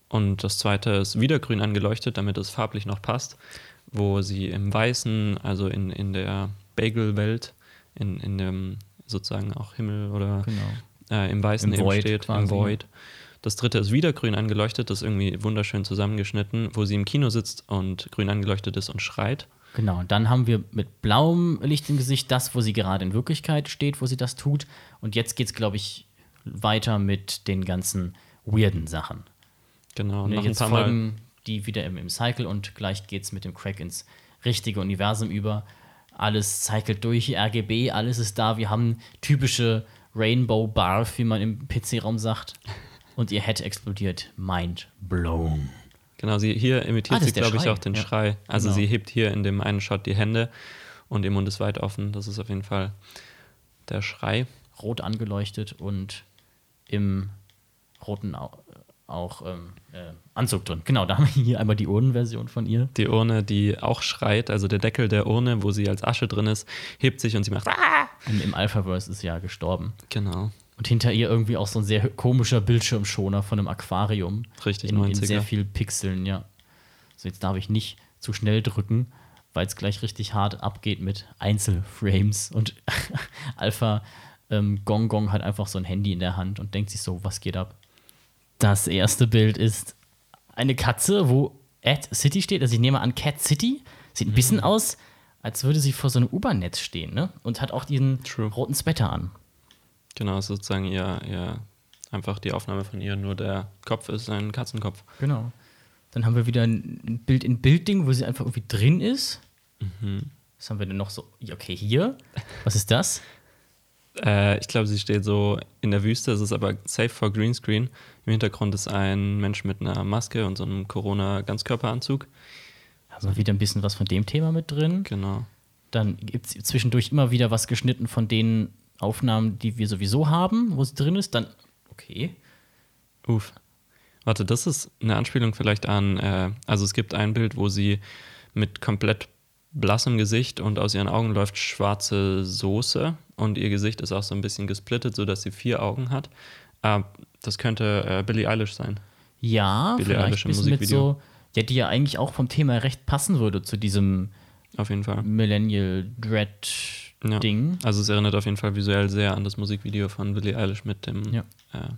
Und das zweite ist wieder grün angeleuchtet, damit es farblich noch passt, wo sie im Weißen, also in, in der Bagel-Welt, in, in dem sozusagen auch Himmel oder Genau. äh, im Weißen Im eben Void steht, quasi. im Void. Das dritte ist wieder grün angeleuchtet, das ist irgendwie wunderschön zusammengeschnitten, wo sie im Kino sitzt und grün angeleuchtet ist und schreit. Genau, und dann haben wir mit blauem Licht im Gesicht das, wo sie gerade in Wirklichkeit steht, wo sie das tut. Und jetzt geht es, glaube ich, weiter mit den ganzen weirden Sachen. Genau, und noch ein jetzt paar Mal. folgen die wieder im, im Cycle und gleich geht es mit dem Crack ins richtige Universum über. Alles cycelt durch, RGB, alles ist da. Wir haben typische Rainbow Barf, wie man im PC-Raum sagt. Und ihr Head explodiert. Mind blown. Genau, sie, hier imitiert Ah, sie, glaube ich, auch den Ja. Schrei. Also Genau. sie hebt hier in dem einen Shot die Hände und ihr Mund ist weit offen. Das ist auf jeden Fall der Schrei. Rot angeleuchtet und im roten Au auch ähm, äh, Anzug drin. Genau, da haben wir hier einmal die Urnenversion von ihr. Die Urne, die auch schreit, also der Deckel der Urne, wo sie als Asche drin ist, hebt sich und sie macht. "Ah!" Im, im Alphaverse ist sie ja gestorben. Genau. Und hinter ihr irgendwie auch so ein sehr komischer Bildschirmschoner von einem Aquarium. Richtig in, in 90er. sehr viel Pixeln, ja. So, jetzt darf ich nicht zu schnell drücken, weil es gleich richtig hart abgeht mit Einzelframes. Und Alpha ähm, Gong Gong hat einfach so ein Handy in der Hand und denkt sich so, was geht ab? Das erste Bild ist eine Katze, wo At City steht. Also ich nehme an, Cat City. Sieht ein Mhm. bisschen aus, als würde sie vor so einem U-Bahn-Netz stehen, ne? Und hat auch diesen True. roten Sweater an. Genau, sozusagen ihr, ihr, einfach die Aufnahme von ihr, nur der Kopf ist ein Katzenkopf. Genau. Dann haben wir wieder ein Bild in Bildding, wo sie einfach irgendwie drin ist. Mhm. Was haben wir denn noch so? Okay, hier. Was ist das? Äh, ich glaube, sie steht so in der Wüste, es ist aber safe for Greenscreen. Im Hintergrund ist ein Mensch mit einer Maske und so einem Corona-Ganzkörperanzug. Also wieder ein bisschen was von dem Thema mit drin. Genau. Dann gibt es zwischendurch immer wieder was geschnitten von den Aufnahmen, die wir sowieso haben, wo sie drin ist. Dann, okay. Uff. Warte, das ist eine Anspielung vielleicht an, äh, also es gibt ein Bild, wo sie mit komplett blassem Gesicht und aus ihren Augen läuft schwarze Soße und ihr Gesicht ist auch so ein bisschen gesplittet, sodass sie vier Augen hat. Äh, das könnte äh, Billie Eilish sein. Ja, Billie vielleicht Eilish im bisschen mit Musikvideo. so, Ja, die ja eigentlich auch vom Thema recht passen würde zu diesem Auf jeden Fall. Millennial Ja. Dread-Ding. Also es erinnert auf jeden Fall visuell sehr an das Musikvideo von Billie Eilish mit dem Ja. äh,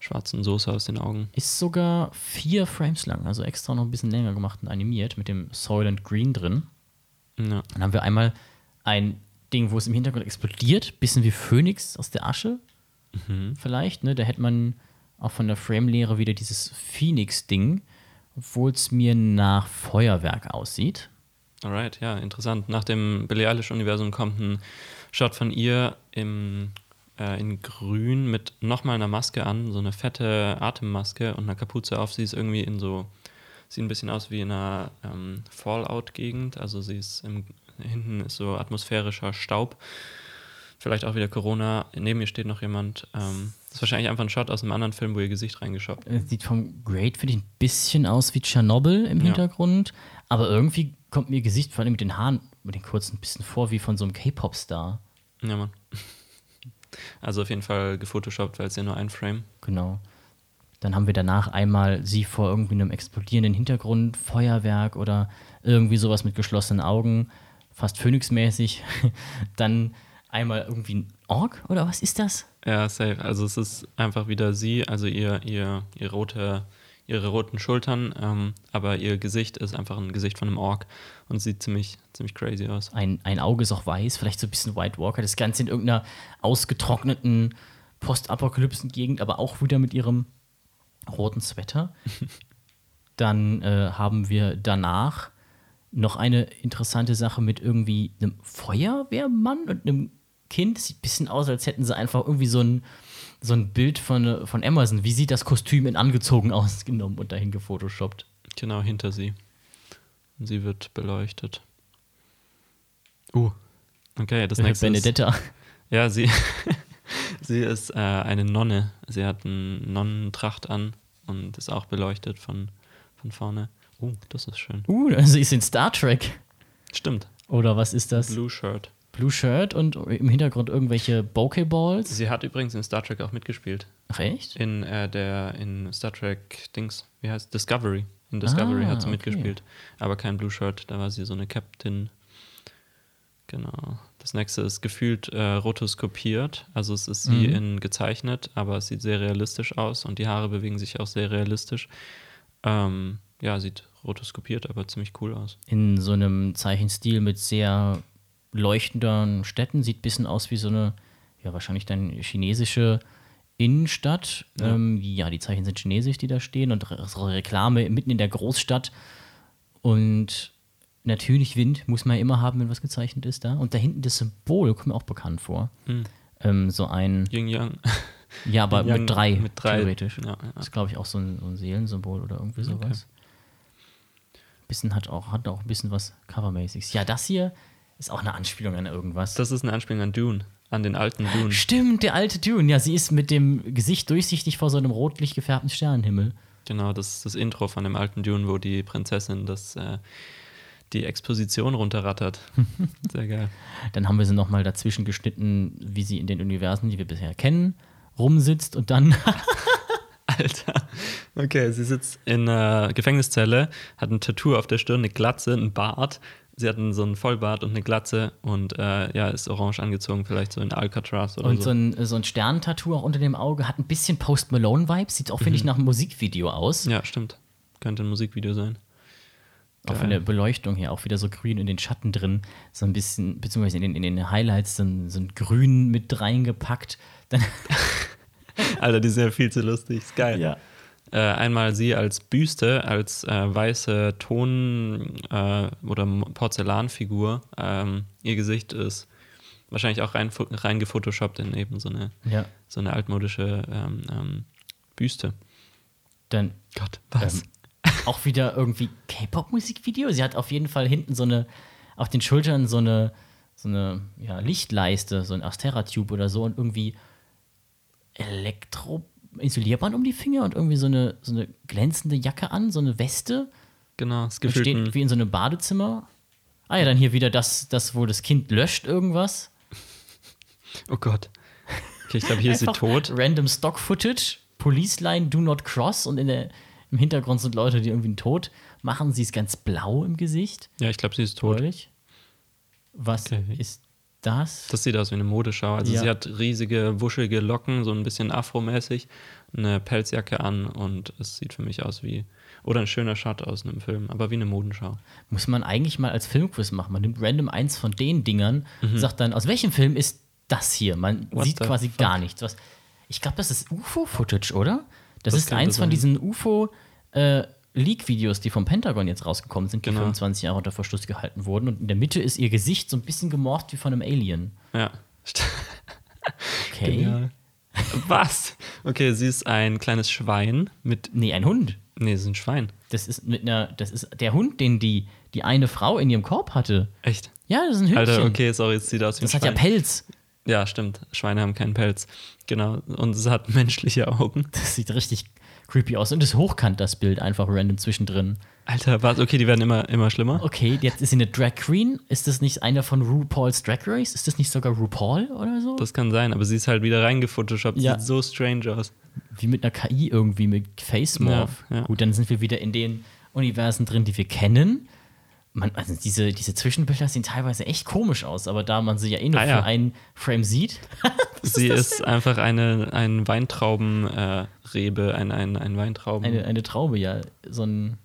schwarzen Soße aus den Augen. Ist sogar vier Frames lang, also extra noch ein bisschen länger gemacht und animiert mit dem Soylent Green drin. Ja. Dann haben wir einmal ein Ding, wo es im Hintergrund explodiert, bisschen wie Phönix aus der Asche. Vielleicht, ne? Da hätte man auch von der Framelehre wieder dieses Phoenix-Ding, obwohl es mir nach Feuerwerk aussieht. Alright, ja, interessant. Nach dem Billie Eilish-Universum kommt ein Shot von ihr im, äh, in grün mit nochmal einer Maske an, so eine fette Atemmaske und einer Kapuze auf. Sie ist irgendwie in so, sieht ein bisschen aus wie in einer ähm, Fallout-Gegend. Also sie ist im, hinten ist so atmosphärischer Staub. Vielleicht auch wieder Corona. Neben ihr steht noch jemand. Ähm, das ist wahrscheinlich einfach ein Shot aus einem anderen Film, wo ihr Gesicht reingeschaut. Äh, Sieht vom Great, finde ich, ein bisschen aus wie Tschernobyl im Ja. Hintergrund. Aber irgendwie kommt mir ihr Gesicht, vor allem mit den Haaren, mit den kurzen, ein bisschen vor wie von so einem K-Pop-Star. Ja, Mann. Also auf jeden Fall gefotoshoppt, weil es ja nur ein Frame. Genau. Dann haben wir danach einmal sie vor irgendwie einem explodierenden Hintergrund, Feuerwerk oder irgendwie sowas mit geschlossenen Augen, fast Phoenix-mäßig. Dann einmal irgendwie ein Ork oder was ist das? Ja, safe. Also es ist einfach wieder sie, also ihr, ihr, ihr rote, ihre roten Schultern, ähm, aber ihr Gesicht ist einfach ein Gesicht von einem Ork und sieht ziemlich, ziemlich crazy aus. Ein, ein Auge ist auch weiß, vielleicht so ein bisschen White Walker. Das Ganze in irgendeiner ausgetrockneten Postapokalypsen-Gegend, aber auch wieder mit ihrem roten Sweater. Dann äh, haben wir danach noch eine interessante Sache mit irgendwie einem Feuerwehrmann und einem Kind. Sieht ein bisschen aus, als hätten sie einfach irgendwie so ein, so ein Bild von, von Amazon. Wie sieht das Kostüm in angezogen ausgenommen und dahin gefotoshoppt? Genau hinter sie. Und sie wird beleuchtet. Uh. Okay, das nächste ist, Benedetta. Ja, sie, sie ist äh, eine Nonne. Sie hat eine Nonnentracht an und ist auch beleuchtet von, von vorne. Uh, das ist schön. Uh, sie ist in Star Trek. Stimmt. Oder was ist das? Blue Shirt. Blue Shirt und im Hintergrund irgendwelche Pokeballs. Sie hat übrigens in Star Trek auch mitgespielt. Ach echt? In äh, der in Star Trek Dings, wie heißt Discovery. In Discovery Ah, hat sie okay. mitgespielt. Aber kein Blue Shirt, da war sie so eine Captain. Genau. Das nächste ist gefühlt äh, rotoskopiert. Also es ist sie Mhm. in gezeichnet, aber es sieht sehr realistisch aus und die Haare bewegen sich auch sehr realistisch. Ähm, ja, sieht rotoskopiert, aber ziemlich cool aus. In so einem Zeichenstil mit sehr leuchtenden Städten. Sieht ein bisschen aus wie so eine, ja, wahrscheinlich dann chinesische Innenstadt. Ja, ähm, ja die Zeichen sind chinesisch, die da stehen. Und Re Reklame mitten in der Großstadt. Und natürlich Wind muss man ja immer haben, wenn was gezeichnet ist da. Und da hinten das Symbol kommt mir auch bekannt vor. Ähm, so ein, Yin Yang. ja, aber Yang mit drei, mit drei. theoretisch. Ja, ja. Das ist, glaube ich, auch so ein, so ein Seelensymbol oder irgendwie sowas. Bisschen hat auch, hat auch ein bisschen was Covermäßiges. Ja, das hier ist auch eine Anspielung an irgendwas. Das ist eine Anspielung an Dune, an den alten Dune. Stimmt, der alte Dune. Ja, sie ist mit dem Gesicht durchsichtig vor so einem rotlich gefärbten Sternenhimmel. Genau, das ist das Intro von dem alten Dune, wo die Prinzessin das, äh, die Exposition runterrattert. Sehr geil. Dann haben wir sie nochmal dazwischen geschnitten, wie sie in den Universen, die wir bisher kennen, rumsitzt und dann. Alter. Okay, sie sitzt in einer Gefängniszelle, hat ein Tattoo auf der Stirn, eine Glatze, ein Bart. Sie hat einen, so einen Vollbart und eine Glatze und äh, ja, ist orange angezogen, vielleicht so in Alcatraz oder und so. so ein, so ein Sternentattoo auch unter dem Auge. Hat ein bisschen Post Malone-Vibes. Sieht auch, finde ich, nach einem Musikvideo aus. Ja, stimmt. Könnte ein Musikvideo sein. Auch von der Beleuchtung her, auch wieder so grün in den Schatten drin, so ein bisschen, beziehungsweise in den, in den Highlights so ein, so ein Grün mit reingepackt. Dann, Alter, die ist ja viel zu lustig. Ist geil. ja. Äh, einmal sie als Büste, als äh, weiße Ton- äh, oder Porzellanfigur. Ähm, ihr Gesicht ist wahrscheinlich auch rein, rein gefotoshoppt in eben so eine, ja. so eine altmodische ähm, ähm, Büste. Dann Gott, ähm, auch wieder irgendwie K-Pop-Musikvideo. Sie hat auf jeden Fall hinten so eine, auf den Schultern so eine, so eine ja, Lichtleiste, so ein Astera-Tube oder so und irgendwie Elektro. Isolierband um die Finger und irgendwie so eine, so eine glänzende Jacke an, so eine Weste. Genau, es steht wie in so einem Badezimmer. Ah ja, dann hier wieder das, das wo das Kind löscht irgendwas. Oh Gott. Okay, ich glaube, hier ist sie tot. Random Stock Footage, Police Line Do Not Cross und in der, im Hintergrund sind Leute, die irgendwie einen Tod machen. Sie ist ganz blau im Gesicht. Ja, ich glaube, sie ist tot. Deutlich. Was Okay. ist das? Das sieht aus wie eine Modeschau. Also Ja. sie hat riesige, wuschelige Locken, so ein bisschen afromäßig, eine Pelzjacke an und es sieht für mich aus wie, oder ein schöner Shot aus einem Film, aber wie eine Modenschau. Muss man eigentlich mal als Filmquiz machen. Man nimmt random eins von den Dingern, sagt dann, aus welchem Film ist das hier? Man Mhm. What sieht quasi fuck? gar nichts. Was, ich glaube, das ist UFO-Footage, oder? Das, Das ist eins von diesen UFO-Leak-Videos, die vom Pentagon jetzt rausgekommen sind, die Genau. 25 Jahre unter Verschluss gehalten wurden. Und in der Mitte ist ihr Gesicht so ein bisschen gemorpht wie von einem Alien. Ja. Okay. Genial. Was? Okay, sie ist ein kleines Schwein mit. Nee, ein Hund. Nee, sie ist ein Schwein. Das ist mit einer, das ist der Hund, den die, die eine Frau in ihrem Korb hatte. Echt? Ja, das ist ein Hündchen. Alter, okay, sorry, es sieht aus wie Das ein hat ja Schwein. Pelz. Ja, stimmt. Schweine haben keinen Pelz. Genau. Und es hat menschliche Augen. Das sieht richtig creepy aus. Und ist hochkant, das Bild, einfach random zwischendrin. Alter, was? Okay, die werden immer, immer schlimmer. Okay, jetzt ist sie eine Drag Queen. Ist das nicht einer von RuPaul's Drag Race? Ist das nicht sogar RuPaul oder so? Das kann sein, aber sie ist halt wieder reingefotoshoppt. Ja. Sieht so strange aus. Wie mit einer KI irgendwie, mit Face Morph. Ja, ja. Gut, dann sind wir wieder in den Universen drin, die wir kennen. Man, also diese, diese Zwischenbilder sehen teilweise echt komisch aus, aber da man sie ja eh nur Ah, ja. für einen Frame sieht, Sie ist einfach eine ein Weintraubenrebe, äh, ein, ein, ein Weintrauben. eine, eine Traube, ja, so ein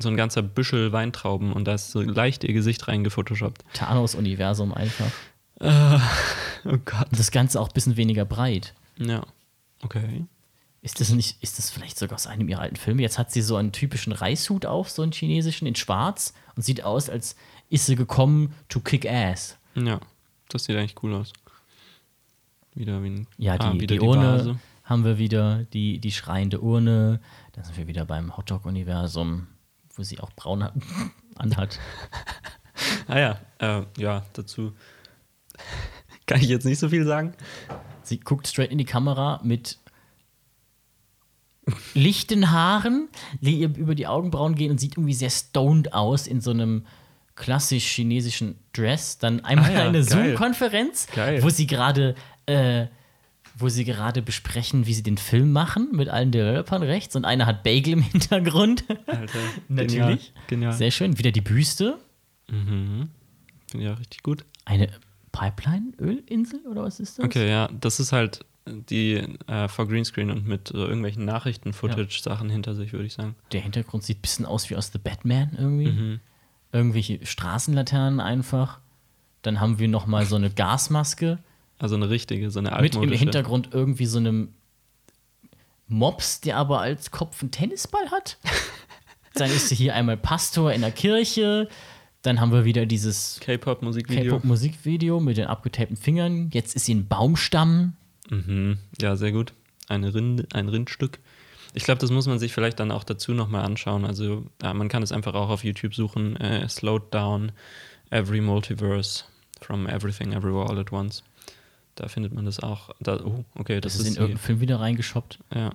so ein ganzer Büschel Weintrauben und da ist so leicht ihr Gesicht reingefotoshoppt. Thanos-Universum einfach. Oh Gott. Und das Ganze auch ein bisschen weniger breit. Ja. Okay. Ist das nicht, ist das vielleicht sogar aus einem ihrer alten Filme? Jetzt hat sie so einen typischen Reishut auf, so einen chinesischen, in schwarz und sieht aus, als ist sie gekommen to kick ass. Ja, das sieht eigentlich cool aus. Wieder wie ein Ja, die, ah, die Urne Vase. haben wir wieder, die, die schreiende Urne. Dann sind wir wieder beim Hotdog-Universum, wo sie auch braun hat, anhat. Ah ja, äh, ja, dazu kann ich jetzt nicht so viel sagen. Sie guckt straight in die Kamera mit lichten Haaren, die ihr über die Augenbrauen gehen und sieht irgendwie sehr stoned aus in so einem klassisch chinesischen Dress. Dann einmal Ah ja, eine. Zoom-Konferenz, wo sie gerade äh, wo sie gerade besprechen, wie sie den Film machen mit allen Developern rechts und einer hat Bagel im Hintergrund. Alter, Natürlich. Genial. genial. Sehr schön. Wieder die Büste. Finde ich auch richtig gut. Eine Pipeline-Ölinsel oder was ist das? Okay, ja, das ist halt die äh, vor Greenscreen und mit äh, irgendwelchen Nachrichten-Footage-Sachen hinter sich, würde ich sagen. Der Hintergrund sieht ein bisschen aus wie aus The Batman irgendwie. Mhm. Irgendwelche Straßenlaternen einfach. Dann haben wir noch mal so eine Gasmaske Also eine richtige, so eine mit im altmodische. Hintergrund irgendwie so einem Mops, der aber als Kopf einen Tennisball hat. Dann ist hier einmal Pastor in der Kirche. Dann haben wir wieder dieses K-Pop-Musikvideo. K-Pop-Musikvideo mit den abgetapten Fingern. Jetzt ist sie ein Baumstamm. Mhm. Ja, sehr gut. Eine Rind, ein Rindstück. Ich glaube, das muss man sich vielleicht dann auch dazu nochmal anschauen. Also, ja, man kann es einfach auch auf YouTube suchen. Äh, Slowed Down, Every Multiverse, From Everything, Everywhere, All at Once. Da findet man das auch. Da, oh, okay, das, Das, ist in irgendeinen Film wieder reingeshoppt. die, ja.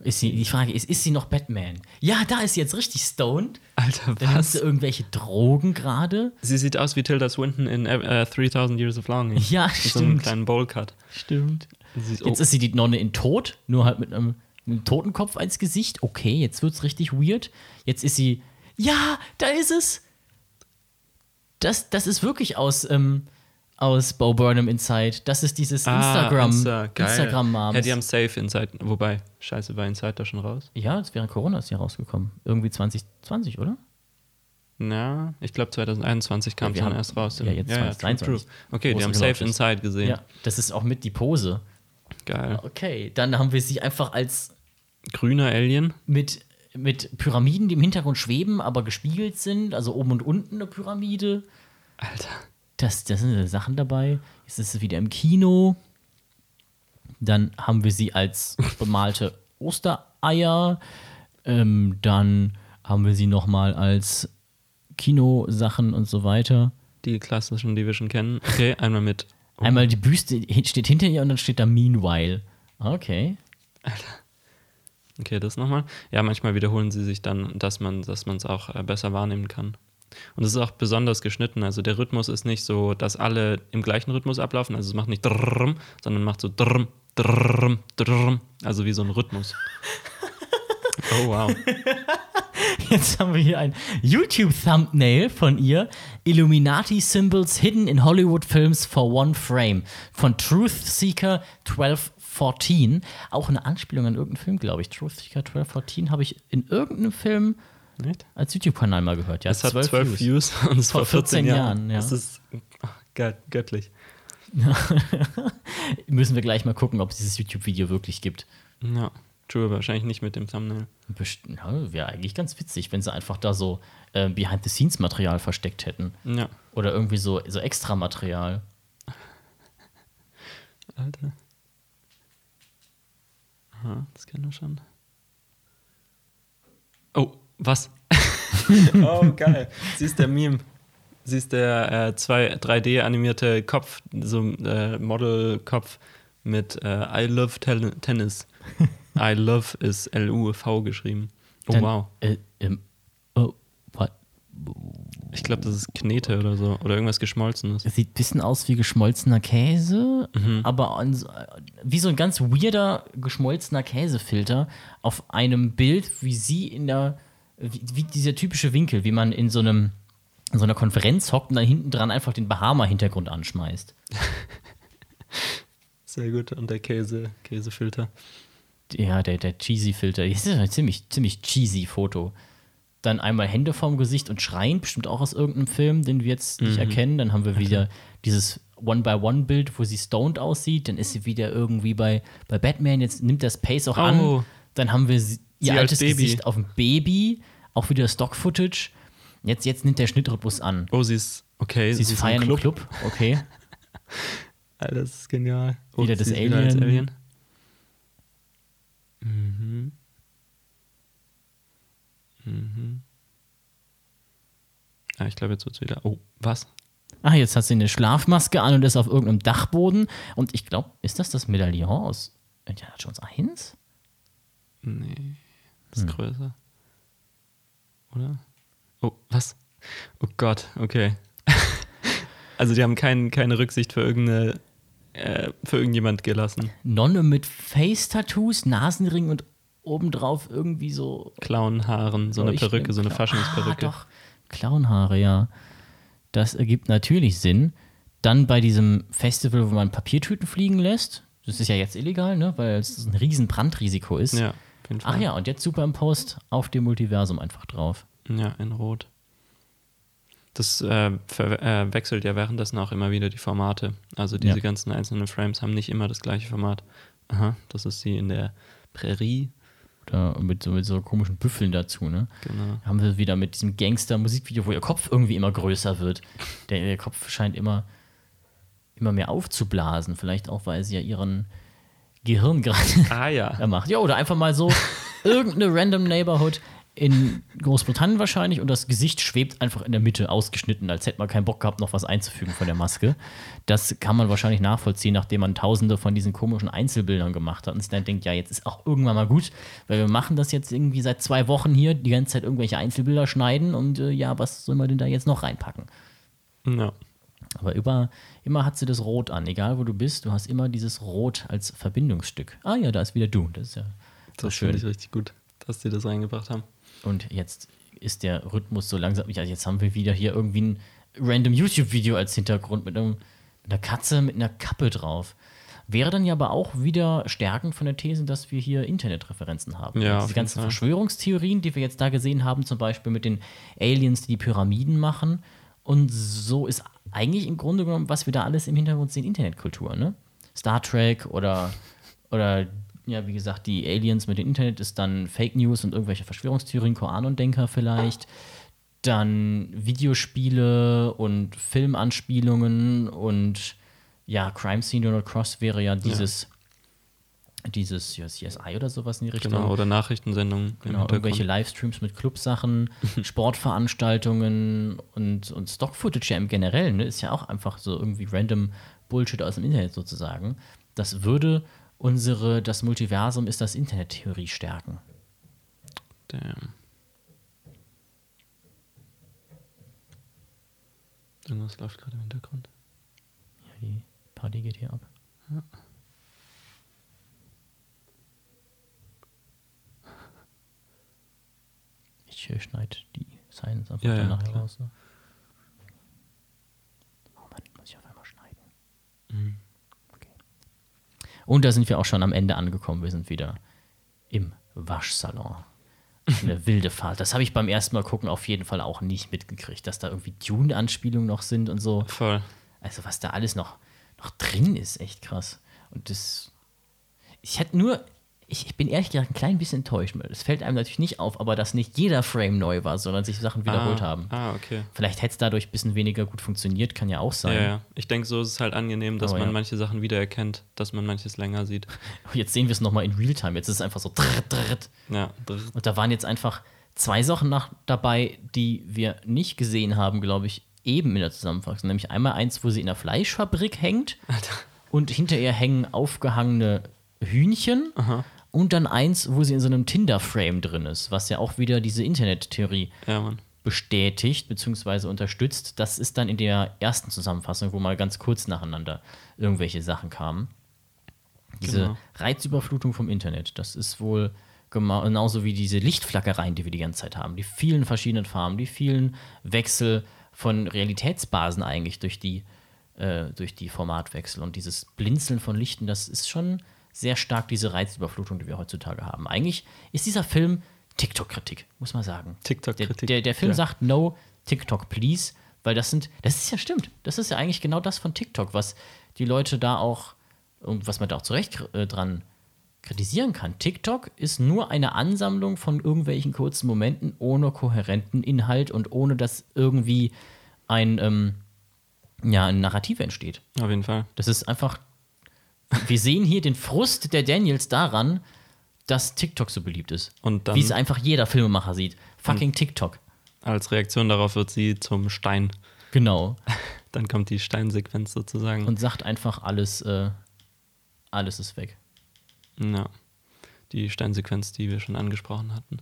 Ist sie, die Frage ist, ist sie noch Batman? Ja, da ist sie jetzt richtig stoned. Alter, Dann nimmt sie was? irgendwelche Drogen gerade. Sie sieht aus wie Tilda Swinton in äh, 3000 Years of Longing. Ja, Mit so einem stimmt. kleinen Bowlcut. Stimmt. Ist- Jetzt oh. ist sie die Nonne in Tod, nur halt mit einem, einem Totenkopf als Gesicht. Okay, jetzt wird's richtig weird. Jetzt ist sie. Ja, da ist es! Das, das ist wirklich aus, ähm, aus Bo Burnham Inside. Das ist dieses Instagram. Ah, Insta, geil. Instagram Moms. Ja, die haben Safe Inside. Wobei, scheiße, war Inside da schon raus? ja, das wäre Corona ist ja rausgekommen. Irgendwie 2020, oder? Na, ich glaube 2021 kam Ja, es wir dann haben- erst raus. ja, jetzt true, 2023. true. Okay, die es haben Safe. Inside gesehen. Ja, das ist auch mit die Pose. Geil. Okay, dann haben wir sie einfach als Grüner Alien. mit, mit Pyramiden, die im Hintergrund schweben, aber gespiegelt sind. Also oben und unten eine Pyramide. Alter. Das, das sind Sachen dabei. Jetzt ist sie wieder im Kino. Dann haben wir sie als bemalte Ostereier. Ähm, dann haben wir sie noch mal als Kinosachen und so weiter. Die klassischen, die wir schon kennen. Okay, einmal mit. oh, Einmal die Büste steht hinter ihr und dann steht da Meanwhile. Okay. Okay, das nochmal. Ja, manchmal wiederholen sie sich dann, dass man dass es auch äh, besser wahrnehmen kann. Und es ist auch besonders geschnitten. Also der Rhythmus ist nicht so, dass alle im gleichen Rhythmus ablaufen. Also es macht nicht drrrm, sondern macht so drrrm, drrrm, drrrm. Also wie so ein Rhythmus. Oh wow. Jetzt haben wir hier ein YouTube-Thumbnail von ihr. Illuminati Symbols hidden in Hollywood Films for one frame. Von Truth Seeker 1214. Auch eine Anspielung an irgendeinen Film, glaube ich. Truth Seeker 1214 habe ich in irgendeinem Film Nicht? als YouTube-Kanal mal gehört. Ja, Es hat 12 12 Views und es Vor vor 14 14 Jahren. Jahren, ja. Das ist göttlich. Müssen wir gleich mal gucken, ob es dieses YouTube-Video wirklich gibt. Ja, true, wahrscheinlich nicht mit dem Thumbnail. Ja, Wäre eigentlich ganz witzig, wenn sie einfach da so äh, Behind-the-Scenes-Material versteckt hätten. Ja, Oder irgendwie so, so Extra-Material. Alter. Aha, das kennen wir schon. Oh, was? oh, geil. Sie ist der Meme. Sie ist der äh, zwei- 3D-animierte Kopf, so äh, Model-Kopf mit äh, I love Ten Tennis. I love ist L-U-V geschrieben. Oh, Dann, wow. Äh, ähm, oh, what? Ich glaube, das ist Knete oder so. Oder irgendwas Geschmolzenes. Es sieht ein bisschen aus wie geschmolzener Käse, aber an, wie so ein ganz weirder geschmolzener Käsefilter auf einem Bild, wie sie in der, wie, wie dieser typische Winkel, wie man in so einem in so einer Konferenz hockt und dann hinten dran einfach den Bahama-Hintergrund anschmeißt. Sehr gut. Und der Käse, Käsefilter. Ja, der, der Cheesy-Filter. Das ist ein ziemlich, ziemlich cheesy Foto. Dann einmal Hände vorm Gesicht und schreien, bestimmt auch aus irgendeinem Film, den wir jetzt nicht erkennen. Dann haben wir wieder dieses One-by-One-Bild, wo sie stoned aussieht. Dann ist sie wieder irgendwie bei, bei Batman. Jetzt nimmt das Pace auch Oh. an. Dann haben wir sie, ihr Sie altes Baby. Gesicht auf dem Baby. Auch wieder Stock-Footage. Jetzt, jetzt nimmt der Schnittrhythmus an. Oh, sie ist okay. Sie ist im feiern im Club. Okay. Alter, das ist genial. Oh, Wieder sie das ist wieder Alien. Alien. Mhm. Mhm. Ah, ich glaube, jetzt wird's wieder. Oh, was? Ah, jetzt hat sie eine Schlafmaske an und ist auf irgendeinem Dachboden. Und ich glaube, ist das das Medaillon aus Indiana Jones 1? Nee, das Hm. ist größer. Oder? Oh, was? Oh Gott, okay. also, die haben kein, keine Rücksicht für irgendeine. Äh, für irgendjemand gelassen. Nonne mit Face-Tattoos, Nasenring und obendrauf irgendwie so. Clownhaaren, so eine leuchtende Perücke, so eine Faschingsperücke. Ah, doch. Clownhaare, ja. Das ergibt natürlich Sinn. Dann bei diesem Festival, wo man Papiertüten fliegen lässt. Das ist ja jetzt illegal, ne? Weil es ein riesen Brandrisiko ist. Ja, auf jeden Fall. Ach ja, und jetzt Superimpost auf dem Multiversum einfach drauf. Ja, in Rot. Das äh, äh, wechselt ja währenddessen auch immer wieder die Formate. Also diese Ja. ganzen einzelnen Frames haben nicht immer das gleiche Format. Aha, das ist sie in der Prärie. Oder mit so, mit so komischen Büffeln dazu, ne? Genau. Haben wir wieder mit diesem Gangster-Musikvideo, wo ihr Kopf irgendwie immer größer wird. Der, der Kopf scheint immer, immer mehr aufzublasen. Vielleicht auch, weil sie ja ihren Gehirn gerade Ah ja. macht. Ja, oder einfach mal so irgendeine random Neighborhood in Großbritannien wahrscheinlich und das Gesicht schwebt einfach in der Mitte ausgeschnitten, als hätte man keinen Bock gehabt, noch was einzufügen von der Maske. Das kann man wahrscheinlich nachvollziehen, nachdem man tausende von diesen komischen Einzelbildern gemacht hat und sich dann denkt, ja, jetzt ist auch irgendwann mal gut, weil wir machen das jetzt irgendwie seit zwei Wochen hier, die ganze Zeit irgendwelche Einzelbilder schneiden und äh, ja, was soll man denn da jetzt noch reinpacken? ja. Aber über, immer hat sie das Rot an, egal wo du bist, du hast immer dieses Rot als Verbindungsstück. Ah ja, da ist wieder du, das ist ja Das schön. finde ich richtig gut, dass sie das reingebracht haben. Und jetzt ist der Rhythmus so langsam. Ja, jetzt haben wir wieder hier irgendwie ein random YouTube-Video als Hintergrund mit, einem, mit einer Katze mit einer Kappe drauf. Wäre dann ja aber auch wieder stärkend von der These, dass wir hier Internetreferenzen haben. Ja, auf Diese ganzen Fall. Verschwörungstheorien, die wir jetzt da gesehen haben, zum Beispiel mit den Aliens, die die Pyramiden machen. Und so ist eigentlich im Grunde genommen, was wir da alles im Hintergrund sehen, Internetkultur, ne? Star Trek oder, oder ja, wie gesagt, die Aliens mit dem Internet ist dann Fake News und irgendwelche Verschwörungstheorien, Koran-Denker vielleicht. Dann Videospiele und Filmanspielungen und ja, Crime Scene Donald Cross wäre ja dieses, dieses ja, CSI oder sowas in die Richtung. Genau, oder Nachrichtensendungen. Genau, irgendwelche Livestreams mit Clubsachen, Sportveranstaltungen und, und Stock-Footage ja im Generellen, ne, ist ja auch einfach so irgendwie random Bullshit aus dem Internet sozusagen. Das würde unsere, das Multiversum ist das Internet-Theorie stärken. Damn. Irgendwas läuft gerade im Hintergrund. Ja, die Party geht hier ab. Ich äh, schneid die Silence einfach Ja, ja, danach klar. raus. Ne? Oh Mann, muss ich auf einmal schneiden. Mhm. Okay. Und da sind wir auch schon am Ende angekommen. Wir sind wieder im Waschsalon. Eine wilde Fahrt. Das habe ich beim ersten Mal gucken auf jeden Fall auch nicht mitgekriegt, dass da irgendwie Dune-Anspielungen noch sind und so. Voll. Also, was da alles noch, noch drin ist, echt krass. Und das. Ich hätte nur. Ich, ich bin ehrlich gesagt ein klein bisschen enttäuscht. Es fällt einem natürlich nicht auf, aber dass nicht jeder Frame neu war, sondern sich Sachen wiederholt ah, haben. Ah, okay. Vielleicht hätte es dadurch ein bisschen weniger gut funktioniert, kann ja auch Ja, sein. ja. Ich denke, so ist es halt angenehm, dass Aber man ja. manche Sachen wiedererkennt, dass man manches länger sieht. Jetzt sehen wir es nochmal in Realtime. Jetzt ist es einfach so. Drrrt, drrrt. Ja, drr- Und da waren jetzt einfach zwei Sachen nach, dabei, die wir nicht gesehen haben, glaube ich, eben in der Zusammenfassung. Nämlich einmal eins, wo sie in der Fleischfabrik hängt und hinter ihr hängen aufgehangene Hühnchen. Und dann eins, wo sie in so einem Tinder-Frame drin ist, was ja auch wieder diese Internettheorie ja, bestätigt bzw. unterstützt. Das ist dann in der ersten Zusammenfassung, wo mal ganz kurz nacheinander irgendwelche Sachen kamen. Diese Genau. Reizüberflutung vom Internet, das ist wohl genauso wie diese Lichtflackereien, die wir die ganze Zeit haben. Die vielen verschiedenen Farben, die vielen Wechsel von Realitätsbasen eigentlich durch die, äh, durch die Formatwechsel und dieses Blinzeln von Lichten, das ist schon sehr stark diese Reizüberflutung, die wir heutzutage haben. Eigentlich ist dieser Film TikTok-Kritik, muss man sagen. TikTok-Kritik, Der, der, der Film ja. sagt No TikTok, please, weil das sind, das ist ja stimmt. Das ist ja eigentlich genau das von TikTok, was die Leute da auch, und was man da auch zu Recht äh, dran kritisieren kann. TikTok ist nur eine Ansammlung von irgendwelchen kurzen Momenten ohne kohärenten Inhalt und ohne dass irgendwie ein, ähm, ja, ein Narrativ entsteht. Auf jeden Fall. Das ist einfach. Wir sehen hier den Frust der Daniels daran, dass TikTok so beliebt ist. Und Wie es einfach jeder Filmemacher sieht. Fucking TikTok. Als Reaktion darauf wird sie zum Stein. Genau. Dann kommt die Steinsequenz sozusagen. Und sagt einfach alles, äh, alles ist weg. ja. Die Steinsequenz, die wir schon angesprochen hatten.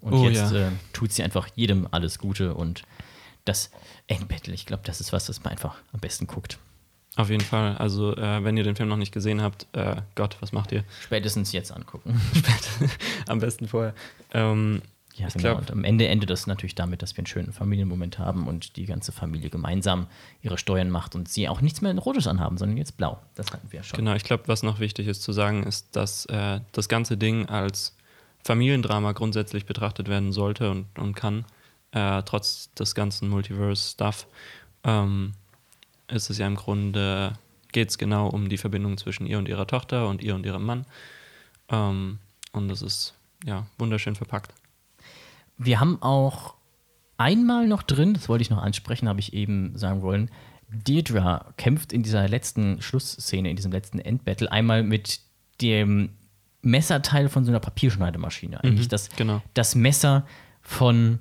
Und Oh, jetzt ja. äh, tut sie einfach jedem alles Gute und das Endbattle, ich glaube, das ist was, das man einfach am besten guckt. Auf jeden Fall. Also, äh, wenn ihr den Film noch nicht gesehen habt, äh, Gott, was macht ihr? Spätestens jetzt angucken. Am besten vorher. Ähm, Ja, ich genau. und am Ende endet das natürlich damit, dass wir einen schönen Familienmoment haben und die ganze Familie gemeinsam ihre Steuern macht und sie auch nichts mehr in Rotes anhaben, sondern jetzt blau. Das hatten wir ja schon. Genau, ich glaube, was noch wichtig ist zu sagen, ist, dass äh, das ganze Ding als Familiendrama grundsätzlich betrachtet werden sollte und, und kann, äh, trotz des ganzen Multiverse-Stuff. Ähm, ist es ja im Grunde, geht es genau um die Verbindung zwischen ihr und ihrer Tochter und ihr und ihrem Mann. Ähm, und das ist ja wunderschön verpackt. Wir haben auch einmal noch drin, das wollte ich noch ansprechen, habe ich eben sagen wollen, Deirdre kämpft in dieser letzten Schlussszene, in diesem letzten Endbattle, einmal mit dem Messerteil von so einer Papierschneidemaschine. Eigentlich das, genau. das Messer von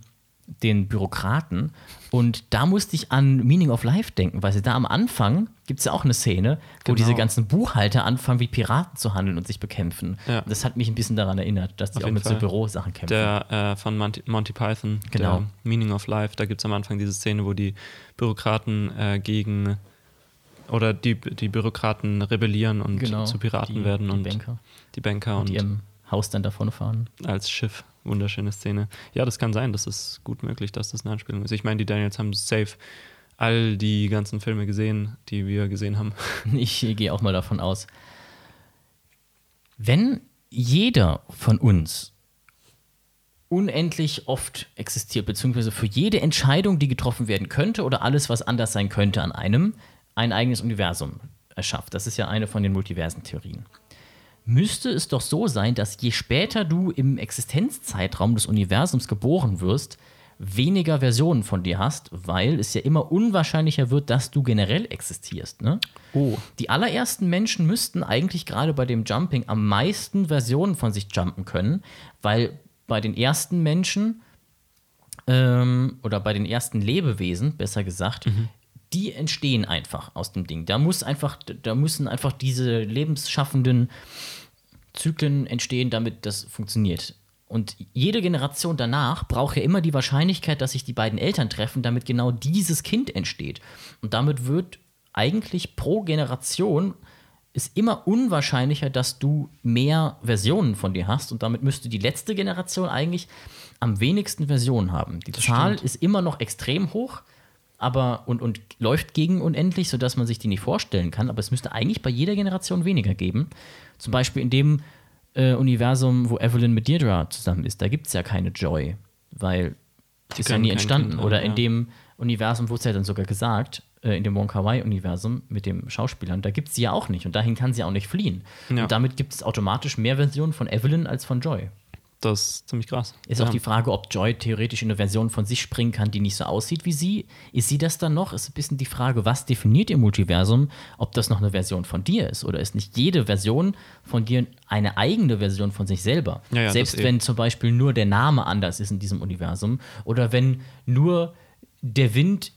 den Bürokraten. Und da musste ich an Meaning of Life denken, weil sie da am Anfang gibt es ja auch eine Szene, wo Genau. diese ganzen Buchhalter anfangen, wie Piraten zu handeln und sich bekämpfen. Ja. Das hat mich ein bisschen daran erinnert, dass die Auf auch mit so Fall. Bürosachen kämpfen. Der äh, von Monty, Monty Python, Genau. Meaning of Life, da gibt es am Anfang diese Szene, wo die Bürokraten äh, gegen oder die, die Bürokraten rebellieren und Genau, zu Piraten die- werden die und Banker. die Banker und die ihrem Haus dann davon fahren. als Schiff. Wunderschöne Szene. Ja, das kann sein, das ist gut möglich, dass das eine Anspielung ist. Ich meine, die Daniels haben safe all die ganzen Filme gesehen, die wir gesehen haben. Ich gehe auch mal davon aus. Wenn jeder von uns unendlich oft existiert, beziehungsweise für jede Entscheidung, die getroffen werden könnte oder alles, was anders sein könnte an einem, ein eigenes Universum erschafft. Das ist ja eine von den Multiversen-Theorien. Müsste es doch so sein, dass je später du im Existenzzeitraum des Universums geboren wirst, weniger Versionen von dir hast, weil es ja immer unwahrscheinlicher wird, dass du generell existierst. Ne? Oh. Die allerersten Menschen müssten eigentlich gerade bei dem Jumping am meisten Versionen von sich jumpen können, weil bei den ersten Menschen ähm, oder bei den ersten Lebewesen, besser gesagt, die entstehen einfach aus dem Ding. Da muss einfach, da müssen einfach diese lebensschaffenden Zyklen entstehen, damit das funktioniert. Und jede Generation danach braucht ja immer die Wahrscheinlichkeit, dass sich die beiden Eltern treffen, damit genau dieses Kind entsteht. Und damit wird eigentlich pro Generation ist immer unwahrscheinlicher, dass du mehr Versionen von dir hast und damit müsste die letzte Generation eigentlich am wenigsten Versionen haben. Die Zahl ist immer noch extrem hoch, aber und, und läuft gegen unendlich, sodass man sich die nicht vorstellen kann. Aber es müsste eigentlich bei jeder Generation weniger geben. Zum Beispiel in dem äh, Universum, wo Evelyn mit Deirdre zusammen ist, da gibt es ja keine Joy, weil die ist ja nie entstanden. Kind Oder in ja. dem Universum wurde es ja dann sogar gesagt, äh, in dem Wonka Wai-Universum mit dem Schauspielern, da gibt es sie ja auch nicht und dahin kann sie auch nicht fliehen. Ja. Und damit gibt es automatisch mehr Versionen von Evelyn als von Joy. Das ist ziemlich krass. Ist Ja. auch die Frage, ob Joy theoretisch in eine Version von sich springen kann, die nicht so aussieht wie sie. Ist sie das dann noch? Ist ein bisschen die Frage, was definiert ihr Multiversum? Ob das noch eine Version von dir ist oder ist nicht jede Version von dir eine eigene Version von sich selber? Ja, ja, Selbst eh. wenn zum Beispiel nur der Name anders ist in diesem Universum oder wenn nur der Wind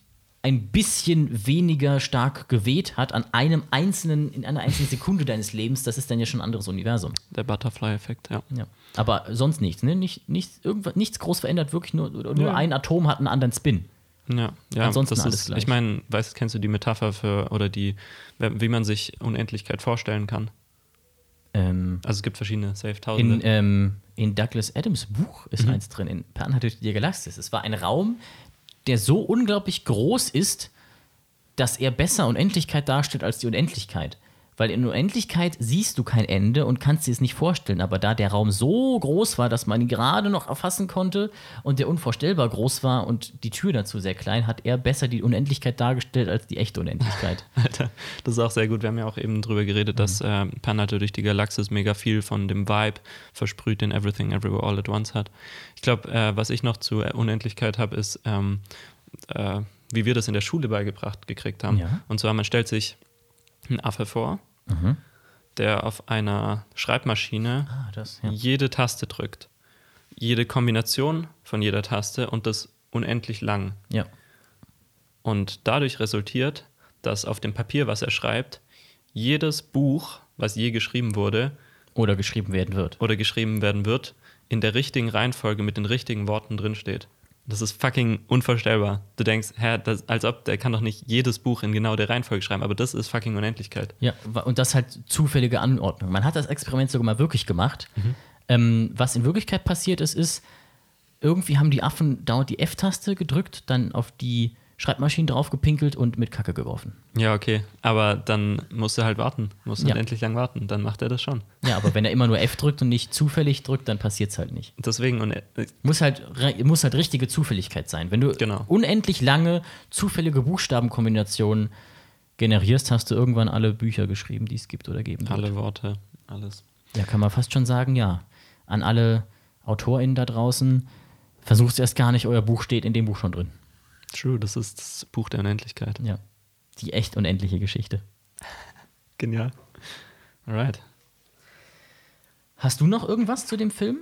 ein bisschen weniger stark geweht hat an einem einzelnen, in einer einzelnen Sekunde deines Lebens, das ist dann ja schon ein anderes Universum. Der Butterfly-Effekt, ja. Ja. Aber sonst nichts, ne? Nicht, nichts, irgendwas, nichts groß verändert, wirklich nur, nur Ja. ein Atom hat einen anderen Spin. Ja, ja Ansonsten das alles ist, gleich. ich meine, weißt, kennst du die Metapher für, oder die, wie man sich Unendlichkeit vorstellen kann? Ähm, Also es gibt verschiedene Safe in, Tausende. ähm, in Douglas Adams Buch ist Mhm. eins drin, in Perlen durch die Galaxis. Es war ein Raum, der so unglaublich groß ist, dass er besser Unendlichkeit darstellt als die Unendlichkeit. Weil in Unendlichkeit siehst du kein Ende und kannst dir es nicht vorstellen. Aber da der Raum so groß war, dass man ihn gerade noch erfassen konnte und der unvorstellbar groß war und die Tür dazu sehr klein, hat er besser die Unendlichkeit dargestellt als die echte Unendlichkeit. Alter, das ist auch sehr gut. Wir haben ja auch eben drüber geredet, dass Mhm. äh, Panhard durch die Galaxis mega viel von dem Vibe versprüht, den Everything Everywhere All at Once hat. Ich glaube, äh, was ich noch zur Unendlichkeit habe, ist, ähm, äh, wie wir das in der Schule beigebracht gekriegt haben. Ja. Und zwar, man stellt sich einen Affe vor, Mhm. der auf einer Schreibmaschine Ah, das, ja. jede Taste drückt. Jede Kombination von jeder Taste und das unendlich lang. ja. Und dadurch resultiert, dass auf dem Papier, was er schreibt, jedes Buch, was je geschrieben wurde Oder geschrieben werden wird. oder geschrieben werden wird, in der richtigen Reihenfolge mit den richtigen Worten drinsteht. Das ist fucking unvorstellbar. Du denkst, hä, das, als ob der kann doch nicht jedes Buch in genau der Reihenfolge schreiben, aber das ist fucking Unendlichkeit. Ja, und das halt zufällige Anordnung. Man hat das Experiment sogar mal wirklich gemacht. Mhm. Ähm, was in Wirklichkeit passiert ist, ist, irgendwie haben die Affen dauernd die F-Taste gedrückt, dann auf die Schreibmaschinen draufgepinkelt und mit Kacke geworfen. Ja, okay. Aber dann musst du halt warten. Musst du Ja. unendlich lang warten. Dann macht er das schon. Ja, aber wenn er immer nur F drückt und nicht zufällig drückt, dann passiert es halt nicht. Deswegen, und äh, Muss halt, muss halt richtige Zufälligkeit sein. Wenn du Genau. unendlich lange zufällige Buchstabenkombinationen generierst, hast du irgendwann alle Bücher geschrieben, die es gibt oder geben wird. alle Worte, alles. Ja, kann man fast schon sagen, ja. An alle AutorInnen da draußen, versucht erst gar nicht, euer Buch steht in dem Buch schon drin. True, das ist das Buch der Unendlichkeit. Ja. Die echt unendliche Geschichte. Genial. Alright. Hast du noch irgendwas zu dem Film?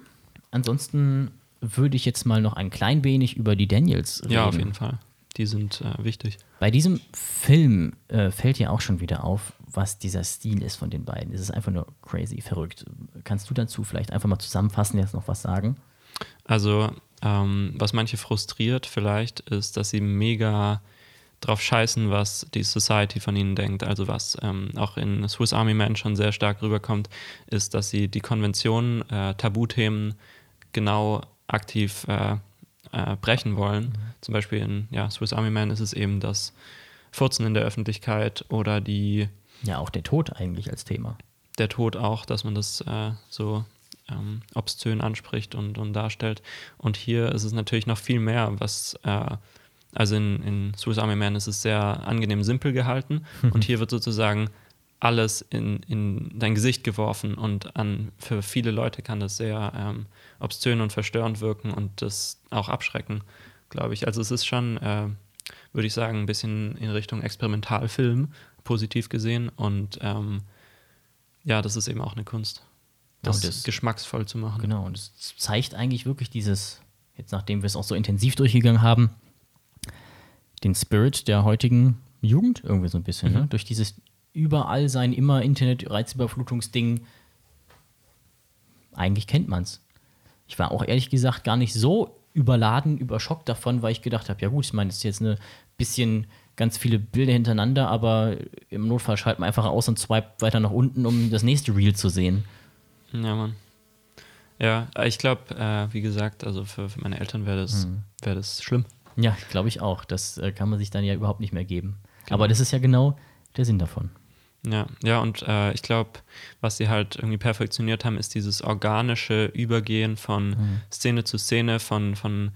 Ansonsten würde ich jetzt mal noch ein klein wenig über die Daniels reden. Ja, auf jeden Fall. Die sind äh, wichtig. Bei diesem Film äh, fällt ja auch schon wieder auf, was dieser Stil ist von den beiden. Es ist einfach nur crazy, verrückt. Kannst du dazu vielleicht einfach mal zusammenfassen, jetzt noch was sagen? Also, ähm, was manche frustriert vielleicht, ist, dass sie mega drauf scheißen, was die Society von ihnen denkt. Also was ähm, auch in Swiss Army Man schon sehr stark rüberkommt, ist, dass sie die Konventionen, äh, Tabuthemen genau aktiv äh, äh, brechen wollen. Zum Beispiel in ja, Swiss Army Man ist es eben das Furzen in der Öffentlichkeit oder die Ja, auch der Tod eigentlich als Thema. der Tod auch, dass man das äh, so ähm, obszön anspricht und, und darstellt. Und hier ist es natürlich noch viel mehr, was, äh, also in, in Swiss Army Man ist es sehr angenehm simpel gehalten und hier wird sozusagen alles in, in dein Gesicht geworfen und an, für viele Leute kann das sehr ähm, obszön und verstörend wirken und das auch abschrecken, glaube ich. Also es ist schon, äh, würde ich sagen, ein bisschen in Richtung Experimentalfilm, positiv gesehen und ähm, ja, das ist eben auch eine Kunst, das, das- geschmacksvoll zu machen. Genau, und es zeigt eigentlich wirklich dieses, jetzt nachdem wir es auch so intensiv durchgegangen haben, den Spirit der heutigen Jugend irgendwie so ein bisschen. Ne? Durch dieses überall sein immer Internet-Reizüberflutungsding. Eigentlich kennt man es. Ich war auch ehrlich gesagt gar nicht so überladen, überschockt davon, weil ich gedacht habe, ja gut, ich meine, das ist jetzt eine bisschen ganz viele Bilder hintereinander, aber im Notfall schaltet man einfach aus und swipet weiter nach unten, um das nächste Reel zu sehen. Ja, Mann. Ja, ich glaube, äh, wie gesagt, also für, für meine Eltern wäre das, Mhm. wär das schlimm. Ja, glaube ich auch. Das äh, kann man sich dann ja überhaupt nicht mehr geben. Genau. Aber das ist ja genau der Sinn davon. Ja, ja, und äh, ich glaube, was sie halt irgendwie perfektioniert haben, ist dieses organische Übergehen von Mhm. Szene zu Szene, von, von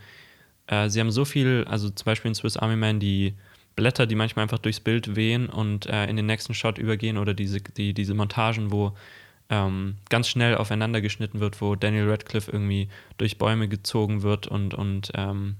äh, sie haben so viel, also zum Beispiel in Swiss Army Man die Blätter, die manchmal einfach durchs Bild wehen und äh, in den nächsten Shot übergehen oder diese, die, diese Montagen, wo ähm, ganz schnell aufeinander geschnitten wird, wo Daniel Radcliffe irgendwie durch Bäume gezogen wird und, und ähm,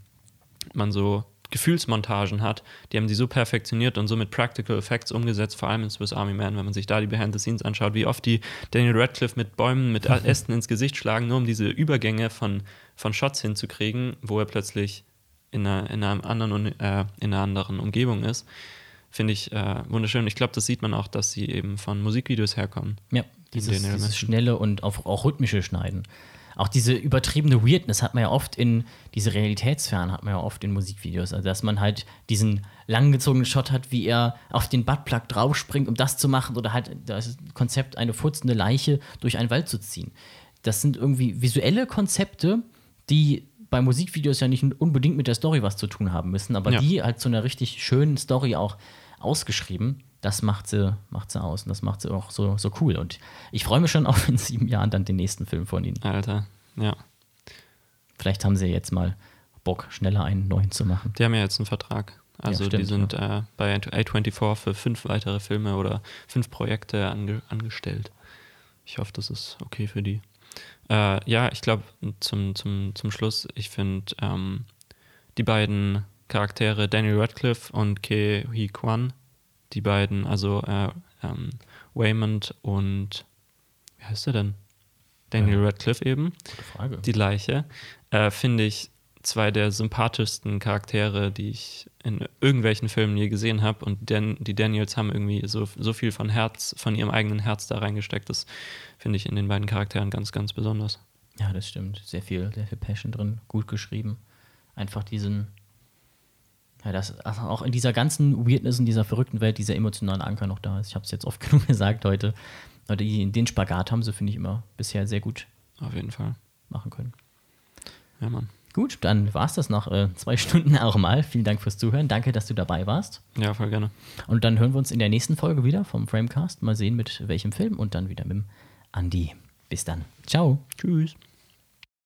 man so Gefühlsmontagen hat, die haben die so perfektioniert und so mit Practical Effects umgesetzt, vor allem in Swiss Army Man, wenn man sich da die Behind the Scenes anschaut, wie oft die Daniel Radcliffe mit Bäumen, mit Ästen ins Gesicht schlagen, nur um diese Übergänge von, von Shots hinzukriegen, wo er plötzlich in einer, in einem anderen, äh, in einer anderen Umgebung ist. Finde ich äh, wunderschön. Ich glaube, das sieht man auch, dass sie eben von Musikvideos herkommen. Ja, dieses, dieses schnelle und auch, auch rhythmische Schneiden. Auch diese übertriebene Weirdness hat man ja oft in, diese Realitätsfern hat man ja oft in Musikvideos. Also, dass man halt diesen langgezogenen Shot hat, wie er auf den Buttplug draufspringt, um das zu machen, oder halt das Konzept, eine furzende Leiche durch einen Wald zu ziehen. Das sind irgendwie visuelle Konzepte, die bei Musikvideos ja nicht unbedingt mit der Story was zu tun haben müssen, aber Ja. die halt zu einer richtig schönen Story auch ausgeschrieben. Das macht sie, macht sie aus und das macht sie auch so, so cool. Und ich freue mich schon auf in sieben Jahren dann den nächsten Film von ihnen. Alter, ja. Vielleicht haben sie ja jetzt mal Bock, schneller einen neuen zu machen. Die haben ja jetzt einen Vertrag. Also stimmt, die sind äh, bei A24 für fünf weitere Filme oder fünf Projekte ange angestellt. Ich hoffe, das ist okay für die. Äh, ja, ich glaube, zum, zum, zum Schluss, ich finde ähm, die beiden Charaktere, Daniel Radcliffe und Ke Huy Kwan, die beiden, also äh, ähm, Waymond und wie heißt er denn? Daniel Radcliffe eben Gute Frage. die Leiche, äh, finde ich zwei der sympathischsten Charaktere, die ich in irgendwelchen Filmen je gesehen habe. Und Dan die Daniels haben irgendwie so, so viel von Herz, von ihrem eigenen Herz da reingesteckt. Das finde ich in den beiden Charakteren ganz, ganz besonders. ja, das stimmt. Sehr viel, sehr viel Passion drin. Gut geschrieben. Einfach diesen. Ja, das, also auch in dieser ganzen Weirdness, in dieser verrückten Welt, dieser emotionale Anker noch da ist. Ich habe es jetzt oft genug gesagt heute. Aber die, den Spagat haben sie, finde ich, immer bisher sehr gut Auf jeden Fall. machen können. Ja, Mann. Gut, dann war es das nach äh, zwei Stunden auch mal. Vielen Dank fürs Zuhören. Danke, dass du dabei warst. Ja, voll gerne. Und dann hören wir uns in der nächsten Folge wieder vom Framecast. Mal sehen, mit welchem Film und dann wieder mit dem Andi. Bis dann. Ciao. Tschüss.